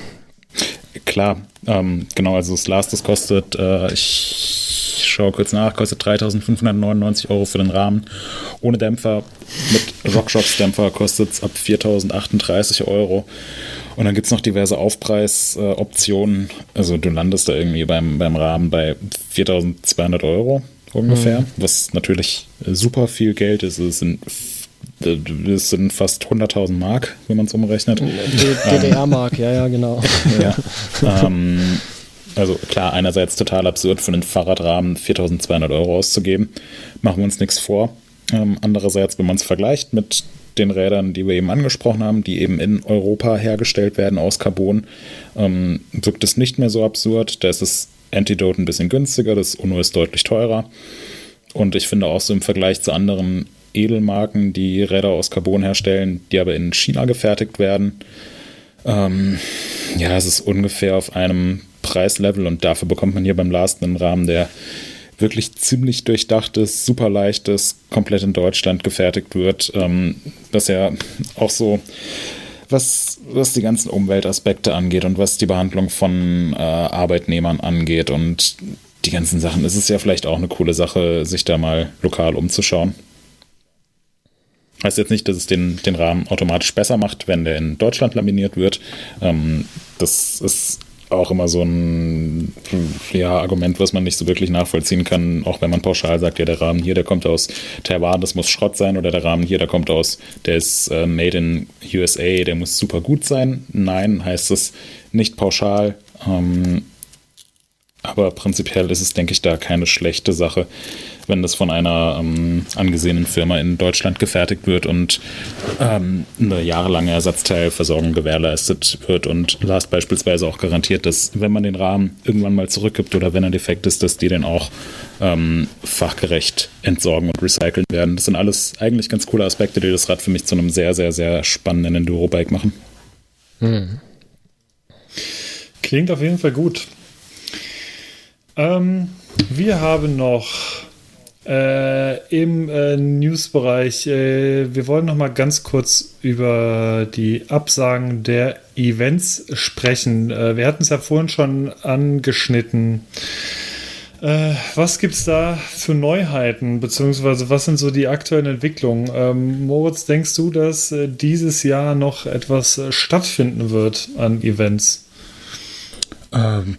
Klar, ähm, genau, also das Last, das kostet, äh, ich schaue kurz nach, kostet 3.599 Euro für den Rahmen. Ohne Dämpfer, mit RockShox-Dämpfer kostet es ab 4.038 Euro. Und dann gibt es noch diverse Aufpreisoptionen. Also du landest da irgendwie beim, beim Rahmen bei 4.200 Euro ungefähr, mhm. was natürlich super viel Geld ist. Es sind das sind fast 100.000 Mark, wenn man es umrechnet. DDR-Mark, ja, ja, genau. Ja, ähm, also klar, einerseits total absurd, für einen Fahrradrahmen 4.200 Euro auszugeben. Machen wir uns nichts vor. Ähm, andererseits, wenn man es vergleicht mit den Rädern, die wir eben angesprochen haben, die eben in Europa hergestellt werden aus Carbon, ähm, wirkt es nicht mehr so absurd. Da ist das Antidote ein bisschen günstiger, das UNO ist deutlich teurer. Und ich finde auch so im Vergleich zu anderen Edelmarken, die Räder aus Carbon herstellen, die aber in China gefertigt werden, ähm, ja, es ist ungefähr auf einem Preislevel und dafür bekommt man hier beim Last einen Rahmen, der wirklich ziemlich durchdacht ist, super leicht ist, komplett in Deutschland gefertigt wird, ähm, was ja auch so was, was die ganzen Umweltaspekte angeht und was die Behandlung von äh, Arbeitnehmern angeht und die ganzen Sachen, ist es ja vielleicht auch eine coole Sache, sich da mal lokal umzuschauen. Heißt jetzt nicht, dass es den, den Rahmen automatisch besser macht, wenn der in Deutschland laminiert wird. Ähm, das ist auch immer so ein ja, Argument, was man nicht so wirklich nachvollziehen kann, auch wenn man pauschal sagt, ja, der Rahmen hier, der kommt aus Taiwan, das muss Schrott sein, oder der Rahmen hier, der kommt aus, der ist äh, made in USA, der muss super gut sein. Nein, heißt es nicht pauschal. Ähm, aber prinzipiell ist es, denke ich, da keine schlechte Sache, wenn das von einer ähm, angesehenen Firma in Deutschland gefertigt wird und ähm, eine jahrelange Ersatzteilversorgung gewährleistet wird und Last beispielsweise auch garantiert, dass wenn man den Rahmen irgendwann mal zurückgibt oder wenn er defekt ist, dass die den auch ähm, fachgerecht entsorgen und recyceln werden. Das sind alles eigentlich ganz coole Aspekte, die das Rad für mich zu einem sehr, sehr, sehr spannenden Enduro-Bike machen. Hm. Klingt auf jeden Fall gut. Ähm, wir haben noch äh, im äh, Newsbereich, äh, wir wollen noch mal ganz kurz über die Absagen der Events sprechen. Äh, wir hatten es ja vorhin schon angeschnitten. Äh, was gibt es da für Neuheiten, beziehungsweise was sind so die aktuellen Entwicklungen? Ähm, Moritz, denkst du, dass äh, dieses Jahr noch etwas stattfinden wird an Events? Ähm,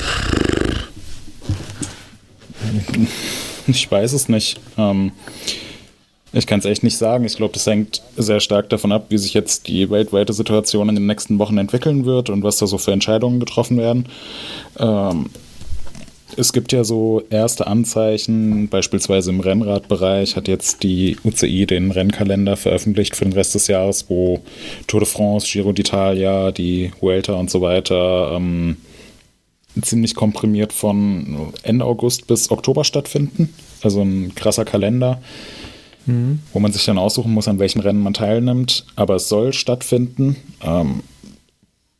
<laughs> ich weiß es nicht. Ähm, ich kann es echt nicht sagen. Ich glaube, das hängt sehr stark davon ab, wie sich jetzt die weltweite Situation in den nächsten Wochen entwickeln wird und was da so für Entscheidungen getroffen werden. Ähm, es gibt ja so erste Anzeichen, beispielsweise im Rennradbereich hat jetzt die UCI den Rennkalender veröffentlicht für den Rest des Jahres, wo Tour de France, Giro d'Italia, die Vuelta und so weiter ähm, ziemlich komprimiert von Ende August bis Oktober stattfinden. Also ein krasser Kalender. mhm. wo man sich dann aussuchen muss, an welchen Rennen man teilnimmt. Aber es soll stattfinden. Ähm,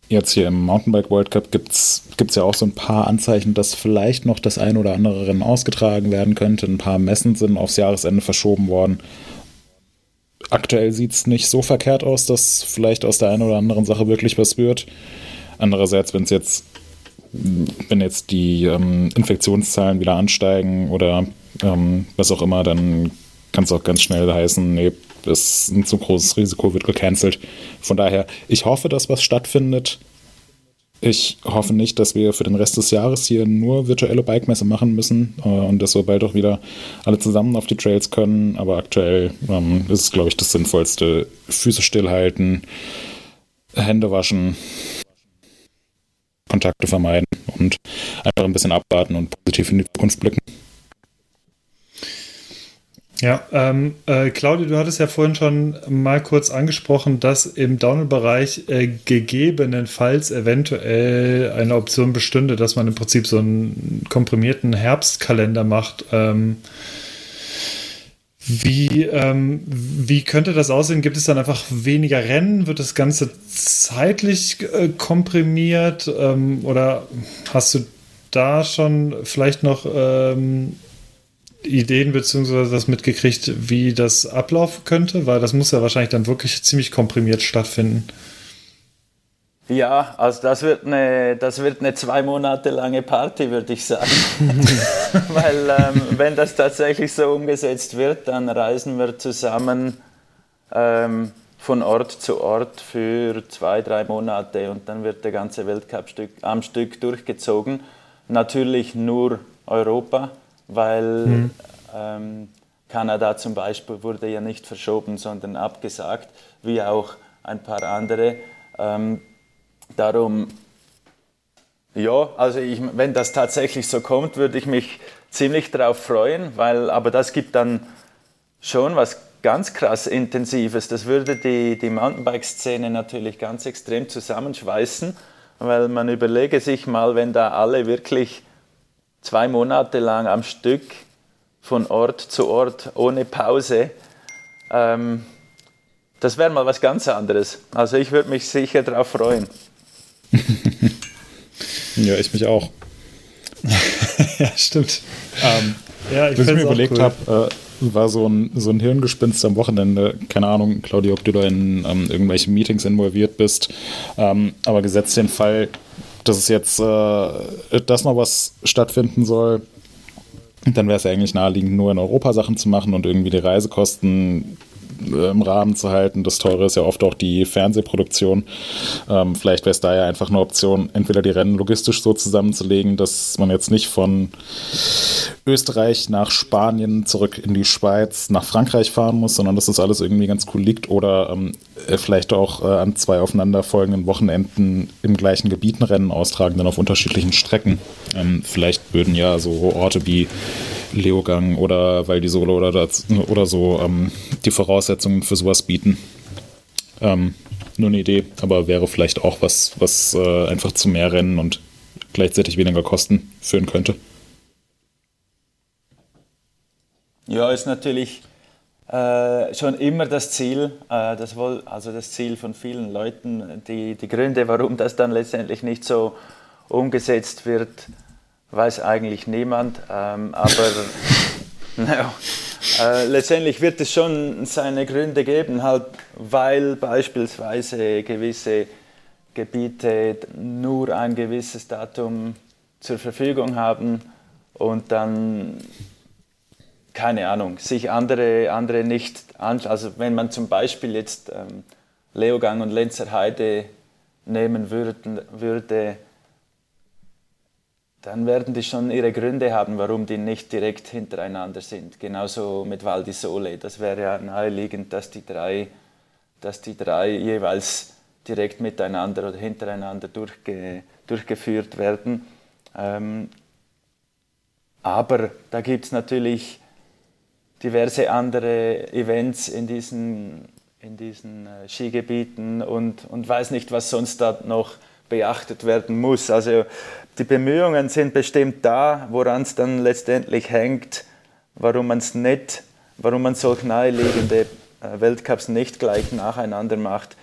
jetzt hier im Mountainbike World Cup gibt es ja auch so ein paar Anzeichen, dass vielleicht noch das ein oder andere Rennen ausgetragen werden könnte. Ein paar Messen sind aufs Jahresende verschoben worden. Aktuell sieht es nicht so verkehrt aus, dass vielleicht aus der einen oder anderen Sache wirklich was wird. Andererseits, wenn es jetzt, wenn jetzt die ähm, Infektionszahlen wieder ansteigen oder ähm, was auch immer, dann kann es auch ganz schnell heißen, nee, ist ein zu großes Risiko, wird gecancelt. Von daher, ich hoffe, dass was stattfindet. Ich hoffe nicht, dass wir für den Rest des Jahres hier nur virtuelle Bike-Messe machen müssen äh, und dass wir bald auch wieder alle zusammen auf die Trails können. Aber aktuell ähm, ist es, glaube ich, das Sinnvollste. Füße stillhalten, Hände waschen, Kontakte vermeiden und einfach ein bisschen abwarten und positiv in die Zukunft blicken. Ja, ähm, äh, Claudia, du hattest ja vorhin schon mal kurz angesprochen, dass im Download-Bereich äh, gegebenenfalls eventuell eine Option bestünde, dass man im Prinzip so einen komprimierten Herbstkalender macht. Ähm, wie, ähm, wie könnte das aussehen? Gibt es dann einfach weniger Rennen? Wird das Ganze zeitlich äh, komprimiert? Ähm, oder hast du da schon vielleicht noch ähm, Ideen beziehungsweise das mitgekriegt, wie das ablaufen könnte? Weil das muss ja wahrscheinlich dann wirklich ziemlich komprimiert stattfinden. Ja, also das wird eine, das wird eine zwei Monate lange Party, würde ich sagen. <laughs> Weil ähm, wenn das tatsächlich so umgesetzt wird, dann reisen wir zusammen ähm, von Ort zu Ort für zwei, drei Monate und dann wird der ganze Weltcup Stück, am Stück durchgezogen. Natürlich nur Europa weil mhm. ähm, Kanada zum Beispiel wurde ja nicht verschoben, sondern abgesagt, wie auch ein paar andere. Darum, ja, also ich, wenn das tatsächlich so kommt, würde ich mich ziemlich darauf freuen, weil, aber das gibt dann schon was ganz krass Intensives. Das würde die, die Mountainbike-Szene natürlich ganz extrem zusammenschweißen, weil man überlege sich mal, wenn da alle wirklich zwei Monate lang am Stück von Ort zu Ort ohne Pause. Ähm, das wäre mal was ganz anderes. Also ich würde mich sicher darauf freuen. <laughs> ja, ich mich auch. <laughs> ja, stimmt. Ähm, ja, ich Was ich mir überlegt cool. habe, äh, war so ein, so ein Hirngespinst am Wochenende. Keine Ahnung, Claudia, ob du da in ähm, irgendwelchen Meetings involviert bist. Ähm, aber gesetzt den Fall, dass es jetzt, äh, dass noch was stattfinden soll, dann wäre es ja eigentlich naheliegend, nur in Europa Sachen zu machen und irgendwie die Reisekosten im Rahmen zu halten. Das Teure ist ja oft auch die Fernsehproduktion. Ähm, vielleicht wäre es da ja einfach eine Option, entweder die Rennen logistisch so zusammenzulegen, dass man jetzt nicht von Österreich nach Spanien zurück in die Schweiz nach Frankreich fahren muss, sondern dass das alles irgendwie ganz cool liegt oder ähm, äh, vielleicht auch äh, an zwei aufeinanderfolgenden Wochenenden im gleichen Gebiet ein Rennen austragen, dann auf unterschiedlichen Strecken. Ähm, vielleicht würden ja so Orte wie Leogang oder Val di Solo oder, oder so ähm, die Voraussetzungen für sowas bieten. Ähm, nur eine Idee, aber wäre vielleicht auch was, was äh, einfach zu mehr Rennen und gleichzeitig weniger Kosten führen könnte. Ja, ist natürlich äh, schon immer das Ziel, äh, das wohl, also das Ziel von vielen Leuten. Die, die Gründe, warum das dann letztendlich nicht so umgesetzt wird, weiß eigentlich niemand. Ähm, aber <laughs> no, äh, letztendlich wird es schon seine Gründe geben, halt, weil beispielsweise gewisse Gebiete nur ein gewisses Datum zur Verfügung haben und dann keine Ahnung, sich andere, andere nicht anschauen. Also wenn man zum Beispiel jetzt ähm, Leogang und Lenzer Heide nehmen würden, würde, dann werden die schon ihre Gründe haben, warum die nicht direkt hintereinander sind. Genauso mit Val di Sole. Das wäre ja naheliegend, dass die drei, dass die drei jeweils direkt miteinander oder hintereinander durchge, durchgeführt werden. Ähm, aber da gibt es natürlich diverse andere Events in diesen, in diesen äh, Skigebieten und, und weiß nicht, was sonst da noch beachtet werden muss. Also die Bemühungen sind bestimmt da, woran es dann letztendlich hängt, warum man es nicht warum man solch naheliegende äh, Weltcups nicht gleich nacheinander macht,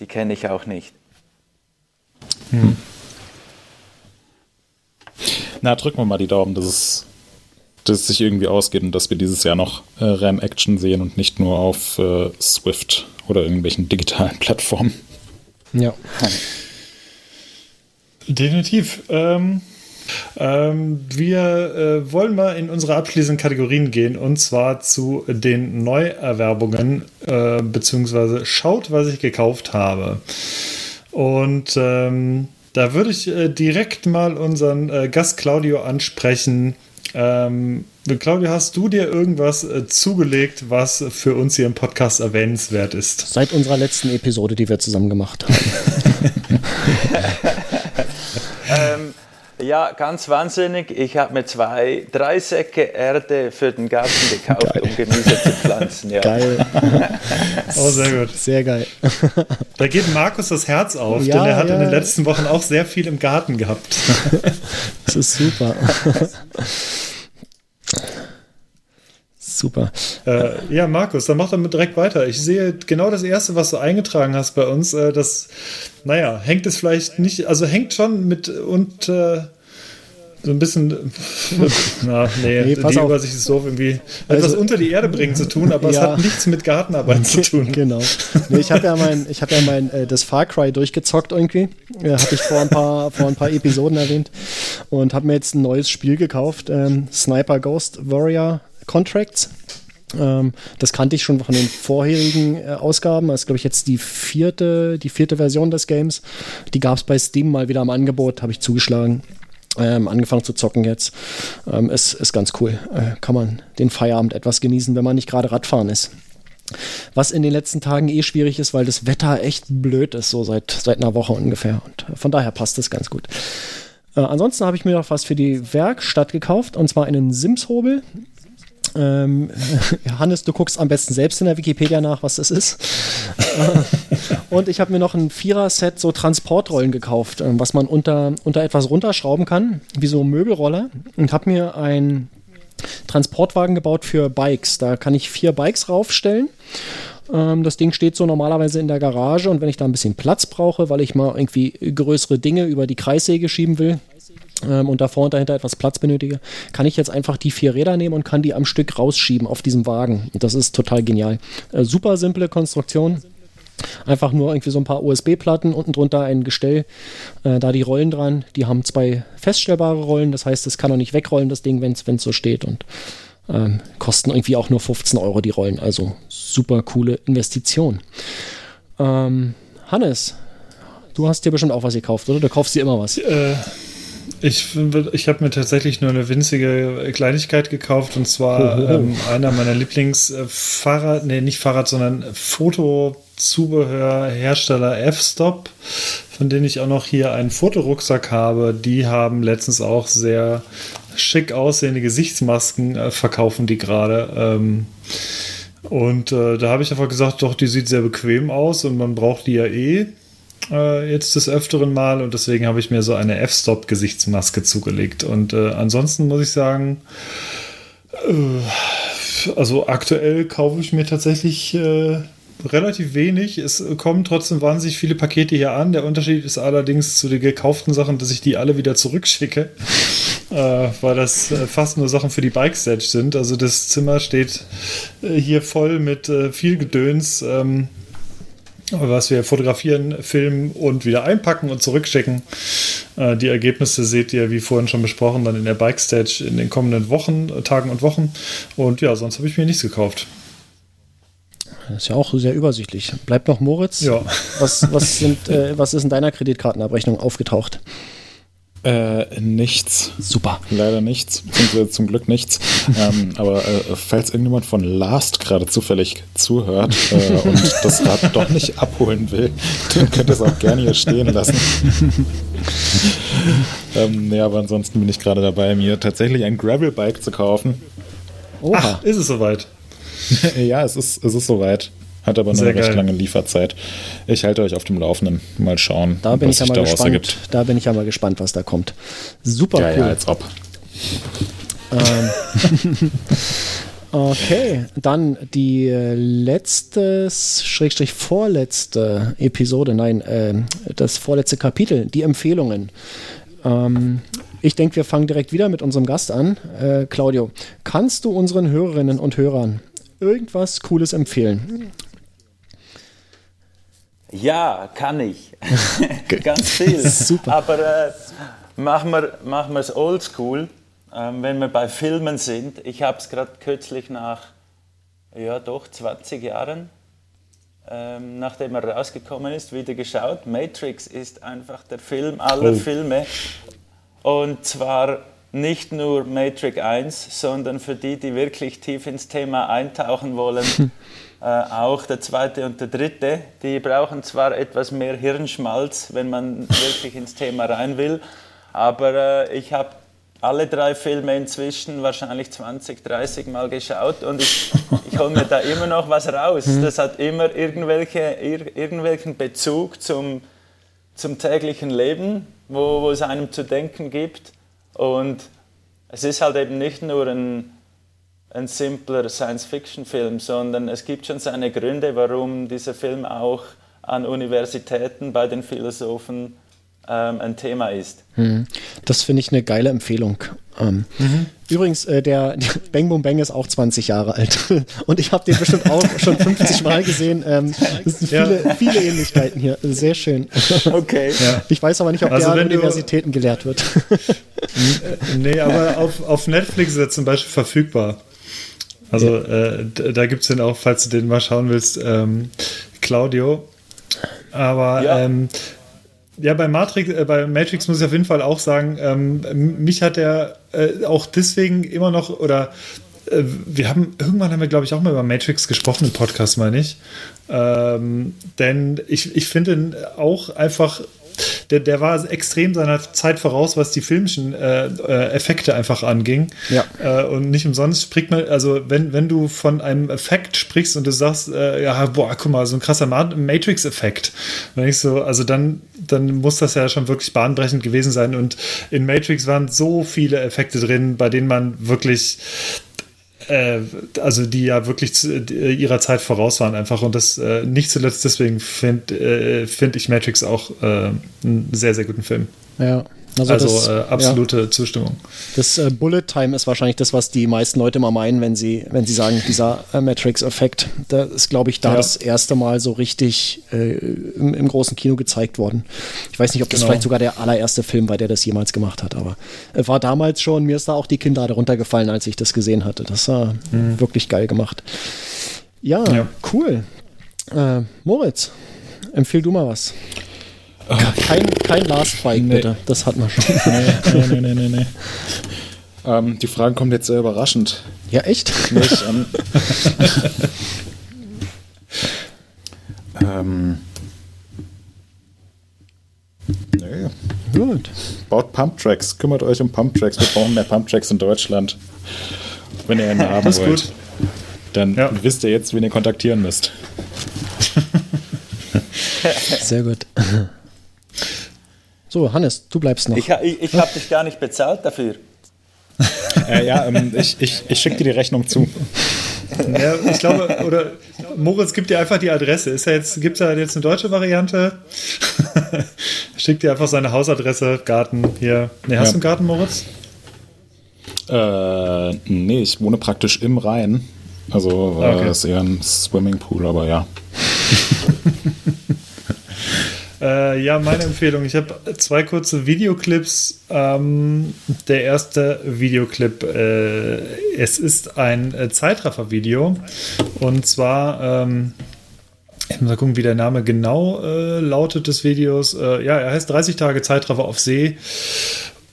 die kenne ich auch nicht. Hm. Na, drücken wir mal die Daumen, dass es, dass es sich irgendwie ausgeht und dass wir dieses Jahr noch äh, Ram Action sehen und nicht nur auf äh, Swift oder irgendwelchen digitalen <laughs> Plattformen. Ja. Definitiv. Ähm, ähm, wir äh, wollen mal in unsere abschließenden Kategorien gehen und zwar zu den Neuerwerbungen, äh, beziehungsweise schaut, was ich gekauft habe. Und ähm, da würde ich äh, direkt mal unseren äh, Gast Claudio ansprechen. Ähm, Claudio, hast du dir irgendwas äh, zugelegt, was für uns hier im Podcast erwähnenswert ist? Seit unserer letzten Episode, die wir zusammen gemacht haben. <laughs> ja, ganz wahnsinnig. Ich habe mir zwei, drei Säcke Erde für den Garten gekauft, geil. um Gemüse zu pflanzen. Ja. Geil. <laughs> oh, sehr gut. Sehr geil. <laughs> Da geht Markus das Herz auf, ja, denn er hat ja. in den letzten Wochen auch sehr viel im Garten gehabt. <laughs> Das ist super. Super. Äh, ja, Markus, dann mach damit direkt weiter. Ich sehe genau das erste, was du eingetragen hast bei uns. Äh, das, naja, hängt es vielleicht nicht, also hängt schon mit und äh, so ein bisschen, <laughs> na, nee, nee die auf. Übersicht ist doof, irgendwie also, etwas unter die Erde bringen zu tun, aber ja. es hat nichts mit Gartenarbeit <laughs> zu tun. Genau. Nee, ich habe ja mein, ich habe ja mein, äh, das Far Cry durchgezockt irgendwie. Ja, hatte ich vor ein paar, vor ein paar Episoden erwähnt und habe mir jetzt ein neues Spiel gekauft, ähm, Sniper Ghost Warrior Contracts. Ähm, das kannte ich schon von den vorherigen äh, Ausgaben. Das ist, glaube ich, jetzt die vierte, die vierte Version des Games. Die gab es bei Steam mal wieder im Angebot, habe ich zugeschlagen. Ähm, angefangen zu zocken jetzt. Ähm, ist, ist ganz cool. Äh, kann man den Feierabend etwas genießen, wenn man nicht gerade Radfahren ist. Was in den letzten Tagen eh schwierig ist, weil das Wetter echt blöd ist, so seit, seit einer Woche ungefähr. Und äh, von daher passt das ganz gut. Äh, ansonsten habe ich mir noch was für die Werkstatt gekauft, und zwar einen Sims-Hobel. Ähm, <laughs> Hannes, du guckst am besten selbst in der Wikipedia nach, was das ist. <laughs> und ich habe mir noch ein Vierer-Set so Transportrollen gekauft, ähm, was man unter, unter etwas runterschrauben kann, wie so Möbelroller. Und habe mir ein Transportwagen gebaut für Bikes. Da kann ich vier Bikes raufstellen. Ähm, das Ding steht so normalerweise in der Garage und wenn ich da ein bisschen Platz brauche, weil ich mal irgendwie größere Dinge über die Kreissäge schieben will, ähm, und davor und dahinter etwas Platz benötige, kann ich jetzt einfach die vier Räder nehmen und kann die am Stück rausschieben auf diesem Wagen. Das ist total genial. Äh, super simple Konstruktion. Einfach nur irgendwie so ein paar USB-Platten, unten drunter ein Gestell, äh, da die Rollen dran. Die haben zwei feststellbare Rollen, das heißt, es kann auch nicht wegrollen, das Ding, wenn es so steht. Und ähm, kosten irgendwie auch nur 15 Euro die Rollen. Also super coole Investition. Ähm, Hannes, du hast dir bestimmt auch was gekauft, oder? Du kaufst dir immer was. Äh, ich, ich habe mir tatsächlich nur eine winzige Kleinigkeit gekauft und zwar oh, oh. Ähm, einer meiner Lieblingsfahrrad, nee, nicht Fahrrad, sondern Fotozubehörhersteller F-Stop, von denen ich auch noch hier einen Fotorucksack habe. Die haben letztens auch sehr schick aussehende Gesichtsmasken äh, verkaufen die gerade. Ähm, und äh, da habe ich einfach gesagt, doch, die sieht sehr bequem aus und man braucht die ja eh äh, jetzt des Öfteren mal und deswegen habe ich mir so eine F-Stop-Gesichtsmaske zugelegt. Und äh, ansonsten muss ich sagen, äh, also aktuell kaufe ich mir tatsächlich äh, relativ wenig. Es kommen trotzdem wahnsinnig viele Pakete hier an. Der Unterschied ist allerdings zu den gekauften Sachen, dass ich die alle wieder zurückschicke. <laughs> Äh, weil das äh, fast nur Sachen für die Bike-Stage sind. Also das Zimmer steht äh, hier voll mit äh, viel Gedöns. Ähm, was wir fotografieren, filmen und wieder einpacken und zurückschicken. Äh, die Ergebnisse seht ihr, wie vorhin schon besprochen, dann in der Bike Stage in den kommenden Wochen, äh, Tagen und Wochen. Und ja, sonst habe ich mir nichts gekauft. Das ist ja auch sehr übersichtlich. Bleibt noch Moritz. Ja. Was, was, sind, äh, was ist in deiner Kreditkartenabrechnung aufgetaucht? Äh, nichts. Super. Leider nichts, beziehungsweise zum Glück nichts. <laughs> ähm, aber äh, falls irgendjemand von Last gerade zufällig zuhört äh, und das Rad <laughs> doch nicht abholen will, dann könnt ihr es auch gerne hier stehen lassen. <laughs> ähm, nee, aber ansonsten bin ich gerade dabei, mir tatsächlich ein Gravelbike zu kaufen. Oha. Ach, ist es soweit? ja, es ist, es ist soweit. Hat aber eine recht lange Lieferzeit. Ich halte euch auf dem Laufenden. Mal schauen, da bin was ich sich daraus gespannt. ergibt. Da bin ich ja mal gespannt, was da kommt. Super ja, cool. Ja, als ob. Ähm, <laughs> Okay, dann die letzte, Schrägstrich vorletzte Episode, nein, äh, das vorletzte Kapitel, die Empfehlungen. Ähm, ich denke, wir fangen direkt wieder mit unserem Gast an. Äh, Claudio, kannst du unseren Hörerinnen und Hörern irgendwas Cooles empfehlen? Ja, kann ich. <laughs> Ganz viel. Super. Aber äh, machen wir es oldschool, ähm, wenn wir bei Filmen sind. Ich habe es gerade kürzlich nach, ja doch, 20 Jahren, ähm, nachdem er rausgekommen ist, wieder geschaut. Matrix ist einfach der Film aller oh. Filme. Und zwar nicht nur Matrix 1, sondern für die, die wirklich tief ins Thema eintauchen wollen, <laughs> äh, auch der zweite und der dritte. Die brauchen zwar etwas mehr Hirnschmalz, wenn man wirklich ins Thema rein will, aber äh, ich habe alle drei Filme inzwischen wahrscheinlich 20, 30 Mal geschaut und ich, ich hole mir da immer noch was raus. Mhm. Das hat immer irgendwelche, ir, irgendwelchen Bezug zum, zum täglichen Leben, wo, wo es einem zu denken gibt. Und es ist halt eben nicht nur ein, ein simpler Science-Fiction-Film, sondern es gibt schon seine Gründe, warum dieser Film auch an Universitäten bei den Philosophen ähm, ein Thema ist. Hm. Das finde ich eine geile Empfehlung. Ähm, mhm. Übrigens, äh, der, der, Bang Boom Bang ist auch 20 Jahre alt <laughs> und ich habe den bestimmt auch schon 50 Mal gesehen. Ähm, es sind viele, ja. viele Ähnlichkeiten hier. Sehr schön. Okay. <laughs> Ja. Ich weiß aber nicht, ob also der an Universitäten gelehrt wird. <laughs> nee, aber auf, auf Netflix ist er zum Beispiel verfügbar. Also äh, da gibt es den auch, falls du den mal schauen willst, ähm, Claudio. Aber ja. ähm, ja, bei Matrix, äh, bei Matrix muss ich auf jeden Fall auch sagen, ähm, mich hat er äh, auch deswegen immer noch oder äh, wir haben irgendwann haben wir glaube ich auch mal über Matrix gesprochen im Podcast, meine ich. Ähm, denn ich, ich finde auch einfach der, der war extrem seiner Zeit voraus, was die filmischen äh, äh, Effekte einfach anging. Ja. Äh, und nicht umsonst spricht man, also wenn, wenn du von einem Effekt sprichst und du sagst, äh, ja, boah, guck mal, so ein krasser Matrix-Effekt, wenn ich so, also dann, dann muss das ja schon wirklich bahnbrechend gewesen sein. Und in Matrix waren so viele Effekte drin, bei denen man wirklich äh, also die ja wirklich zu, die, ihrer Zeit voraus waren einfach und das äh, nicht zuletzt deswegen finde äh, find ich Matrix auch äh, einen sehr, sehr guten Film. Ja. Also, also das, äh, absolute ja. Zustimmung. Das äh, Bullet Time ist wahrscheinlich das, was die meisten Leute mal meinen, wenn sie, wenn sie sagen, dieser äh, Matrix-Effekt. Da ist, glaube ich, da ja. das erste Mal so richtig äh, im, im, großen Kino gezeigt worden. Ich weiß nicht, ob das genau. vielleicht sogar der allererste Film war, der das jemals gemacht hat, aber äh, war damals schon, mir ist da auch die Kinnlade runtergefallen, als ich das gesehen hatte. Das war mhm. wirklich geil gemacht. Ja, ja. cool. Äh, Moritz, empfehl du mal was. Kein, kein Last Bike, nee. bitte. Das hat man schon. Nee, nee, nee, nee, nee. Ähm, die Frage kommt jetzt sehr überraschend. Ja, echt? Nicht, ähm, <laughs> ähm, nee. Gut. Baut Pump-Tracks. Kümmert euch um Pump-Tracks. Wir brauchen mehr Pump-Tracks in Deutschland. Wenn ihr einen <laughs> haben wollt. Gut. Dann ja. wisst ihr jetzt, wen ihr kontaktieren müsst. Sehr gut. So, Hannes, du bleibst noch. Ich, ich, ich habe dich gar nicht bezahlt dafür. <laughs> äh, ja, ähm, ich, ich, ich schicke dir die Rechnung zu. <laughs> Ja, ich glaube, oder Moritz gibt dir einfach die Adresse. Ist jetzt, gibt es da jetzt eine deutsche Variante? <laughs> Schickt dir einfach seine Hausadresse, Garten hier. Ne, hast ja. du einen Garten, Moritz? Äh, nee, ich wohne praktisch im Rhein. Also äh, okay. ist eher ein Swimmingpool, aber ja. Äh, ja, meine Empfehlung. Ich habe zwei kurze Videoclips. Ähm, der erste Videoclip, äh, es ist ein äh, Zeitraffer-Video. Und zwar, ähm, ich muss mal gucken, wie der Name genau äh, lautet des Videos. Äh, ja, er heißt 30 Tage Zeitraffer auf See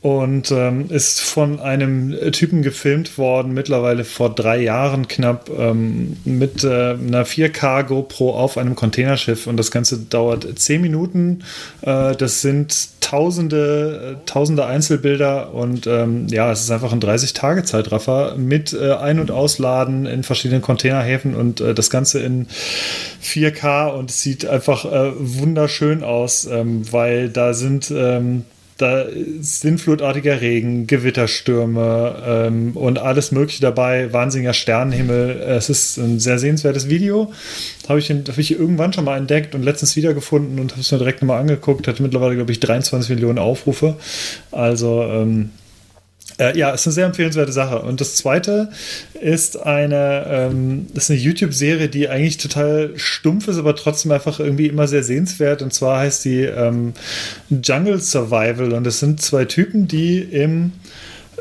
und ähm, ist von einem Typen gefilmt worden, mittlerweile vor drei Jahren knapp, ähm, mit äh, einer 4K GoPro auf einem Containerschiff. Und das Ganze dauert zehn Minuten. Äh, das sind tausende, äh, tausende Einzelbilder. Und ähm, ja, es ist einfach ein 30-Tage-Zeitraffer mit äh, Ein- und Ausladen in verschiedenen Containerhäfen und äh, das Ganze in 4K und es sieht einfach äh, wunderschön aus, ähm, weil da sind ähm, da sinnflutartiger Regen, Gewitterstürme ähm, und alles Mögliche dabei, wahnsinniger Sternenhimmel. Es ist ein sehr sehenswertes Video. Habe ich, hab ich irgendwann schon mal entdeckt und letztens wiedergefunden und habe es mir direkt nochmal angeguckt. Hat mittlerweile, glaube ich, 23 Millionen Aufrufe. Also, ähm, äh, ja, ist eine sehr empfehlenswerte Sache. Und das zweite ist eine, ähm, eine YouTube-Serie, die eigentlich total stumpf ist, aber trotzdem einfach irgendwie immer sehr sehenswert. Und zwar heißt die ähm, Jungle Survival. Und es sind zwei Typen, die im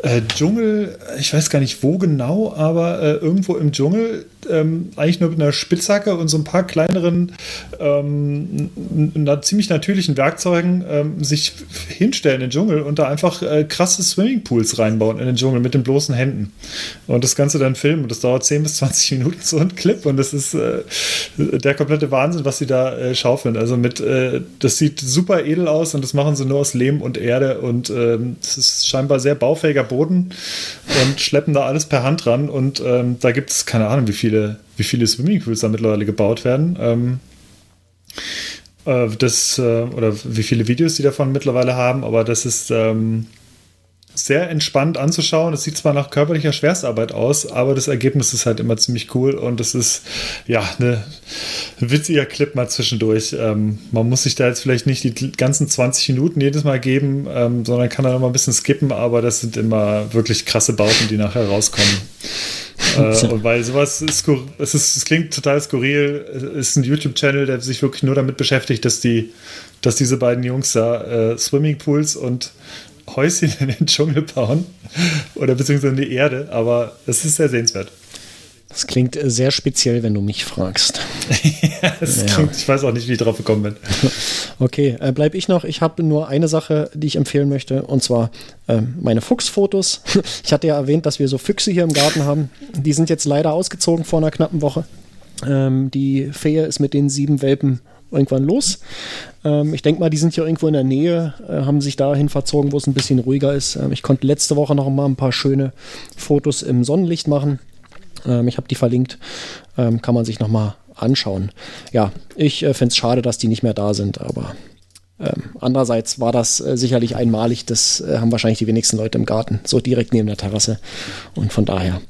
äh, Dschungel, ich weiß gar nicht wo genau, aber äh, irgendwo im Dschungel ähm, eigentlich nur mit einer Spitzhacke und so ein paar kleineren, ähm, na, ziemlich natürlichen Werkzeugen ähm, sich hinstellen in den Dschungel und da einfach äh, krasse Swimmingpools reinbauen in den Dschungel mit den bloßen Händen. Und das Ganze dann filmen. Und das dauert 10 bis 20 Minuten so ein Clip. Und das ist äh, der komplette Wahnsinn, was sie da äh, schaufeln. Also mit, äh, das sieht super edel aus und das machen sie nur aus Lehm und Erde. Und ähm, es ist scheinbar sehr baufähiger Boden und schleppen da alles per Hand ran. Und ähm, da gibt es keine Ahnung, wie viele viele, wie viele Swimmingpools da mittlerweile gebaut werden. Ähm, äh, das, äh, oder wie viele Videos die davon mittlerweile haben, aber das ist ähm, sehr entspannt anzuschauen. Es sieht zwar nach körperlicher Schwerstarbeit aus, aber das Ergebnis ist halt immer ziemlich cool und es ist ja ne, ein witziger Clip mal zwischendurch. Ähm, man muss sich da jetzt vielleicht nicht die ganzen 20 Minuten jedes Mal geben, ähm, sondern kann da noch mal ein bisschen skippen, aber das sind immer wirklich krasse Bauten, die nachher rauskommen äh, <laughs> und weil sowas ist, es, ist, es klingt total skurril, es ist ein YouTube-Channel, der sich wirklich nur damit beschäftigt, dass die, dass diese beiden Jungs da äh, Swimmingpools und Häuschen <laughs> in den Dschungel bauen. Oder beziehungsweise in die Erde, aber es ist sehr sehenswert. Das klingt äh, sehr speziell, wenn du mich fragst. <laughs> ja, ja. Klingt, ich weiß auch nicht, wie ich drauf gekommen bin. <laughs> Okay, äh, bleibe ich noch. Ich habe nur eine Sache, die ich empfehlen möchte, und zwar äh, meine Fuchsfotos. <laughs> Ich hatte ja erwähnt, dass wir so Füchse hier im Garten haben. Die sind jetzt leider ausgezogen vor einer knappen Woche. Ähm, die Fee ist mit den sieben Welpen irgendwann los. Ähm, ich denke mal, die sind hier irgendwo in der Nähe, äh, haben sich dahin verzogen, wo es ein bisschen ruhiger ist. Ähm, ich konnte letzte Woche noch mal ein paar schöne Fotos im Sonnenlicht machen. Ähm, ich habe die verlinkt, ähm, kann man sich nochmal anschauen. Ja, ich äh, finde es schade, dass die nicht mehr da sind, aber ähm, andererseits war das äh, sicherlich einmalig. Das äh, haben wahrscheinlich die wenigsten Leute im Garten, so direkt neben der Terrasse. Und von daher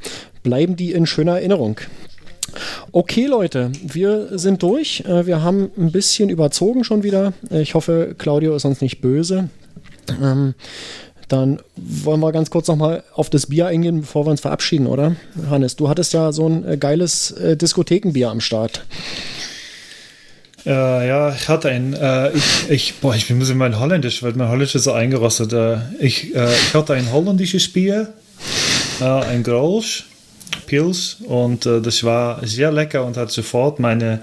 bleiben die in schöner Erinnerung. Okay, Leute, wir sind durch. Äh, wir haben ein bisschen überzogen schon wieder. Ich hoffe, Claudio ist uns nicht böse. Ähm, dann wollen wir ganz kurz nochmal auf das Bier eingehen, bevor wir uns verabschieden, oder? Hannes, du hattest ja so ein äh, geiles äh, Diskothekenbier am Start. Äh, ja, ich hatte ein, äh, ich, ich, boah, ich muss in mein Holländisch, weil mein Holländisch ist so eingerostet. Äh, ich, äh, ich hatte ein holländisches Bier, ein Grolsch, Pils, und das war sehr lecker und hat sofort meine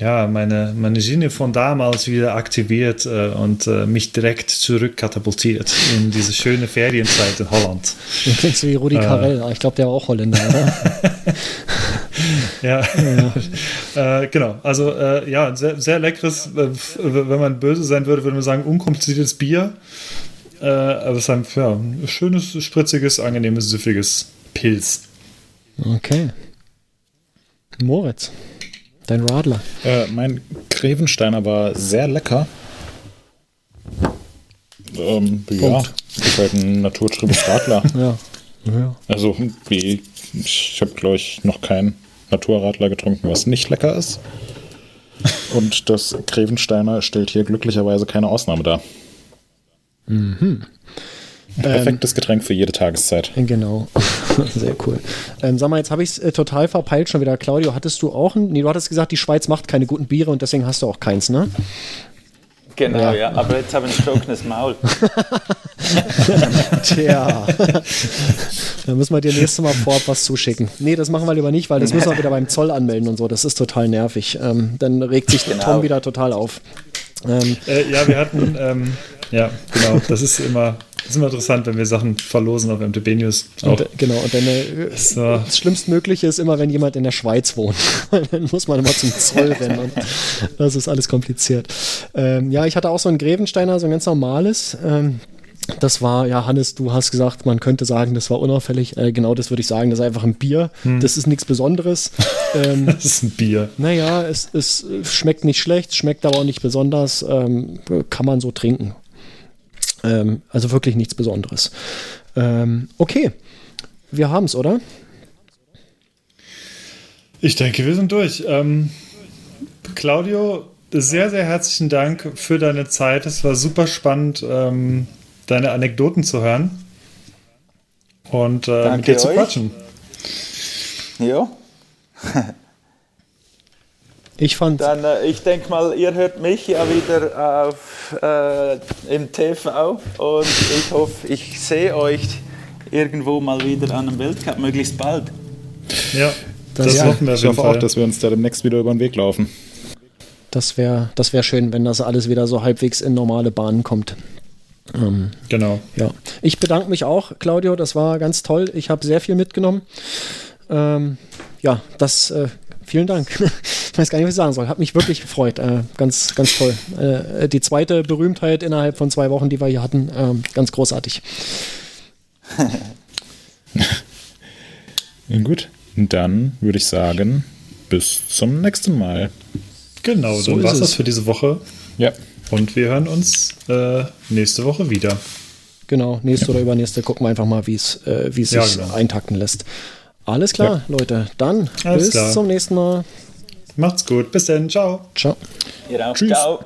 ja, meine, meine Sinne von damals wieder aktiviert äh, und äh, mich direkt zurückkatapultiert in diese schöne Ferienzeit in Holland. Du klingst wie Rudi Carell, äh, ich glaube, der war auch Holländer, oder? <laughs> ja, ja. äh, genau. Also, äh, ja, sehr, sehr leckeres, äh, wenn man böse sein würde, würde man sagen, unkompliziertes Bier. aber es ist ein ja, schönes, spritziges, angenehmes, süffiges Pilz. Okay. Moritz. Dein Radler. Äh, mein Grevensteiner war sehr lecker. Ähm, ja, ist halt ein naturtrübes Radler. <laughs> ja. ja. Also, ich habe, glaube ich, noch keinen Naturradler getrunken, was nicht lecker ist. Und das Grevensteiner stellt hier glücklicherweise keine Ausnahme dar. Mhm. Perfektes ähm, Getränk für jede Tageszeit. Genau. <laughs> Sehr cool. Ähm, sag mal, jetzt habe ich es äh, total verpeilt schon wieder. Claudio, hattest du auch ein. Nee, du hattest gesagt, die Schweiz macht keine guten Biere und deswegen hast du auch keins, ne? Genau, ja. ja. Aber jetzt habe ich ein trockenes Maul. <laughs> Tja. Dann müssen wir dir nächstes Mal vorab was zuschicken. Nee, das machen wir lieber nicht, weil das müssen wir wieder beim Zoll anmelden und so. Das ist total nervig. Ähm, dann regt sich genau. Tom wieder total auf. Ähm, äh, ja, wir hatten, ähm, ja, genau, das ist immer, das ist immer interessant, wenn wir Sachen verlosen auf MTB News. Und, genau, und dann, äh, so. das Schlimmstmögliche ist immer, wenn jemand in der Schweiz wohnt. <laughs> dann muss man immer zum Zoll rennen und das ist alles kompliziert. Ähm, ja, ich hatte auch so ein Grevensteiner, so ein ganz normales. Ähm, Das war, ja, Hannes, du hast gesagt, man könnte sagen, das war unauffällig. Äh, genau das würde ich sagen, das ist einfach ein Bier. Das ist nichts Besonderes. <laughs> Ähm, Das ist ein Bier. naja, es, es schmeckt nicht schlecht, schmeckt aber auch nicht besonders. Ähm, kann man so trinken. Ähm, also wirklich nichts Besonderes. Ähm, okay, wir haben es, oder? Ich denke, wir sind durch. Ähm, Claudio, sehr, sehr herzlichen Dank für deine Zeit. Es war super spannend, ähm, deine Anekdoten zu hören und äh, mit dir zu euch. quatschen. Ja, <laughs> Ich fand, dann äh, ich denke mal, ihr hört mich ja wieder auf, äh, im TV und ich hoffe, ich sehe euch irgendwo mal wieder an einem Weltcup, möglichst bald. Ja, das, Das- ja, hoffen wir Ich hoffe auch, Fall. dass wir uns da demnächst wieder über den Weg laufen. das wäre das wär schön, wenn das alles wieder so halbwegs in normale Bahnen kommt. Ähm, Genau. Ja, ich bedanke mich auch, Claudio. Das war ganz toll. Ich habe sehr viel mitgenommen. Ähm, ja, das. Äh, vielen Dank. <laughs> ich weiß gar nicht, was ich sagen soll. Hat mich wirklich gefreut. Äh, ganz, ganz toll. Äh, die zweite Berühmtheit innerhalb von zwei Wochen, die wir hier hatten, ähm, ganz großartig. <laughs> Ja, gut, dann würde ich sagen, bis zum nächsten Mal. Genau, So dann war es. das für diese Woche Ja, und wir hören uns äh, nächste Woche wieder. Genau, nächste oder übernächste gucken wir einfach mal, wie es äh, wie es Ja, sich genau. eintakten lässt. Alles klar, Leute. Dann Alles bis klar. zum nächsten Mal. Macht's gut, bis dann, ciao. Ciao. Ihr auch. Tschüss. Ciao.